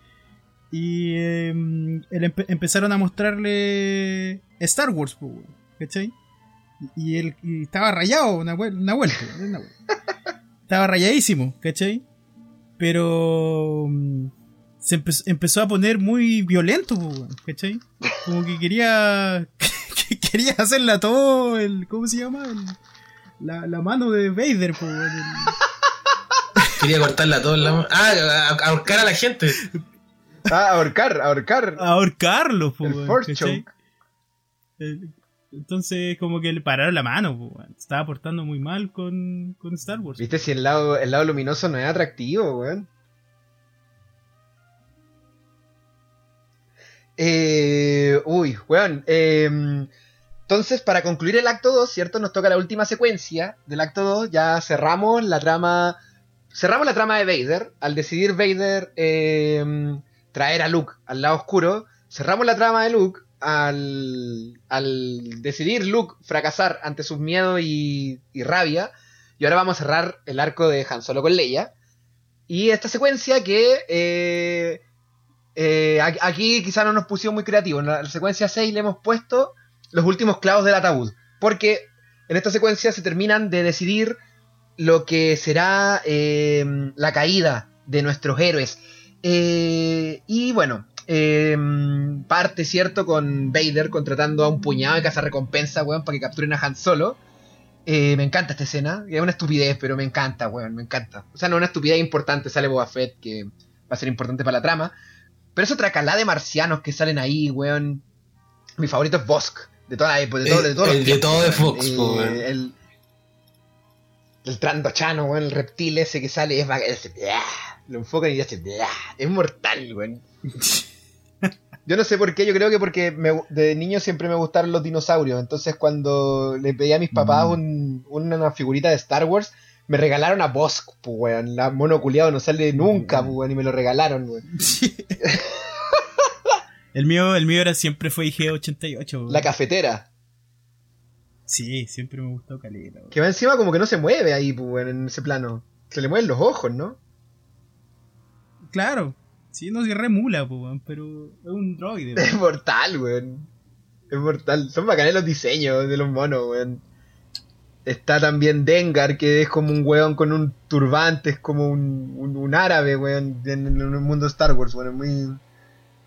Y eh, él empe- empezaron a mostrarle Star Wars, ¿cachai? Y él y estaba rayado, Nahuel, Nahuel, estaba rayadísimo, ¿cachai? Pero mm, se empe- empezó a poner muy violento, ¿cachai? Como que quería que quería hacerla todo el ¿cómo se llama? El- la, la mano de Vader, el- Quería cortarla a todos la mano. Ah, ahorcar a la gente. Ah, ahorcar, ahorcar. ahorcarlo, po, el. El- Entonces, como que le pararon la mano, po, estaba portando muy mal con, con Star Wars. Viste si el lado, el lado luminoso no es atractivo, weón. Eh, uy, weón. eh, entonces, para concluir el acto 2, ¿cierto? Nos toca la última secuencia del acto 2. Ya cerramos la trama. Cerramos la trama de Vader. Al decidir Vader eh, traer a Luke al lado oscuro. Cerramos la trama de Luke. Al, al decidir Luke fracasar ante sus miedos y, y rabia. Y ahora vamos a cerrar el arco de Han Solo con Leia. Y esta secuencia que eh, eh, aquí quizá no nos pusimos muy creativos. En la, la secuencia 6 le hemos puesto los últimos clavos del ataúd. Porque en esta secuencia se terminan de decidir lo que será eh, la caída de nuestros héroes. Eh, y bueno, eh, parte, ¿cierto? Con Vader contratando a un puñado de cazarrecompensa, weón, para que capturen a Han Solo. Eh, me encanta esta escena. Es una estupidez, pero me encanta, weón, me encanta. O sea, no es una estupidez importante. Sale Boba Fett, que va a ser importante para la trama. Pero es otra calada de marcianos que salen ahí, weón. Mi favorito es Bosk. De toda la época, de todo, de todos los El- de todo de. Fox, Eh, weón. el, el Trandochano, weón, el reptil ese que sale, es, es- lo enfocan y hace es mortal, weón. Yo no sé por qué, yo creo que porque me- de niño siempre me gustaron los dinosaurios. Entonces, cuando le pedí a mis papás un- una figurita de Star Wars, me regalaron a Bosk, pues, weón. La mono culiado no sale nunca, pues, weón, y me lo regalaron, weón. El mío, el mío era siempre fue IG88. weón. La cafetera. Sí, siempre me gustó caleta. weón. Que va encima como que no se mueve ahí, pues, en ese plano. Se le mueven los ojos, ¿no? Claro. Sí, no se remula, weón, pero es un droide. Es mortal, weón. Es mortal. Son bacanes los diseños de los monos, weón. Está también Dengar, que es como un weón con un turbante, es como un, árabe, weón, en, el mundo Star Wars, weón, muy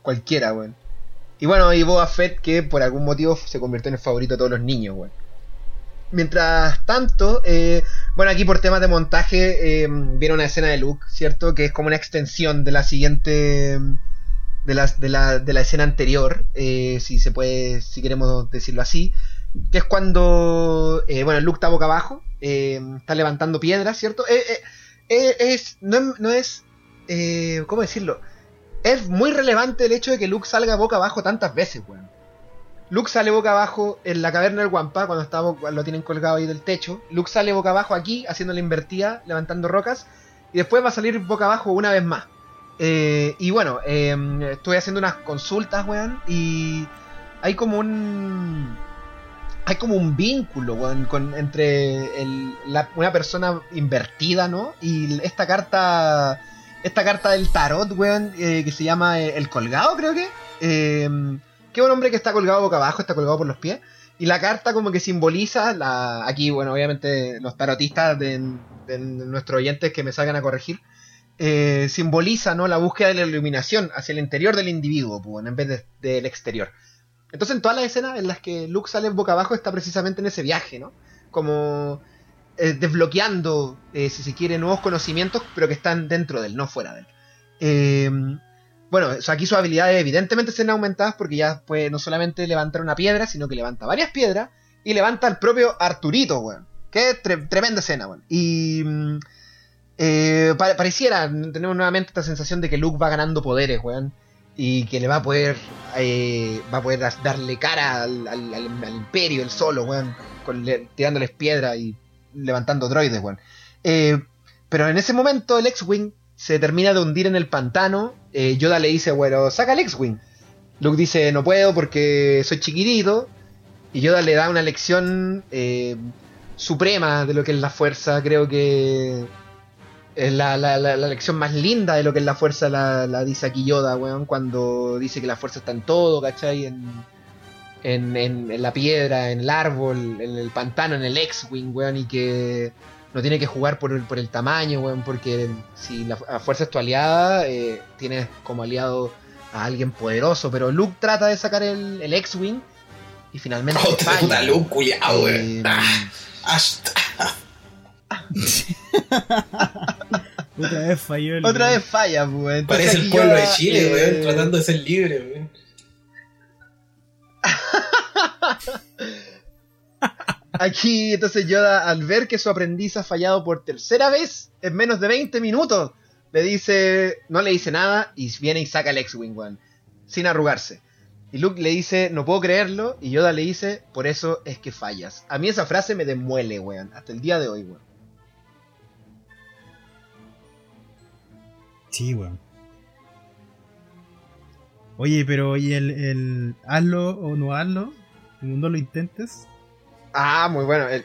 cualquiera, weón. Y bueno, y Boba Fett, que por algún motivo se convirtió en el favorito de todos los niños, weón. Mientras tanto, eh, bueno, aquí por temas de montaje, eh, viene una escena de Luke, ¿cierto? Que es como una extensión de la siguiente de la, de la, de la escena anterior, eh, si se puede, si queremos decirlo así, que es cuando, eh, bueno, Luke está boca abajo, eh, está levantando piedras, ¿cierto? Eh, es, no, no es, ¿cómo decirlo? Es muy relevante el hecho de que Luke salga boca abajo tantas veces, weón. Luke sale boca abajo en la caverna del Wampa, cuando estaba, lo tienen colgado ahí del techo. Luke sale boca abajo aquí, haciendo la invertida, levantando rocas. Y después va a salir boca abajo una vez más. Eh, y bueno, eh, estuve haciendo unas consultas, weón. Y hay como un. Hay como un vínculo, weón, con, entre una persona invertida, ¿no? Y esta carta. Esta carta del tarot, weón, eh, que se llama eh, El Colgado, creo que. Que un hombre que está colgado boca abajo, está colgado por los pies. Y la carta como que simboliza, la aquí, bueno, obviamente los tarotistas de, de nuestros oyentes que me salgan a corregir, eh, simboliza ¿no? la búsqueda de la iluminación hacia el interior del individuo, pues, en vez de- del exterior. Entonces en todas las escenas en las que Luke sale boca abajo está precisamente en ese viaje, ¿no? Como eh, desbloqueando, eh, si se quiere, nuevos conocimientos, pero que están dentro de él, no fuera de él. Bueno, aquí sus habilidades evidentemente se han aumentadas porque ya puede no solamente levantar una piedra, sino que levanta varias piedras y levanta al propio Arturito, weón. Que tre- tremenda escena, weón. Y mm, eh, pa- pareciera, tenemos nuevamente esta sensación de que Luke va ganando poderes, weón. Y que le va a poder eh, va a poder darle cara al, imperio, el solo, weón. Con, le- tirándoles piedra y levantando droides, weón. Eh, pero en ese momento el X-Wing se termina de hundir en el pantano. Eh, Yoda le dice, bueno, saca el X-Wing. Luke dice, no puedo porque soy chiquitito. Y Yoda le da una lección eh, suprema de lo que es la fuerza. Creo que es la, la- lección más linda de lo que es la fuerza la, la dice aquí Yoda, weón, cuando dice que la fuerza está en todo, ¿cachai? En, en, en- en la piedra, en el árbol, en el pantano, en el X-Wing, weón, y que no tiene que jugar por el, por el tamaño, weón, porque si la, la fuerza es tu aliada, eh, tienes como aliado a alguien poderoso, pero Luke trata de sacar el, el X-Wing y finalmente Oh, te falla. puta Luke, culiao, weón. Eh, Ah, ash- Otra vez falló el. Otra vez falla, pues, weón. Parece el pueblo de Chile, eh, weón, tratando de ser libre, weón. Aquí, entonces Yoda, al ver que su aprendiz ha fallado por tercera vez en menos de 20 minutos, le dice, no le dice nada y viene y saca el X-Wing, sin arrugarse. Y Luke le dice, no puedo creerlo, y Yoda le dice, por eso es que fallas. A mí esa frase me demuele, weón, hasta el día de hoy, weón. Sí, weón. Oye, pero ¿y el, el hazlo o no hazlo? Como no lo intentes. Ah, muy bueno. el-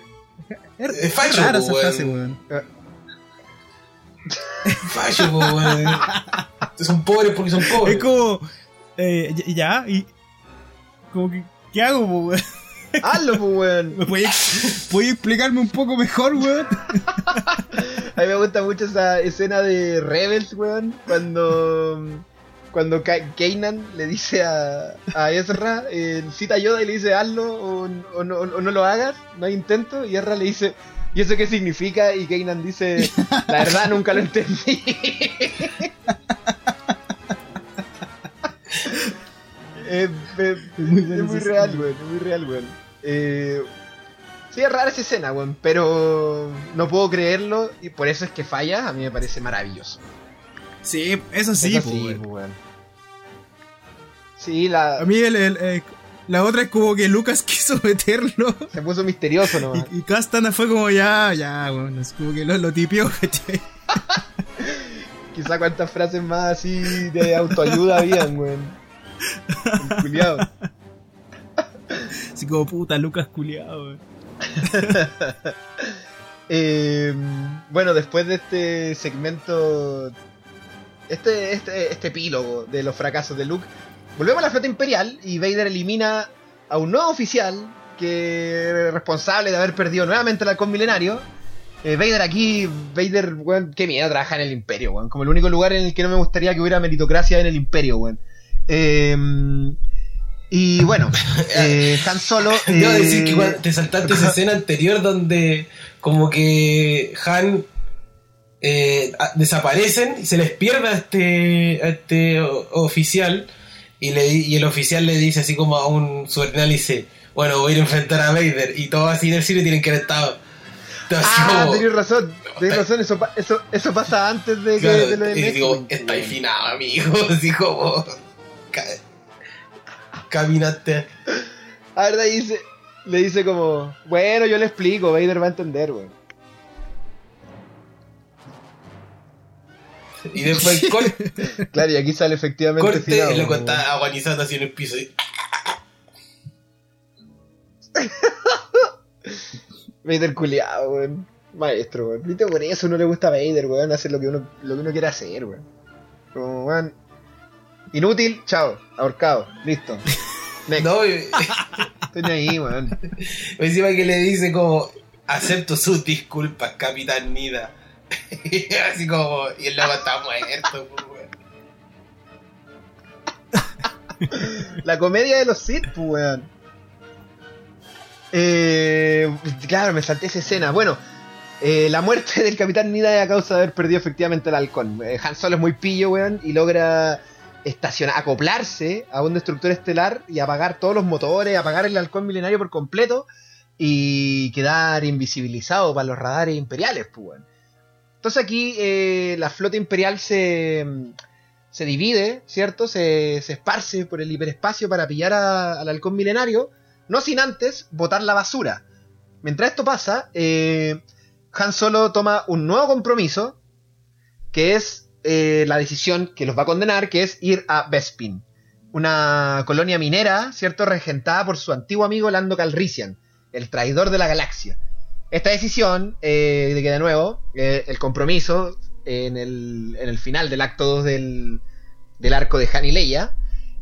Es, Es es fallo, rara po, esa weón. frase, weón. Fallo, po, weón. Son pobres porque son pobres. Es como. Eh, ya, y. Como que. ¿Qué hago, po, weón? Hazlo, pues, weón. ¿Me puedes puede explicarme un poco mejor, weón? A mí me gusta mucho esa escena de Rebels, weón, cuando cuando Kanan le dice a, a Ezra, eh, cita a Yoda y le dice hazlo o, o no, o no lo hagas, no hay intento, y Ezra le dice, ¿y eso qué significa? Y Kanan dice, la verdad nunca lo entendí. Eh, eh, Es muy es real, es muy real. Eh, sí, es rara esa escena, weón, pero no puedo creerlo y por eso es que falla, a mí me parece maravilloso. Sí, eso sí, Eso sí, weón. Sí, la, A mí el, el, eh, la otra es como que Lucas quiso meterlo. se puso misterioso nomás. Y, y Castana fue como ya, ya, weón. Es como que lo, lo tipió, ¿cachai? Quizá cuántas frases más así de autoayuda habían, weón. El culiao. Así como puta, Lucas culiado, weón. Eh, bueno, después de este segmento, este, este, este epílogo de los fracasos de Luke, volvemos a la flota imperial y Vader elimina a un nuevo oficial que es responsable de haber perdido nuevamente el halcón milenario. Eh, Vader aquí, Vader, weón, qué miedo trabajar en el imperio, weón. Como el único lugar en el que no me gustaría que hubiera meritocracia en el imperio, weón. Eh, y bueno, eh, Han Solo... Debo eh, decir que igual te saltaste esa escena anterior donde como que Han eh, desaparecen y se les pierde a este, a este oficial y, le, y el oficial le dice así como a un subordinado dice bueno voy a ir a enfrentar a Vader y todos así en el cine tienen que haber estado Ah, como- tenés razón, tenés razón, eso, eso, eso pasa antes de, que, claro, de lo y digo está weón. infinado amigo así como ca- caminaste A ver, dice, le dice como, bueno, yo le explico, Vader va a entender, weón. Y después corte, Claro, y aquí sale efectivamente corte Finado, el loco está agonizando así en el piso. y- Vader culiado, weón. Maestro, weón. Viste, por eso no le gusta a Vader, weón. Hacer lo que uno, lo que uno quiere hacer, weón. Como, weón. Inútil, chao. Ahorcado. Listo. Next. No, y- Estoy ahí, weón. encima que le dice como, acepto sus disculpas, Capitán Nida. Así como, y el loco está muerto. La comedia de los Sith, weón. Eh, claro, me salté esa escena. Bueno, eh, la muerte del Capitán Nida es a causa de haber perdido efectivamente el halcón. Eh, Han Solo es muy pillo, weón, y logra estacionar, acoplarse a un destructor estelar y apagar todos los motores, apagar el halcón milenario por completo y quedar invisibilizado para los radares imperiales, pues. Entonces aquí eh, la flota imperial se, se divide, ¿cierto? Se, se esparce por el hiperespacio para pillar al halcón milenario, no sin antes botar la basura. Mientras esto pasa, eh, Han Solo toma un nuevo compromiso, que es eh, la decisión que los va a condenar, que es ir a Bespin, una colonia minera, ¿cierto? Regentada por su antiguo amigo Lando Calrissian, el traidor de la galaxia. Esta decisión, eh, de que de nuevo, eh, el compromiso en el, en el final del acto 2 del, del arco de Han y Leia,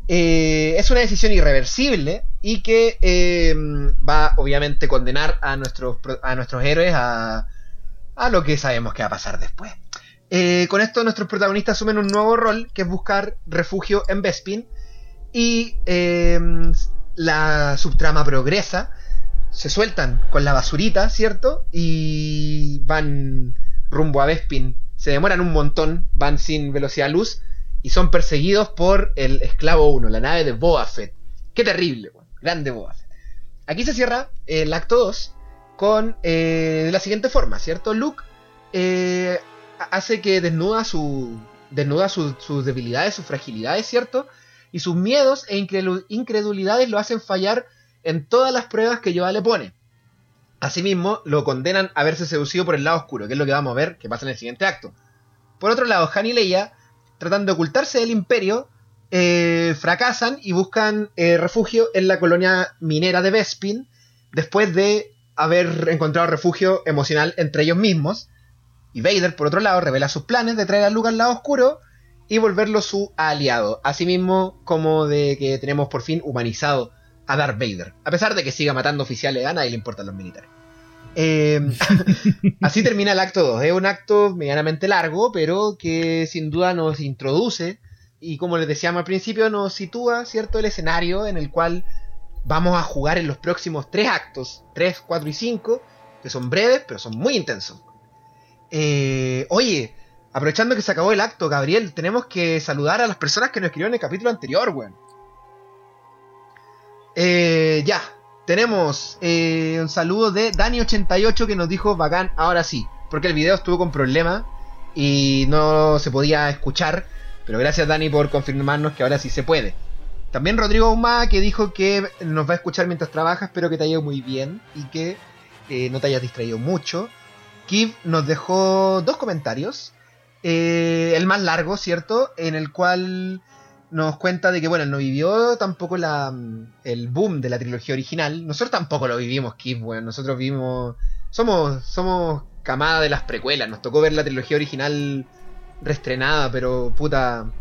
eh, es una decisión irreversible y que eh, va obviamente condenar a nuestros, a nuestros héroes a, a lo que sabemos que va a pasar después. Eh, con esto nuestros protagonistas asumen un nuevo rol que es buscar refugio en Bespin y eh, la subtrama progresa, se sueltan con la basurita, ¿cierto? Y van rumbo a Bespin, se demoran un montón, van sin velocidad luz y son perseguidos por el Esclavo 1, la nave de Boba Fett. Qué terrible, grande Boba Fett. Aquí se cierra el acto 2 con eh, la siguiente forma, ¿cierto? Luke eh, hace que desnuda su desnuda su- sus debilidades, sus fragilidades, ¿cierto? Y sus miedos e incredulidades lo hacen fallar en todas las pruebas que Yoda le pone. Asimismo, lo condenan a verse seducido por el lado oscuro, que es lo que vamos a ver que pasa en el siguiente acto. Por otro lado, Han y Leia, tratando de ocultarse del imperio, eh, fracasan y buscan eh, refugio en la colonia minera de Bespin, después de haber encontrado refugio emocional entre ellos mismos. Y Vader, por otro lado, revela sus planes de traer a Luke al lado oscuro y volverlo su aliado. Asimismo, como de que tenemos por fin humanizado a Darth Vader. A pesar de que siga matando oficiales, a nadie le importan los militares. Eh, así termina el acto 2. Es un acto medianamente largo, pero que sin duda nos introduce y como les decíamos al principio, nos sitúa, ¿cierto?, el escenario en el cual vamos a jugar en los próximos tres actos, 3, 4 y 5, que son breves, pero son muy intensos. Eh, oye, aprovechando que se acabó el acto, Gabriel, tenemos que saludar a las personas que nos escribieron en el capítulo anterior, weón. Eh, ya, tenemos eh, un saludo de Dani88 que nos dijo bacán, ahora sí, porque el video estuvo con problemas y no se podía escuchar, pero gracias Dani por confirmarnos que ahora sí se puede. También Rodrigo Uma que dijo que nos va a escuchar mientras trabaja, espero que te haya ido muy bien y que eh, no te hayas distraído mucho. Kiv nos dejó dos comentarios. Eh, el más largo, ¿cierto? En el cual nos cuenta de que, bueno, no vivió tampoco la, el boom de la trilogía original. Nosotros tampoco lo vivimos, Kiv, bueno, nosotros vimos... Somos, somos camada de las precuelas, nos tocó ver la trilogía original reestrenada, pero puta...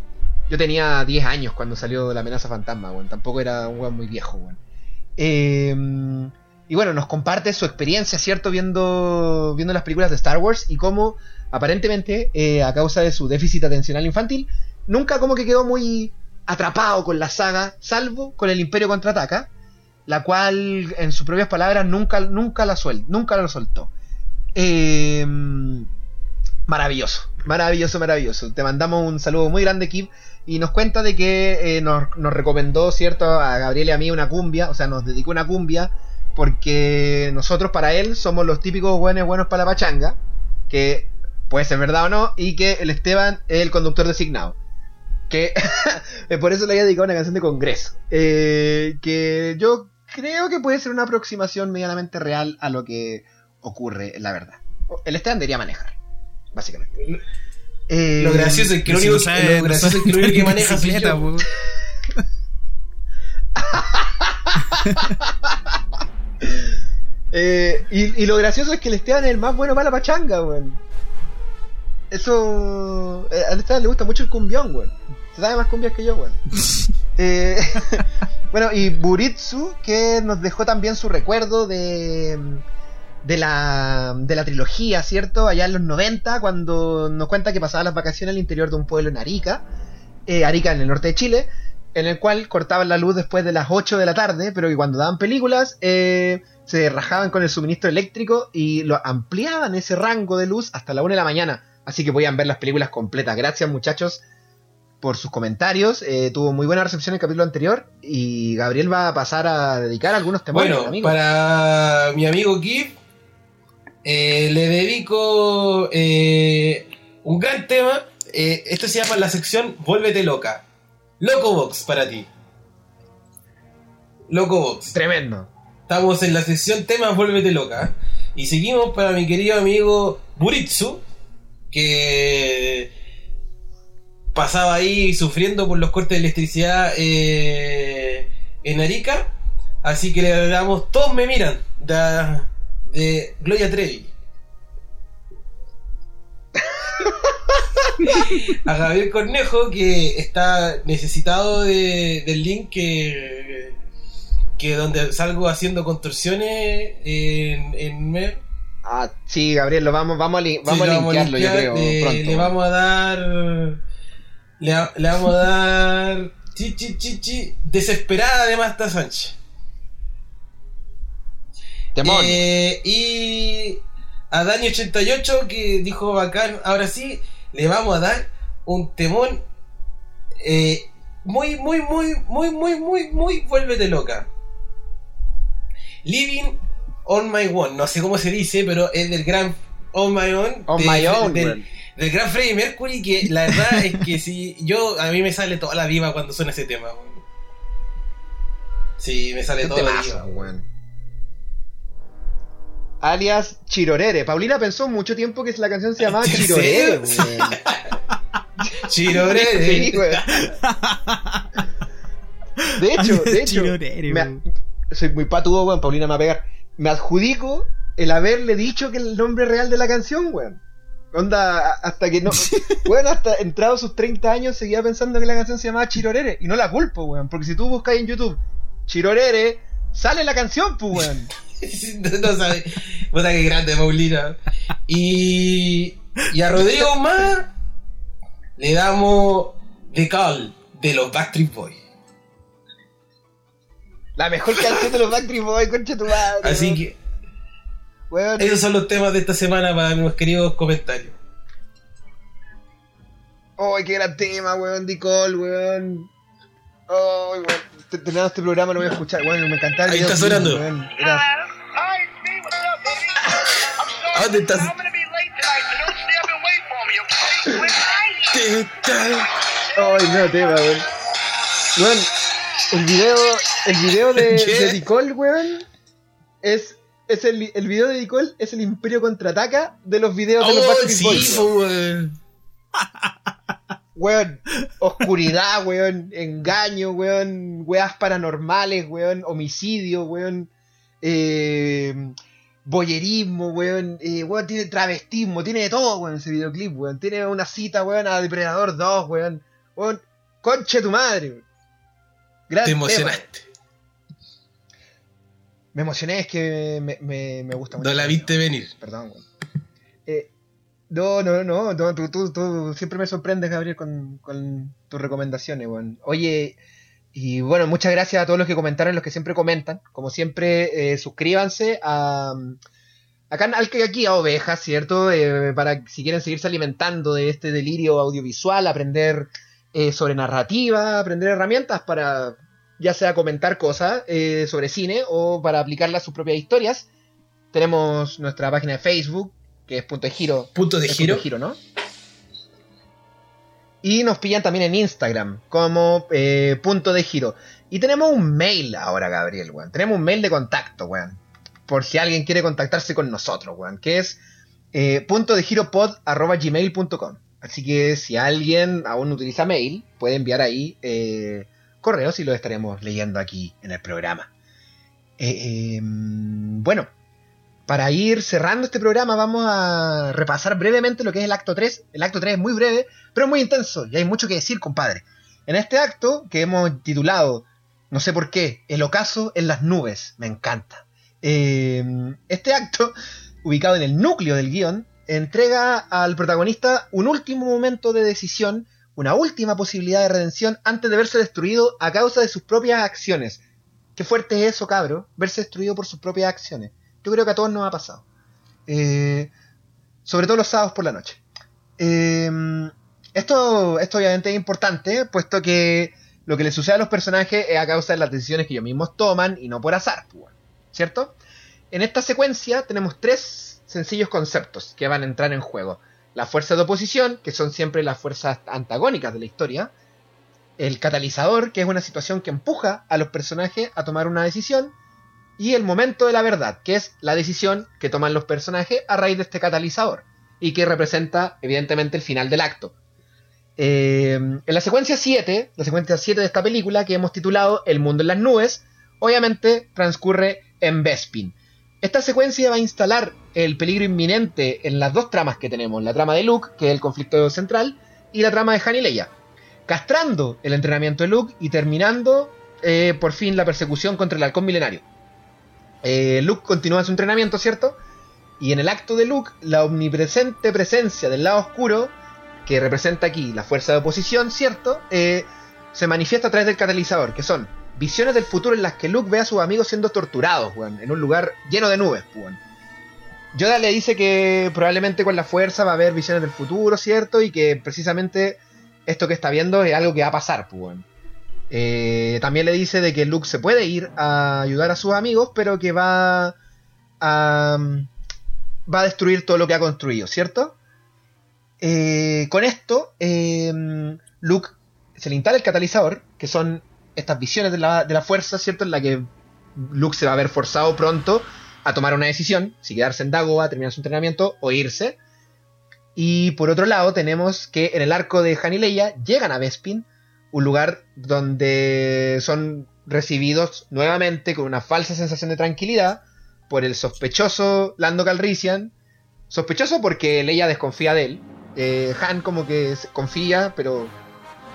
Yo tenía 10 años cuando salió La amenaza fantasma, weón. Tampoco era un weón muy viejo, weón. Eh, y bueno, nos comparte su experiencia, ¿cierto? Viendo, viendo las películas de Star Wars y cómo aparentemente, eh, a causa de su déficit atencional infantil, nunca como que quedó muy atrapado con la saga, salvo con el Imperio Contraataca, la cual, en sus propias palabras, nunca, nunca la suel nunca lo soltó. Eh, maravilloso, maravilloso, maravilloso. Te mandamos un saludo muy grande, Kip, y nos cuenta de que eh, nos, nos recomendó, ¿cierto?, a Gabriel y a mí una cumbia, o sea, nos dedicó una cumbia, porque nosotros para él somos los típicos buenos buenos para la pachanga, que puede ser verdad o no, y que el Esteban es el conductor designado. Que por eso le había dedicado una canción de Congreso. Eh, que yo creo que puede ser una aproximación medianamente real a lo que ocurre la verdad. El Esteban debería manejar, básicamente. Eh, Lo gracioso es que lo único, sabe- lo no gracioso sabe es que lo único que maneja soy bicicleta, yo. eh, y, y lo gracioso es que el Esteban es el más bueno para la pachanga, weón. Eso. eh, al Esteban le gusta mucho el cumbión, weón. Se sabe más cumbias que yo, weón. Eh, bueno, y Buritsu, que nos dejó también su recuerdo de, de, la, de la trilogía, ¿cierto? Allá en los 90, cuando nos cuenta que pasaba las vacaciones al interior de un pueblo en Arica, eh, Arica en el norte de Chile, en el cual cortaban la luz después de las 8 de la tarde, pero que cuando daban películas eh, se rajaban con el suministro eléctrico y lo ampliaban ese rango de luz hasta la 1 de la mañana. Así que podían ver las películas completas. Gracias muchachos por sus comentarios. Eh, tuvo muy buena recepción el capítulo anterior y Gabriel va a pasar a dedicar algunos temores. Bueno, amigo. para mi amigo Kip, eh, le dedico eh, un gran tema. Esto se llama la sección Vuélvete Loca. Loco Box para ti. Loco Box. Tremendo. Estamos en la sección temas Vuélvete Loca. Y seguimos para mi querido amigo Buritsu, que pasaba ahí sufriendo por los cortes de electricidad eh, en Arica. Así que le damos Todos me miran de, de Gloria Trevi. A Gabriel Cornejo que está necesitado de- del link que, que donde salgo haciendo contorsiones en, en Mer. Ah, sí, Gabriel, lo vamos, vamos a, li- vamos Sí, a lo vamos a linkearlo, yo creo. eh, pronto, le vamos a dar. Le, le vamos a dar. Chi, chi, chi, chi. Desesperada de Masta Sánchez. Temón. Eh, y a Dani88 que dijo bacán, ahora sí, le vamos a dar un temón eh, muy, muy, muy, muy, muy, muy, muy, vuélvete loca. Living on my own, no sé cómo se dice, pero es del gran On My Own. On de- my own, del. Del gran Freddie Mercury, que la verdad es que si yo, a mí me sale toda la viva cuando suena ese tema. weón. Sí, me sale ¿Qué toda la viva. weón. Alias Chirorere. Paulina pensó mucho tiempo que la canción se llamaba ¿En Chirorere. Chirorere. Sí, weón. De hecho, de hecho, Chirorere, me- soy muy patudo, weón. Paulina me va a pegar. Me adjudico el haberle dicho que el nombre real de la canción, weón. Onda, hasta que no. Weón, hasta entrado sus 30 años seguía pensando que la canción se llamaba Chirorere. Y no la culpo, weón. Porque si tú buscas en YouTube Chirorere, sale la canción, pues, weón. no, no sabe. Puta que grande, Paulina. Y, y a Rodrigo más le damos The Call de los Backstreet Boys. La mejor canción de los Backstreet Boys, concha tu madre. Así que Weón, esos son los temas de esta semana para mis queridos comentarios. ¡Ay, qué gran tema, weón! Nicole, weón. ¡Ay, weón! Te- Terminando este programa lo voy a escuchar, weón. Me encantaba el Ahí video está clip, sonando. weón. Era- Hi, Steve. What's up, baby? I'm sorry. ¿A dónde estás? I'm gonna be late tonight, so don't stay up and wait for me, okay? Good night. ¡Ay, no, tema, weón! Weón, el video, el video de, de Nicole, weón, es, es el, el video de Nicole es el Imperio Contraataca de los videos de los Oh, Backstreet sí, Boys. weón. weón. Oscuridad, weón, engaño, weón, weas paranormales, weón, homicidio, weón, eh, boyerismo, weón, eh, weón, tiene travestismo, tiene de todo, weón, ese videoclip, weón, tiene una cita, weón, a Depredador 2, weón, weón, conche tu madre, weón. Gran Te tema. Me emocioné, es que me, me, me gusta mucho. No la viste venir. Perdón. Eh, no, no, no, no, tú, tú, tú siempre me sorprendes, Gabriel, con, con tus recomendaciones, weón. Oye, y bueno, muchas gracias a todos los que comentaron, los que siempre comentan. Como siempre, eh, suscríbanse a, a canal que aquí a Ovejas, ¿cierto? Eh, para si quieren seguirse alimentando de este delirio audiovisual, aprender eh, sobre narrativa, aprender herramientas para ya sea comentar cosas eh, sobre cine o para aplicarlas a sus propias historias. Tenemos nuestra página de Facebook, que es punto de giro. Punto de giro. Punto de giro, ¿no? Y nos pillan también en Instagram como eh, punto de giro. Y tenemos un mail ahora, Gabriel, weón. Tenemos un mail de contacto, weón. Por si alguien quiere contactarse con nosotros, weón. Que es eh, punto de giro pod arroba gmail.com. Así que si alguien aún utiliza mail, puede enviar ahí eh, correos y lo estaremos leyendo aquí en el programa. Eh, em, bueno, para ir cerrando este programa vamos a repasar brevemente lo que es el acto 3. El acto 3 es muy breve, pero muy intenso y hay mucho que decir, compadre. En este acto, que hemos titulado, no sé por qué, El ocaso en las nubes, me encanta. Eh, este acto, ubicado en el núcleo del guion, entrega al protagonista un último momento de decisión, una última posibilidad de redención antes de verse destruido a causa de sus propias acciones. Qué fuerte es eso, cabro, verse destruido por sus propias acciones. Yo creo que a todos nos ha pasado. Eh, sobre todo los sábados por la noche. Eh, esto, esto obviamente es importante, puesto que lo que le sucede a los personajes es a causa de las decisiones que ellos mismos toman y no por azar, pues, ¿cierto? En esta secuencia tenemos tres sencillos conceptos que van a entrar en juego. La fuerza de oposición, que son siempre las fuerzas antagónicas de la historia. El catalizador, que es una situación que empuja a los personajes a tomar una decisión. Y el momento de la verdad, que es la decisión que toman los personajes a raíz de este catalizador. Y que representa, evidentemente, el final del acto. Eh, en la secuencia 7, la secuencia 7 de esta película, que hemos titulado El mundo en las nubes, obviamente transcurre en Bespin. Esta secuencia va a instalar el peligro inminente en las dos tramas que tenemos, la trama de Luke, que es el conflicto central, y la trama de Han y Leia, castrando el entrenamiento de Luke y terminando eh, por fin la persecución contra el halcón milenario. Eh, Luke continúa su entrenamiento, ¿cierto? Y en el acto de Luke, la omnipresente presencia del lado oscuro, que representa aquí la fuerza de oposición, ¿cierto? Eh, se manifiesta a través del catalizador, que son visiones del futuro en las que Luke ve a sus amigos siendo torturados, en un lugar lleno de nubes, weón. Yoda le dice que probablemente con la fuerza va a haber visiones del futuro, ¿cierto? Y que precisamente esto que está viendo es algo que va a pasar, pues, weón. Eh, también le dice de que Luke se puede ir a ayudar a sus amigos, pero que va a, va a destruir todo lo que ha construido, ¿cierto? Eh, con esto, eh, Luke se le instala el catalizador, que son estas visiones de la, de fuerza, ¿cierto? En la que Luke se va a ver forzado pronto a tomar una decisión, si quedarse en Dagoba, terminar su entrenamiento o irse. Y por otro lado tenemos que en el arco de Han y Leia llegan a Bespin, un lugar donde son recibidos nuevamente con una falsa sensación de tranquilidad por el sospechoso Lando Calrissian. Sospechoso porque Leia desconfía de él. Eh, Han como que confía, pero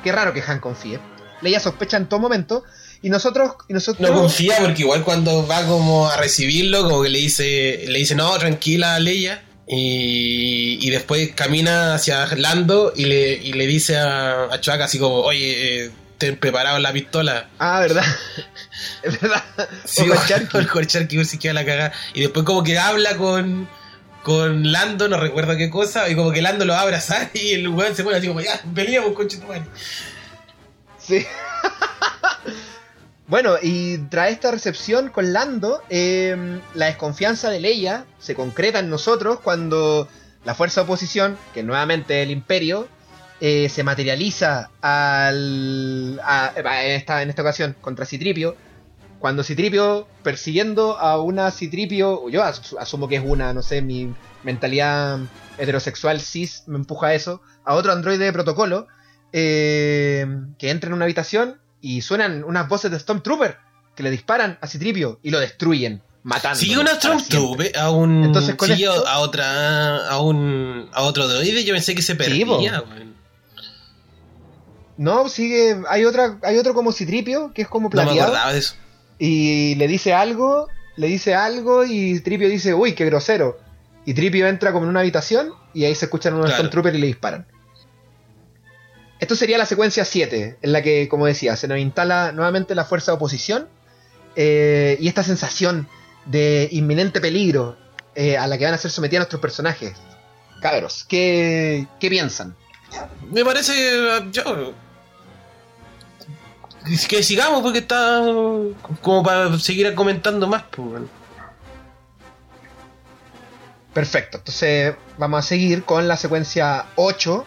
qué raro que Han confíe. Leia sospecha en todo momento y nosotros y nosotros No confía porque igual cuando va como a recibirlo, como que le dice, le dice, no, tranquila, Leia. Y, y después camina hacia Lando y le, y le dice a, a Chewbacca así como, oye, eh, ten preparado la pistola. Ah, verdad. es verdad. Sí, el Corcharqui si queda la cagada. Y después como que habla con, con Lando, no recuerdo qué cosa, y como que Lando lo va a abrazar y el weón se pone así como, ya, peleamos, conche tu madre. Sí. bueno, y tras esta recepción con Lando, eh, la desconfianza de Leia se concreta en nosotros cuando la fuerza de oposición, que nuevamente el imperio, eh, se materializa al, a- en, esta, en esta ocasión contra Citripio. Cuando Citripio, persiguiendo a una Citripio, yo as- asumo que es una, no sé, mi mentalidad heterosexual cis me empuja a eso, a otro androide de protocolo, eh, que entra en una habitación y suenan unas voces de Stormtrooper que le disparan a Citripio y lo destruyen, matando. Sigue una Stormtrooper a un. Entonces, con sigue esto- a otra. a un. a otro droide. Yo pensé que se perdía. No, sigue. Hay otra, hay otro como Citripio, que es como No me plateado. acordaba de eso. y le dice algo, le dice algo y Tripio dice, uy, qué grosero. Y Tripio entra como en una habitación y ahí se escuchan unos Claro. Stormtroopers y le disparan. Esto sería la secuencia 7, en la que, como decía, se nos instala nuevamente la fuerza de oposición eh, y esta sensación de inminente peligro eh, a la que van a ser sometidos nuestros personajes. Cabros, ¿qué, qué piensan? Me parece. Yo. Que sigamos porque está. como para seguir comentando más, pues. Perfecto, entonces vamos a seguir con la secuencia 8,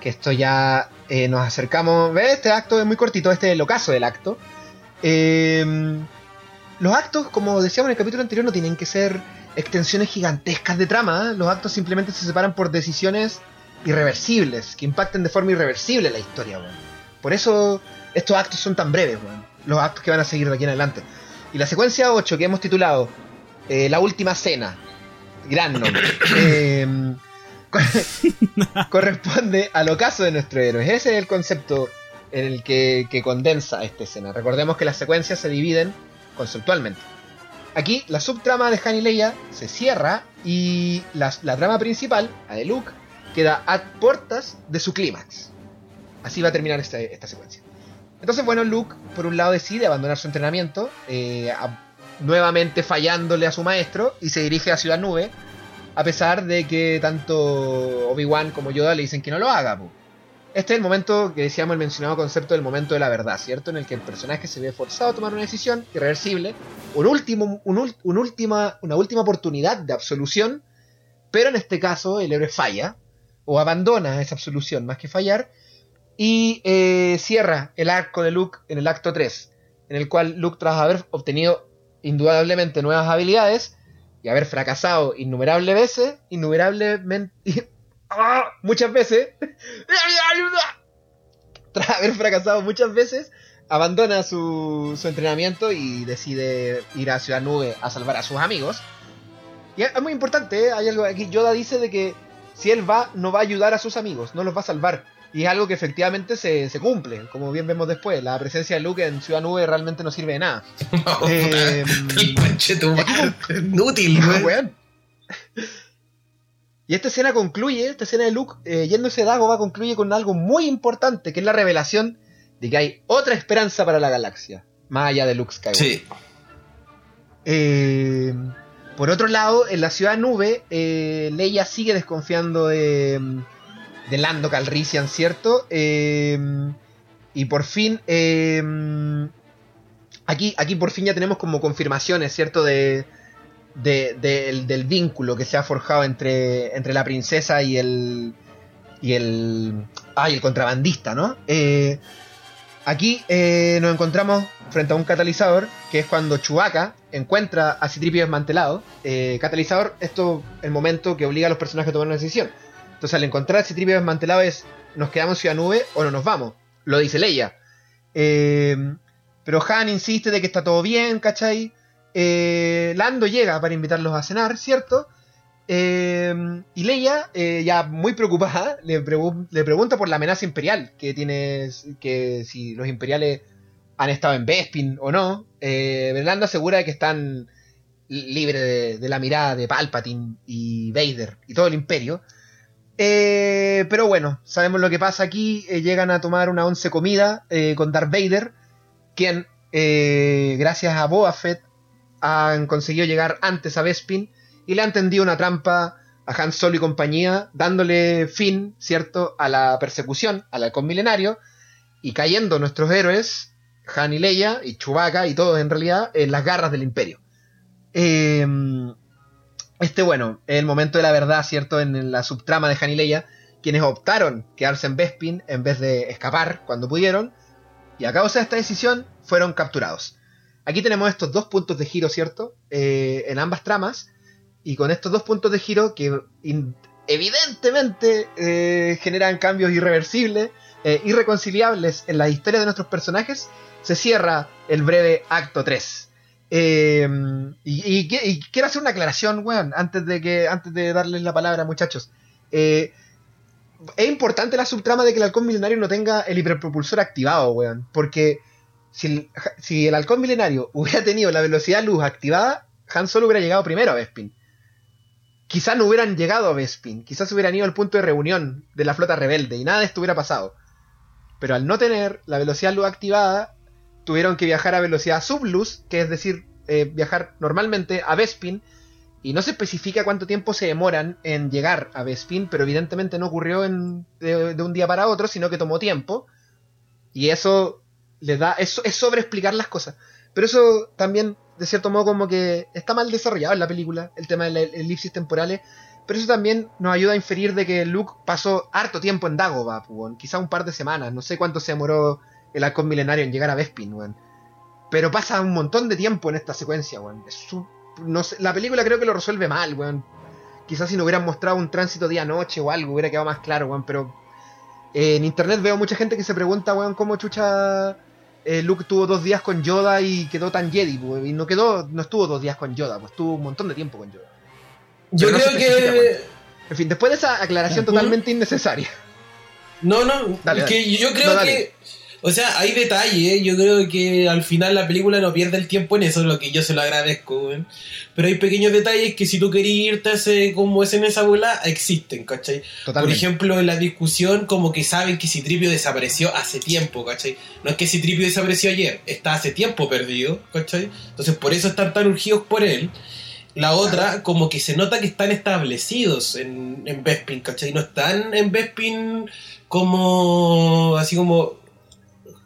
que esto ya eh, nos acercamos. ¿Ves? Este acto es muy cortito, este es el ocaso del acto. Eh, los actos, como decíamos en el capítulo anterior, no tienen que ser extensiones gigantescas de trama. ¿eh? Los actos simplemente se separan por decisiones irreversibles, que impacten de forma irreversible la historia, weón. Por eso estos actos son tan breves, weón. Los actos que van a seguir de aquí en adelante. Y la secuencia 8 que hemos titulado eh, La Última Cena. Gran nombre. Co- corresponde al ocaso de nuestro héroe. Ese es el concepto en el que, que condensa esta escena. Recordemos que las secuencias se dividen conceptualmente. Aquí la subtrama de Han se cierra y la, trama principal, la de Luke, queda a puertas de su clímax. Así va a terminar esta, secuencia. Entonces, bueno, Luke, por un lado, decide abandonar su entrenamiento, eh, nuevamente fallándole a su maestro, y se dirige a Ciudad Nube, a pesar de que tanto Obi-Wan como Yoda le dicen que no lo haga. Este es el momento que decíamos el mencionado concepto del momento de la verdad, ¿cierto? En el que el personaje se ve forzado a tomar una decisión irreversible, un último, un última, una última oportunidad de absolución, pero en este caso el héroe falla, o abandona esa absolución más que fallar, y eh, cierra el arco de Luke en el acto 3, en el cual Luke, tras haber obtenido indudablemente nuevas habilidades y haber fracasado innumerables veces, innumerablemente, ¡Ah! muchas veces, tras haber fracasado muchas veces, abandona su, su entrenamiento y decide ir a Ciudad Nube a salvar a sus amigos. Y es muy importante, ¿eh? hay algo aquí, Yoda dice de que si él va, no va a ayudar a sus amigos, no los va a salvar. Y es algo que efectivamente se, se cumple, como bien vemos después. La presencia de Luke en Ciudad Nube realmente no sirve de nada. Eh, El inútil, No, weón. weón. Y esta escena concluye, esta escena de Luke eh, yéndose de Dagobah concluye con algo muy importante, que es la revelación de que hay otra esperanza para la galaxia, más allá de Luke Skywalker. Sí. Eh, por otro lado, en la ciudad nube, eh, Leia sigue desconfiando de, de Lando Calrissian, ¿cierto? Eh, y por fin, eh, aquí, aquí por fin ya tenemos como confirmaciones, ¿cierto? De, de- del, del vínculo que se ha forjado entre, entre la princesa y el, y el, ah, el contrabandista, ¿no? Eh, Aquí eh, nos encontramos frente a un catalizador, que es cuando Chewbacca encuentra a Citripio desmantelado. Eh, catalizador, esto es el momento que obliga a los personajes a tomar una decisión. Entonces, al encontrar a Citripio desmantelado es, ¿nos quedamos en Ciudad Nube o no nos vamos? Lo dice Leia. Eh, pero Han insiste de que está todo bien, ¿cachai? Eh, Lando llega para invitarlos a cenar, ¿cierto? Eh, y Leia, eh, ya muy preocupada, le, pregu- le pregunta por la amenaza imperial que tiene, que si los imperiales han estado en Bespin o no. Eh, Berlando asegura que están libres de, de la mirada de Palpatine y Vader y todo el imperio. Eh, pero bueno, sabemos lo que pasa aquí. eh, llegan a tomar una once comida eh, con Darth Vader, quien, eh, gracias a Boba Fett, han conseguido llegar antes a Bespin y le han tendido una trampa a Han Solo y compañía, dándole fin, ¿cierto?, a la persecución al halcón milenario y cayendo nuestros héroes, Han y Leia y Chewbacca y todos en realidad, en las garras del imperio. Eh, este, bueno, el momento de la verdad, ¿cierto?, en la subtrama de Han quienes optaron quedarse en Bespin en vez de escapar cuando pudieron, y a causa de esta decisión fueron capturados. Aquí tenemos estos dos puntos de giro, ¿cierto? Eh, en ambas tramas. Y con estos dos puntos de giro que evidentemente eh, generan cambios irreversibles, eh, irreconciliables en la historia de nuestros personajes, se cierra el breve acto 3. Eh, y, quiero hacer una aclaración, weón, antes de que antes de darles la palabra, muchachos. Eh, es importante la subtrama de que el halcón milenario no tenga el hiperpropulsor activado, weón. Porque si el, si el halcón milenario hubiera tenido la velocidad luz activada, Han Solo hubiera llegado primero a Bespin. Quizás no hubieran llegado a Bespin, quizás hubieran ido al punto de reunión de la flota rebelde y nada de esto hubiera pasado. Pero al no tener la velocidad luz activada, tuvieron que viajar a velocidad subluz, que es decir, eh, viajar normalmente a Bespin, y no se especifica cuánto tiempo se demoran en llegar a Bespin, pero evidentemente no ocurrió en- de, un día para otro, sino que tomó tiempo. Y eso le da. Es sobre explicar las cosas. Pero eso también, de cierto modo, como que está mal desarrollado en la película, el tema de las elipsis temporales. Pero eso también nos ayuda a inferir de que Luke pasó harto tiempo en Dagobah, pues, quizá un par de semanas, no sé cuánto se demoró el halcón milenario en llegar a Bespin, weón. Pero pasa un montón de tiempo en esta secuencia, weón. No sé, la película creo que lo resuelve mal, weón. Quizás si nos hubieran mostrado un tránsito día-noche o algo, hubiera quedado más claro, weón. Pero eh, en internet veo mucha gente que se pregunta, weón, cómo chucha eh, Luke tuvo dos días con Yoda y quedó tan Jedi, weón. Y no quedó, no estuvo dos días con Yoda, pues estuvo un montón de tiempo con Yoda. Yo Pero no creo que. En fin, después de esa aclaración totalmente innecesaria. No, no, Dale, es que yo creo No, que. O sea, hay detalles, yo creo que al final la película no pierde el tiempo en eso, lo que yo se lo agradezco. Pero hay pequeños detalles que si tú querías irte a ese, como es en esa bola, existen, ¿cachai? Por ejemplo, en la discusión, como que saben que Citripio desapareció hace tiempo, ¿cachai? No es que Citripio desapareció ayer, está hace tiempo perdido, ¿cachai? Entonces por eso están tan urgidos por él. La otra, como que se nota que están establecidos en, en Bespin, ¿cachai? No están en Bespin como. así como.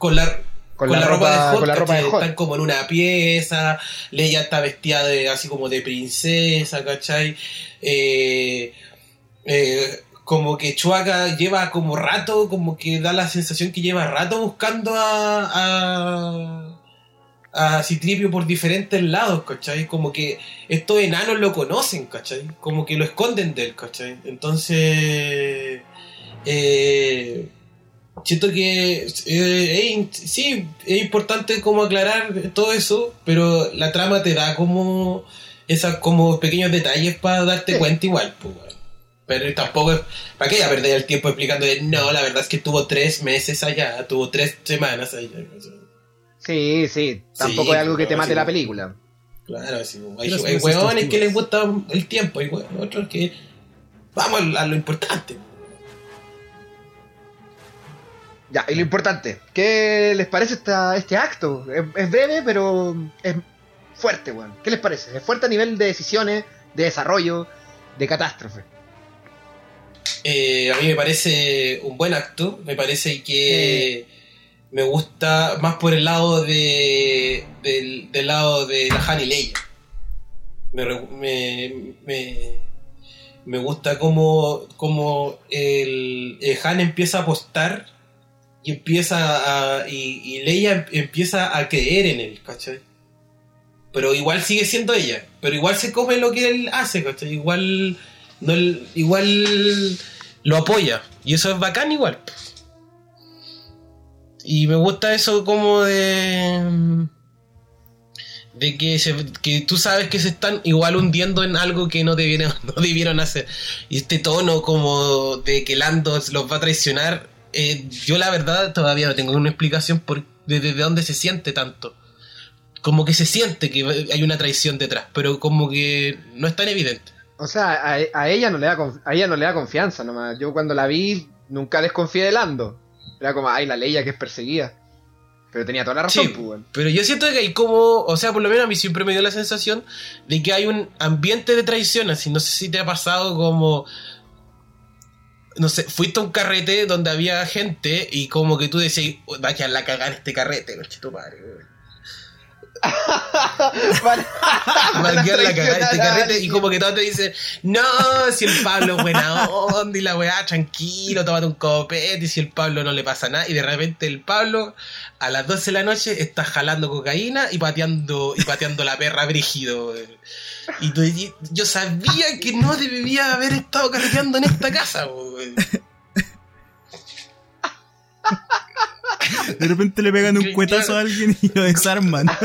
Con la. Con la ropa- de Hot, con la ropa de ¿cachai? Hot. Están como en una pieza, Leia está vestida de, así como de princesa, ¿cachai? Eh, eh, como que Chuaca lleva como rato, como que da la sensación que lleva rato buscando a, a, a Citripio por diferentes lados, ¿cachai? Como que estos enanos lo conocen, ¿cachai? Como que lo esconden de él, ¿cachai? Entonces, eh, siento que eh, es sí, es importante como aclarar todo eso, pero la trama te da como esos como pequeños detalles para darte Sí. cuenta igual, pues. Pero tampoco es. ¿Para qué ya perder el tiempo explicando de no, la verdad es que tuvo tres meses allá, tuvo tres semanas allá? Sí, sí. Tampoco Sí, es algo que te mate sí. la película. Claro, así, hay, hay esas hueones que les gusta el tiempo, hay otros que. Vamos a lo importante. Ya, y lo importante, ¿qué les parece esta, este acto? Es, es breve, pero es fuerte, weón. ¿Qué les parece? Es fuerte a nivel de decisiones, de desarrollo, de catástrofe. Eh, a mí me parece un buen acto, me parece que me gusta más por el lado de del, del lado de la Han y Leia. Me, me, me, me gusta como el, el Han empieza a apostar y empieza a, y, y Leia em- empieza a creer en él, ¿cachai? Pero igual sigue siendo ella, pero igual se come lo que él hace, ¿cachai? Igual no igual lo apoya y eso es bacán igual y me gusta eso como de de que, se- que tú sabes que se están igual hundiendo en algo que no debieron, no debieron hacer y este tono como de que Lando los va a traicionar eh, yo la verdad todavía no tengo una explicación por de, de dónde se siente tanto como que se siente que hay una traición detrás pero como que no es tan evidente O sea, a, a ella no le da a ella no le da confianza nomás. Yo cuando la vi nunca desconfié de Lando. Era como, ay, la Leia que es perseguida. Pero tenía toda la razón, Sí, pues, pero yo siento que hay como, o sea, por lo menos a mí siempre me dio la sensación de que hay un ambiente de traición, así, no sé si te ha pasado como, no sé, fuiste a un carrete donde había gente y como que tú decías, "Uy, va a quedar la cagada en este carrete, coche tu madre, weón". Vale. Va a la cagada en este carrete y como que todos te dicen, no, si el Pablo es buena onda y la weá, tranquilo, tómate un copete y si el Pablo no le pasa nada y de repente el Pablo a las 12 de la noche está jalando cocaína y pateando y pateando la perra brígido. Y tú decís, yo sabía que no debía haber estado carreteando en esta casa. weón. De repente le pegan un Claro. cuetazo a alguien y lo desarman.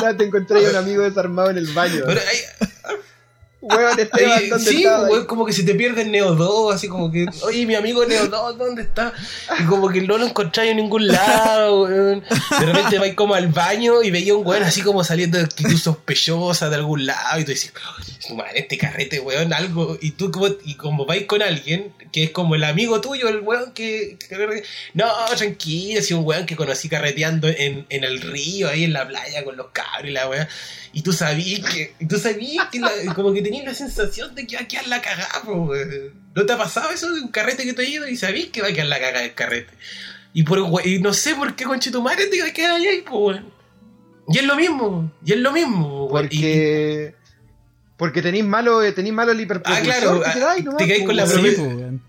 Ya te encontré a un amigo desarmado en el baño. Pero hay- Weón, Oye, ¿dónde sí, estaba? güey, como que se te pierde el Neo 2, así como que, oye, mi amigo Neo 2, ¿dónde está? Y como que no lo encontráis en ningún lado, weón. De repente vais como al baño y veía un weón así como saliendo de actitud sospechosa de algún lado y tú dices, "Oh, madre, este carrete, weón, algo. Y tú como, y como vais con alguien que es como el amigo tuyo, el weón que... que- no, tranquilo, si un weón que conocí carreteando en, en el río, ahí en la playa con los cabros y la weón. Y tú sabías que, y tú sabías que la- como que tenías la sensación de que va a quedar la cagada, po, weón. ¿No te ha pasado eso de un carrete que te ha ido y sabías que va a quedar la cagada del carrete? Y, por, y no sé por qué con tu madre te va a quedar ahí, po, weón. Y es lo mismo, y es lo mismo. Y- Porque. Porque tenéis malo, eh, tenéis malo el Ah, hiperpropulsor. claro, que ah, te dais nomás, te caes po, con la. Sí, promesa. po, weón.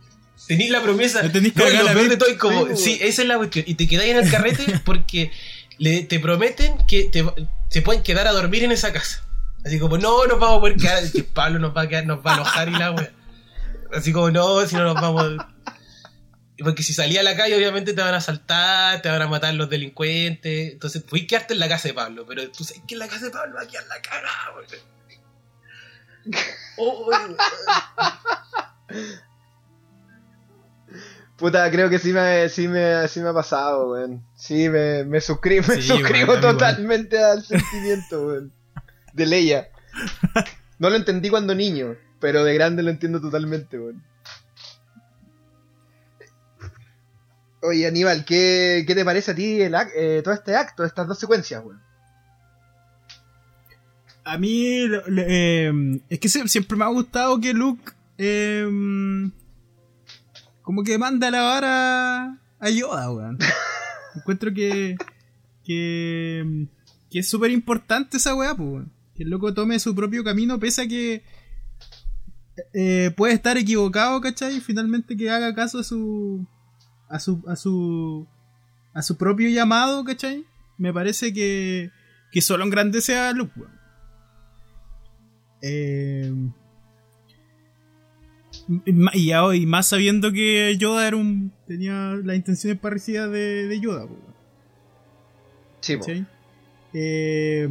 Tenís la promesa. No tenés que No, la peor de vez. todo es como. Sí, esa es la cuestión. Y te quedáis en el carrete porque le, te prometen que te, se pueden quedar a dormir en esa casa. Así como, no, nos vamos a poder quedar. Que Pablo nos va a quedar, nos va a enojar y la wea. Así como, no, si no nos vamos. Porque si salía a la calle, obviamente te van a asaltar, te van a matar los delincuentes. Entonces, puedes quedarte en la casa de Pablo. Pero tú sabes que en la casa de Pablo va a quedar la weón. Oh. Puta, creo que sí me, sí me, sí me ha pasado, weón. Sí, me, me suscribo, me Sí, suscribo totalmente al sentimiento, weón. De Leia. No lo entendí cuando niño, pero de grande lo entiendo totalmente, weón. Oye, Aníbal, ¿qué, qué te parece a ti el eh, todo este acto, estas dos secuencias, weón? A mí eh, es que sie- siempre me ha gustado que Luke eh, como que manda la vara a Yoda, weón. Encuentro que que, que es súper importante esa weá, pues, weón. Que el loco tome su propio camino pese a que eh, puede estar equivocado, ¿cachai? Y finalmente que haga caso a su a su a su a su propio llamado, ¿cachai? Me parece que que solo engrandece a Luke, weón. Eh, y, y más sabiendo que Yoda era un tenía las intenciones parecidas de, de Yoda, po, Sí, po. ¿cachai? Eh,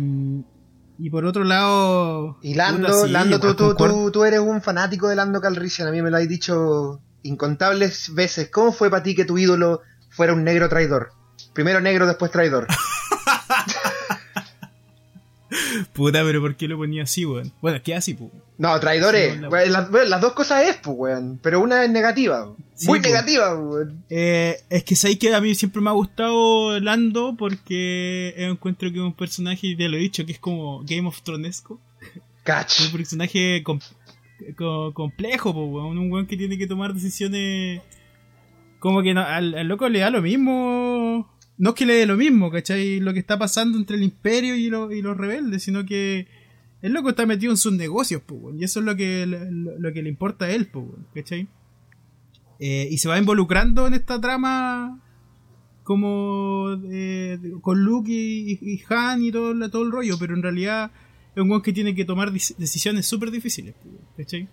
y por otro lado. Y Lando, puta, sí, Lando tú, igual tú, tú, tú eres un fanático de Lando Calrissian, a mí me lo has dicho incontables veces. ¿Cómo fue para ti que tu ídolo fuera un negro traidor? Primero negro, después traidor. Puta, pero ¿por qué lo ponía así, weón? Bueno, es que así, pues. No, traidores. Sí, la- las, bueno, las dos cosas es, pues, weón. Pero una es negativa. Muy pues. negativa, weón. Eh, es que sabéis que a mí siempre me ha gustado Lando porque encuentro que es un personaje, ya lo he dicho, que es como Game of Thronesco. Cach. un personaje com- co- complejo, po, weón. un weón que tiene que tomar decisiones como que no- al, al loco le da lo mismo. No es que le dé lo mismo, ¿cachai? Lo que está pasando entre el imperio y, lo- y los rebeldes, sino que el loco está metido en sus negocios, po, weón, y eso es lo que, lo, lo que le importa a él, po, weón, ¿cachai? Eh, y se va involucrando en esta trama como eh, con Luke y, Han y todo, todo el rollo, pero en realidad es un weón que tiene que tomar decisiones súper difíciles, ¿cachai?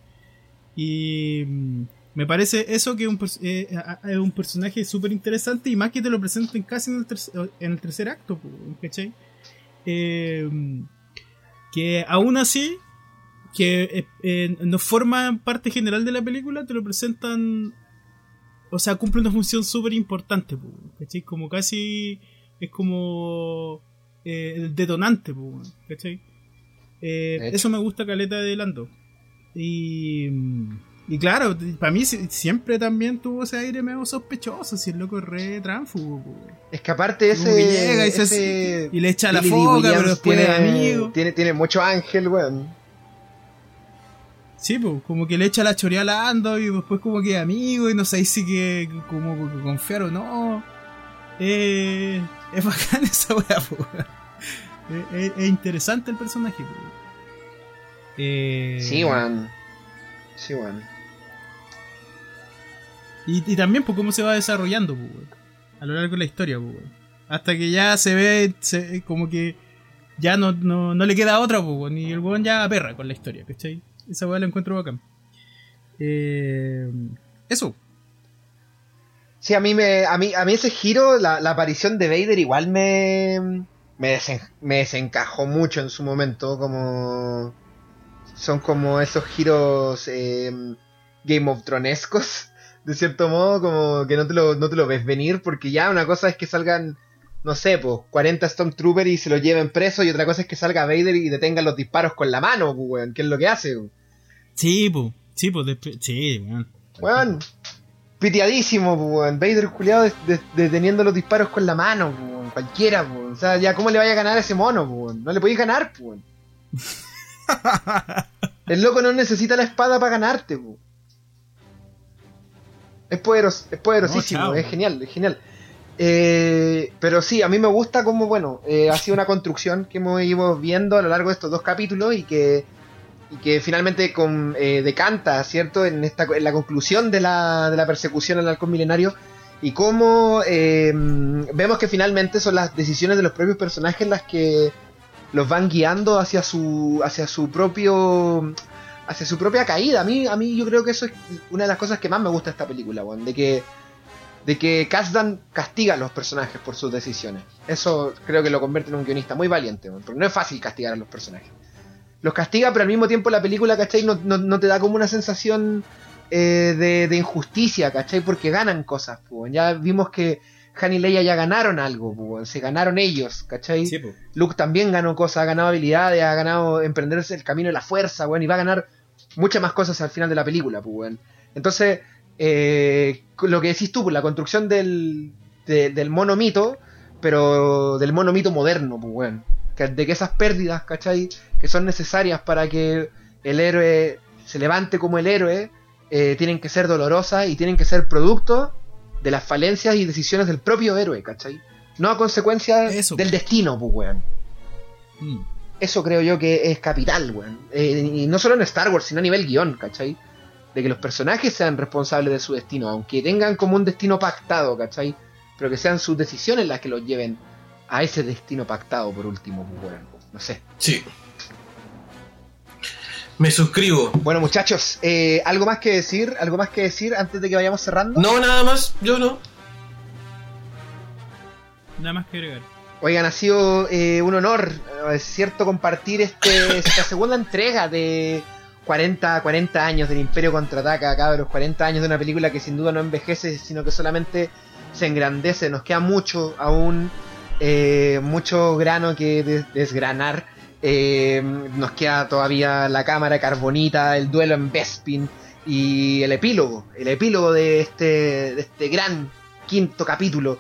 Y mm, me parece eso que es un, pers- eh, es un personaje súper interesante y más que te lo presenten casi en el, tercer- en el tercer acto. Eh, que aún así, que eh, no forma parte general de la película, te lo presentan, o sea, cumple una función súper importante, po, ¿cachai? Como casi es como eh, el detonante, ¿cachai? Eh, De eso me gusta caleta de Lando. Y, y claro, para mí si- siempre también tuvo ese aire medio sospechoso, si el loco es re tránfugo. Es que aparte ese. Como que llega y, se- ese y le echa la foca, pero después tiene, amigo. Tiene, tiene mucho ángel, weón. Sí, pues, como que le echa la chorea a Lando y después como que es amigo y no sé si que como que confiar o no. Eh, es bacán esa weá, po, weón. Es, es- es interesante el personaje. Eh, Sí, weón. Sí, weón. Y, y también, pues, cómo se va desarrollando, pues, a lo largo de la historia, pues. Hasta que ya se ve se- como que ya no, no, no le queda otra, pues, y el weón ya perra con la historia, ¿cachai? Esa weá la encuentro bacán. Eh, eso. Sí, a mí me, a mí, a mí ese giro, la, la aparición de Vader igual me, me, desen- me desencajó mucho en su momento, como son como esos giros eh, Game of Thronescos, de cierto modo, como que no te lo, no te lo ves venir, porque ya una cosa es que salgan, no sé, pues 40 Stormtroopers y se lo lleven preso, y otra cosa es que salga Vader y detenga los disparos con la mano, weón, que es lo que hace, weón. Sí, pues, sí, pues, sí, weón. Weón, piteadísimo, weón. Vader culiado de- de- deteniendo los disparos con la mano, pues, weón. Cualquiera, pues, weón. O sea, ya, ¿cómo le vaya a ganar a ese mono, pues, weón? No le podéis ganar, pues, weón. El loco no necesita la espada para ganarte, pues. Es, poderos, es poderosísimo, No, chao, es weón. genial, es genial. Eh, pero sí, a mí me gusta como, bueno, eh, ha sido una construcción que hemos ido viendo a lo largo de estos dos capítulos y que y que finalmente eh, decanta, ¿cierto? En, esta, en la conclusión de la, de la persecución al halcón milenario y cómo eh, vemos que finalmente son las decisiones de los propios personajes las que los van guiando hacia su hacia su propio hacia su propia caída. A mí a mí yo creo que eso es una de las cosas que más me gusta de esta película, weón, de que de que Kasdan castiga a los personajes por sus decisiones. Eso creo que lo convierte en un guionista muy valiente, porque no es fácil castigar a los personajes. Los castiga, pero al mismo tiempo la película, ¿cachai? No, no- no te da como una sensación eh, de, de injusticia, ¿cachai? Porque ganan cosas, pues. Ya vimos que Han y Leia ya ganaron algo, pues. Se ganaron ellos, ¿cachai? Sí. Luke también ganó cosas, ha ganado habilidades, ha ganado emprenderse el camino de la fuerza, weón, y va a ganar muchas más cosas al final de la película, pues. Entonces, eh, lo que decís tú, pues, la construcción del, de- del mono mito, pero del mono mito moderno, pues. Que- De que esas pérdidas, ¿cachai? Que son necesarias para que el héroe se levante como el héroe, eh, tienen que ser dolorosas y tienen que ser producto de las falencias y decisiones del propio héroe, ¿cachai? No a consecuencia Eso. del destino, pues, weón. Mm. Eso creo yo que es capital, weón. Eh, y no solo en Star Wars, sino a nivel guion, ¿cachai? De que los personajes sean responsables de su destino, aunque tengan como un destino pactado, ¿cachai? Pero que sean sus decisiones las que los lleven a ese destino pactado, por último, pues, weón. No sé. Sí. Me suscribo. Bueno, muchachos, eh, ¿algo más que decir? ¿Algo más que decir antes de que vayamos cerrando? No, nada más, yo no. Nada más que agregar. Oigan, ha sido eh, un honor, eh, es cierto, compartir este, esta segunda entrega de 40, 40 años del Imperio Contraataca, cabros, 40 años de una película que sin duda no envejece, sino que solamente se engrandece. Nos queda mucho aún, eh, mucho grano que des- desgranar. Eh, nos queda todavía la cámara carbonita, el duelo en Bespin y el epílogo, el epílogo de este, de este gran quinto capítulo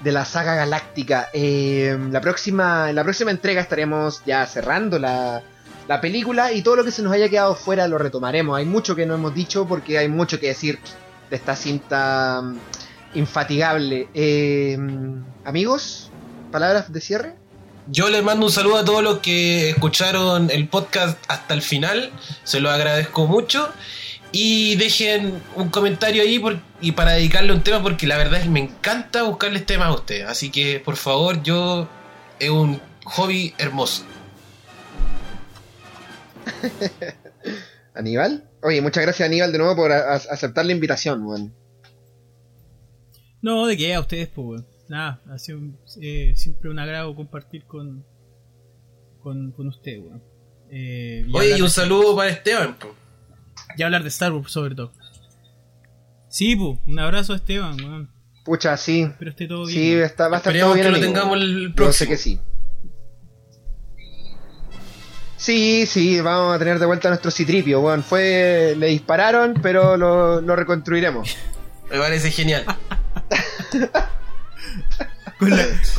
de la saga galáctica. Eh, la próxima, en la próxima entrega estaremos ya cerrando la, la película y todo lo que se nos haya quedado fuera lo retomaremos. Hay mucho que no hemos dicho porque hay mucho que decir de esta cinta mm, infatigable. Eh, amigos, palabras de cierre. Yo les mando un saludo a todos los que escucharon el podcast hasta el final. Se lo agradezco mucho. Y dejen un comentario ahí por- y para dedicarle un tema porque la verdad es que me encanta buscarles temas a ustedes. Así que por favor, yo es un hobby hermoso. Aníbal. Oye, muchas gracias Aníbal de nuevo por a- a- aceptar la invitación. weón. No, de qué a ustedes, pues, weón. Nada, ha sido un- eh, siempre un agrado compartir con, con, con usted, weón. Eh, y Oye, y un de- saludo para Esteban. y hablar de Star Wars, sobre todo. Sí, pues, un abrazo a Esteban, weón. Pucha, sí. Espero esté todo bien. Sí, está, va a estar Esperemos todo bien. que lo amigo. tengamos el Yo sé próximo. que sí. Sí, sí, vamos a tener de vuelta nuestro citripio, weón. Fue, le dispararon, pero lo, reconstruiremos. Me parece genial. con,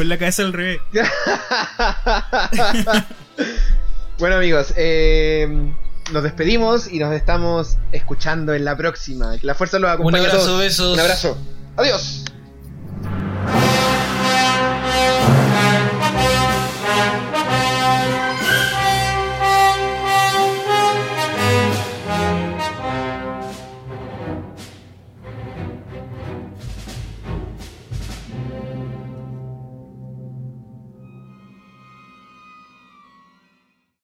la, cabeza al revés. bueno, amigos, eh, nos despedimos y nos estamos escuchando en la próxima. La fuerza los acompañe. Un abrazo, a todos. besos. Un abrazo. Adiós.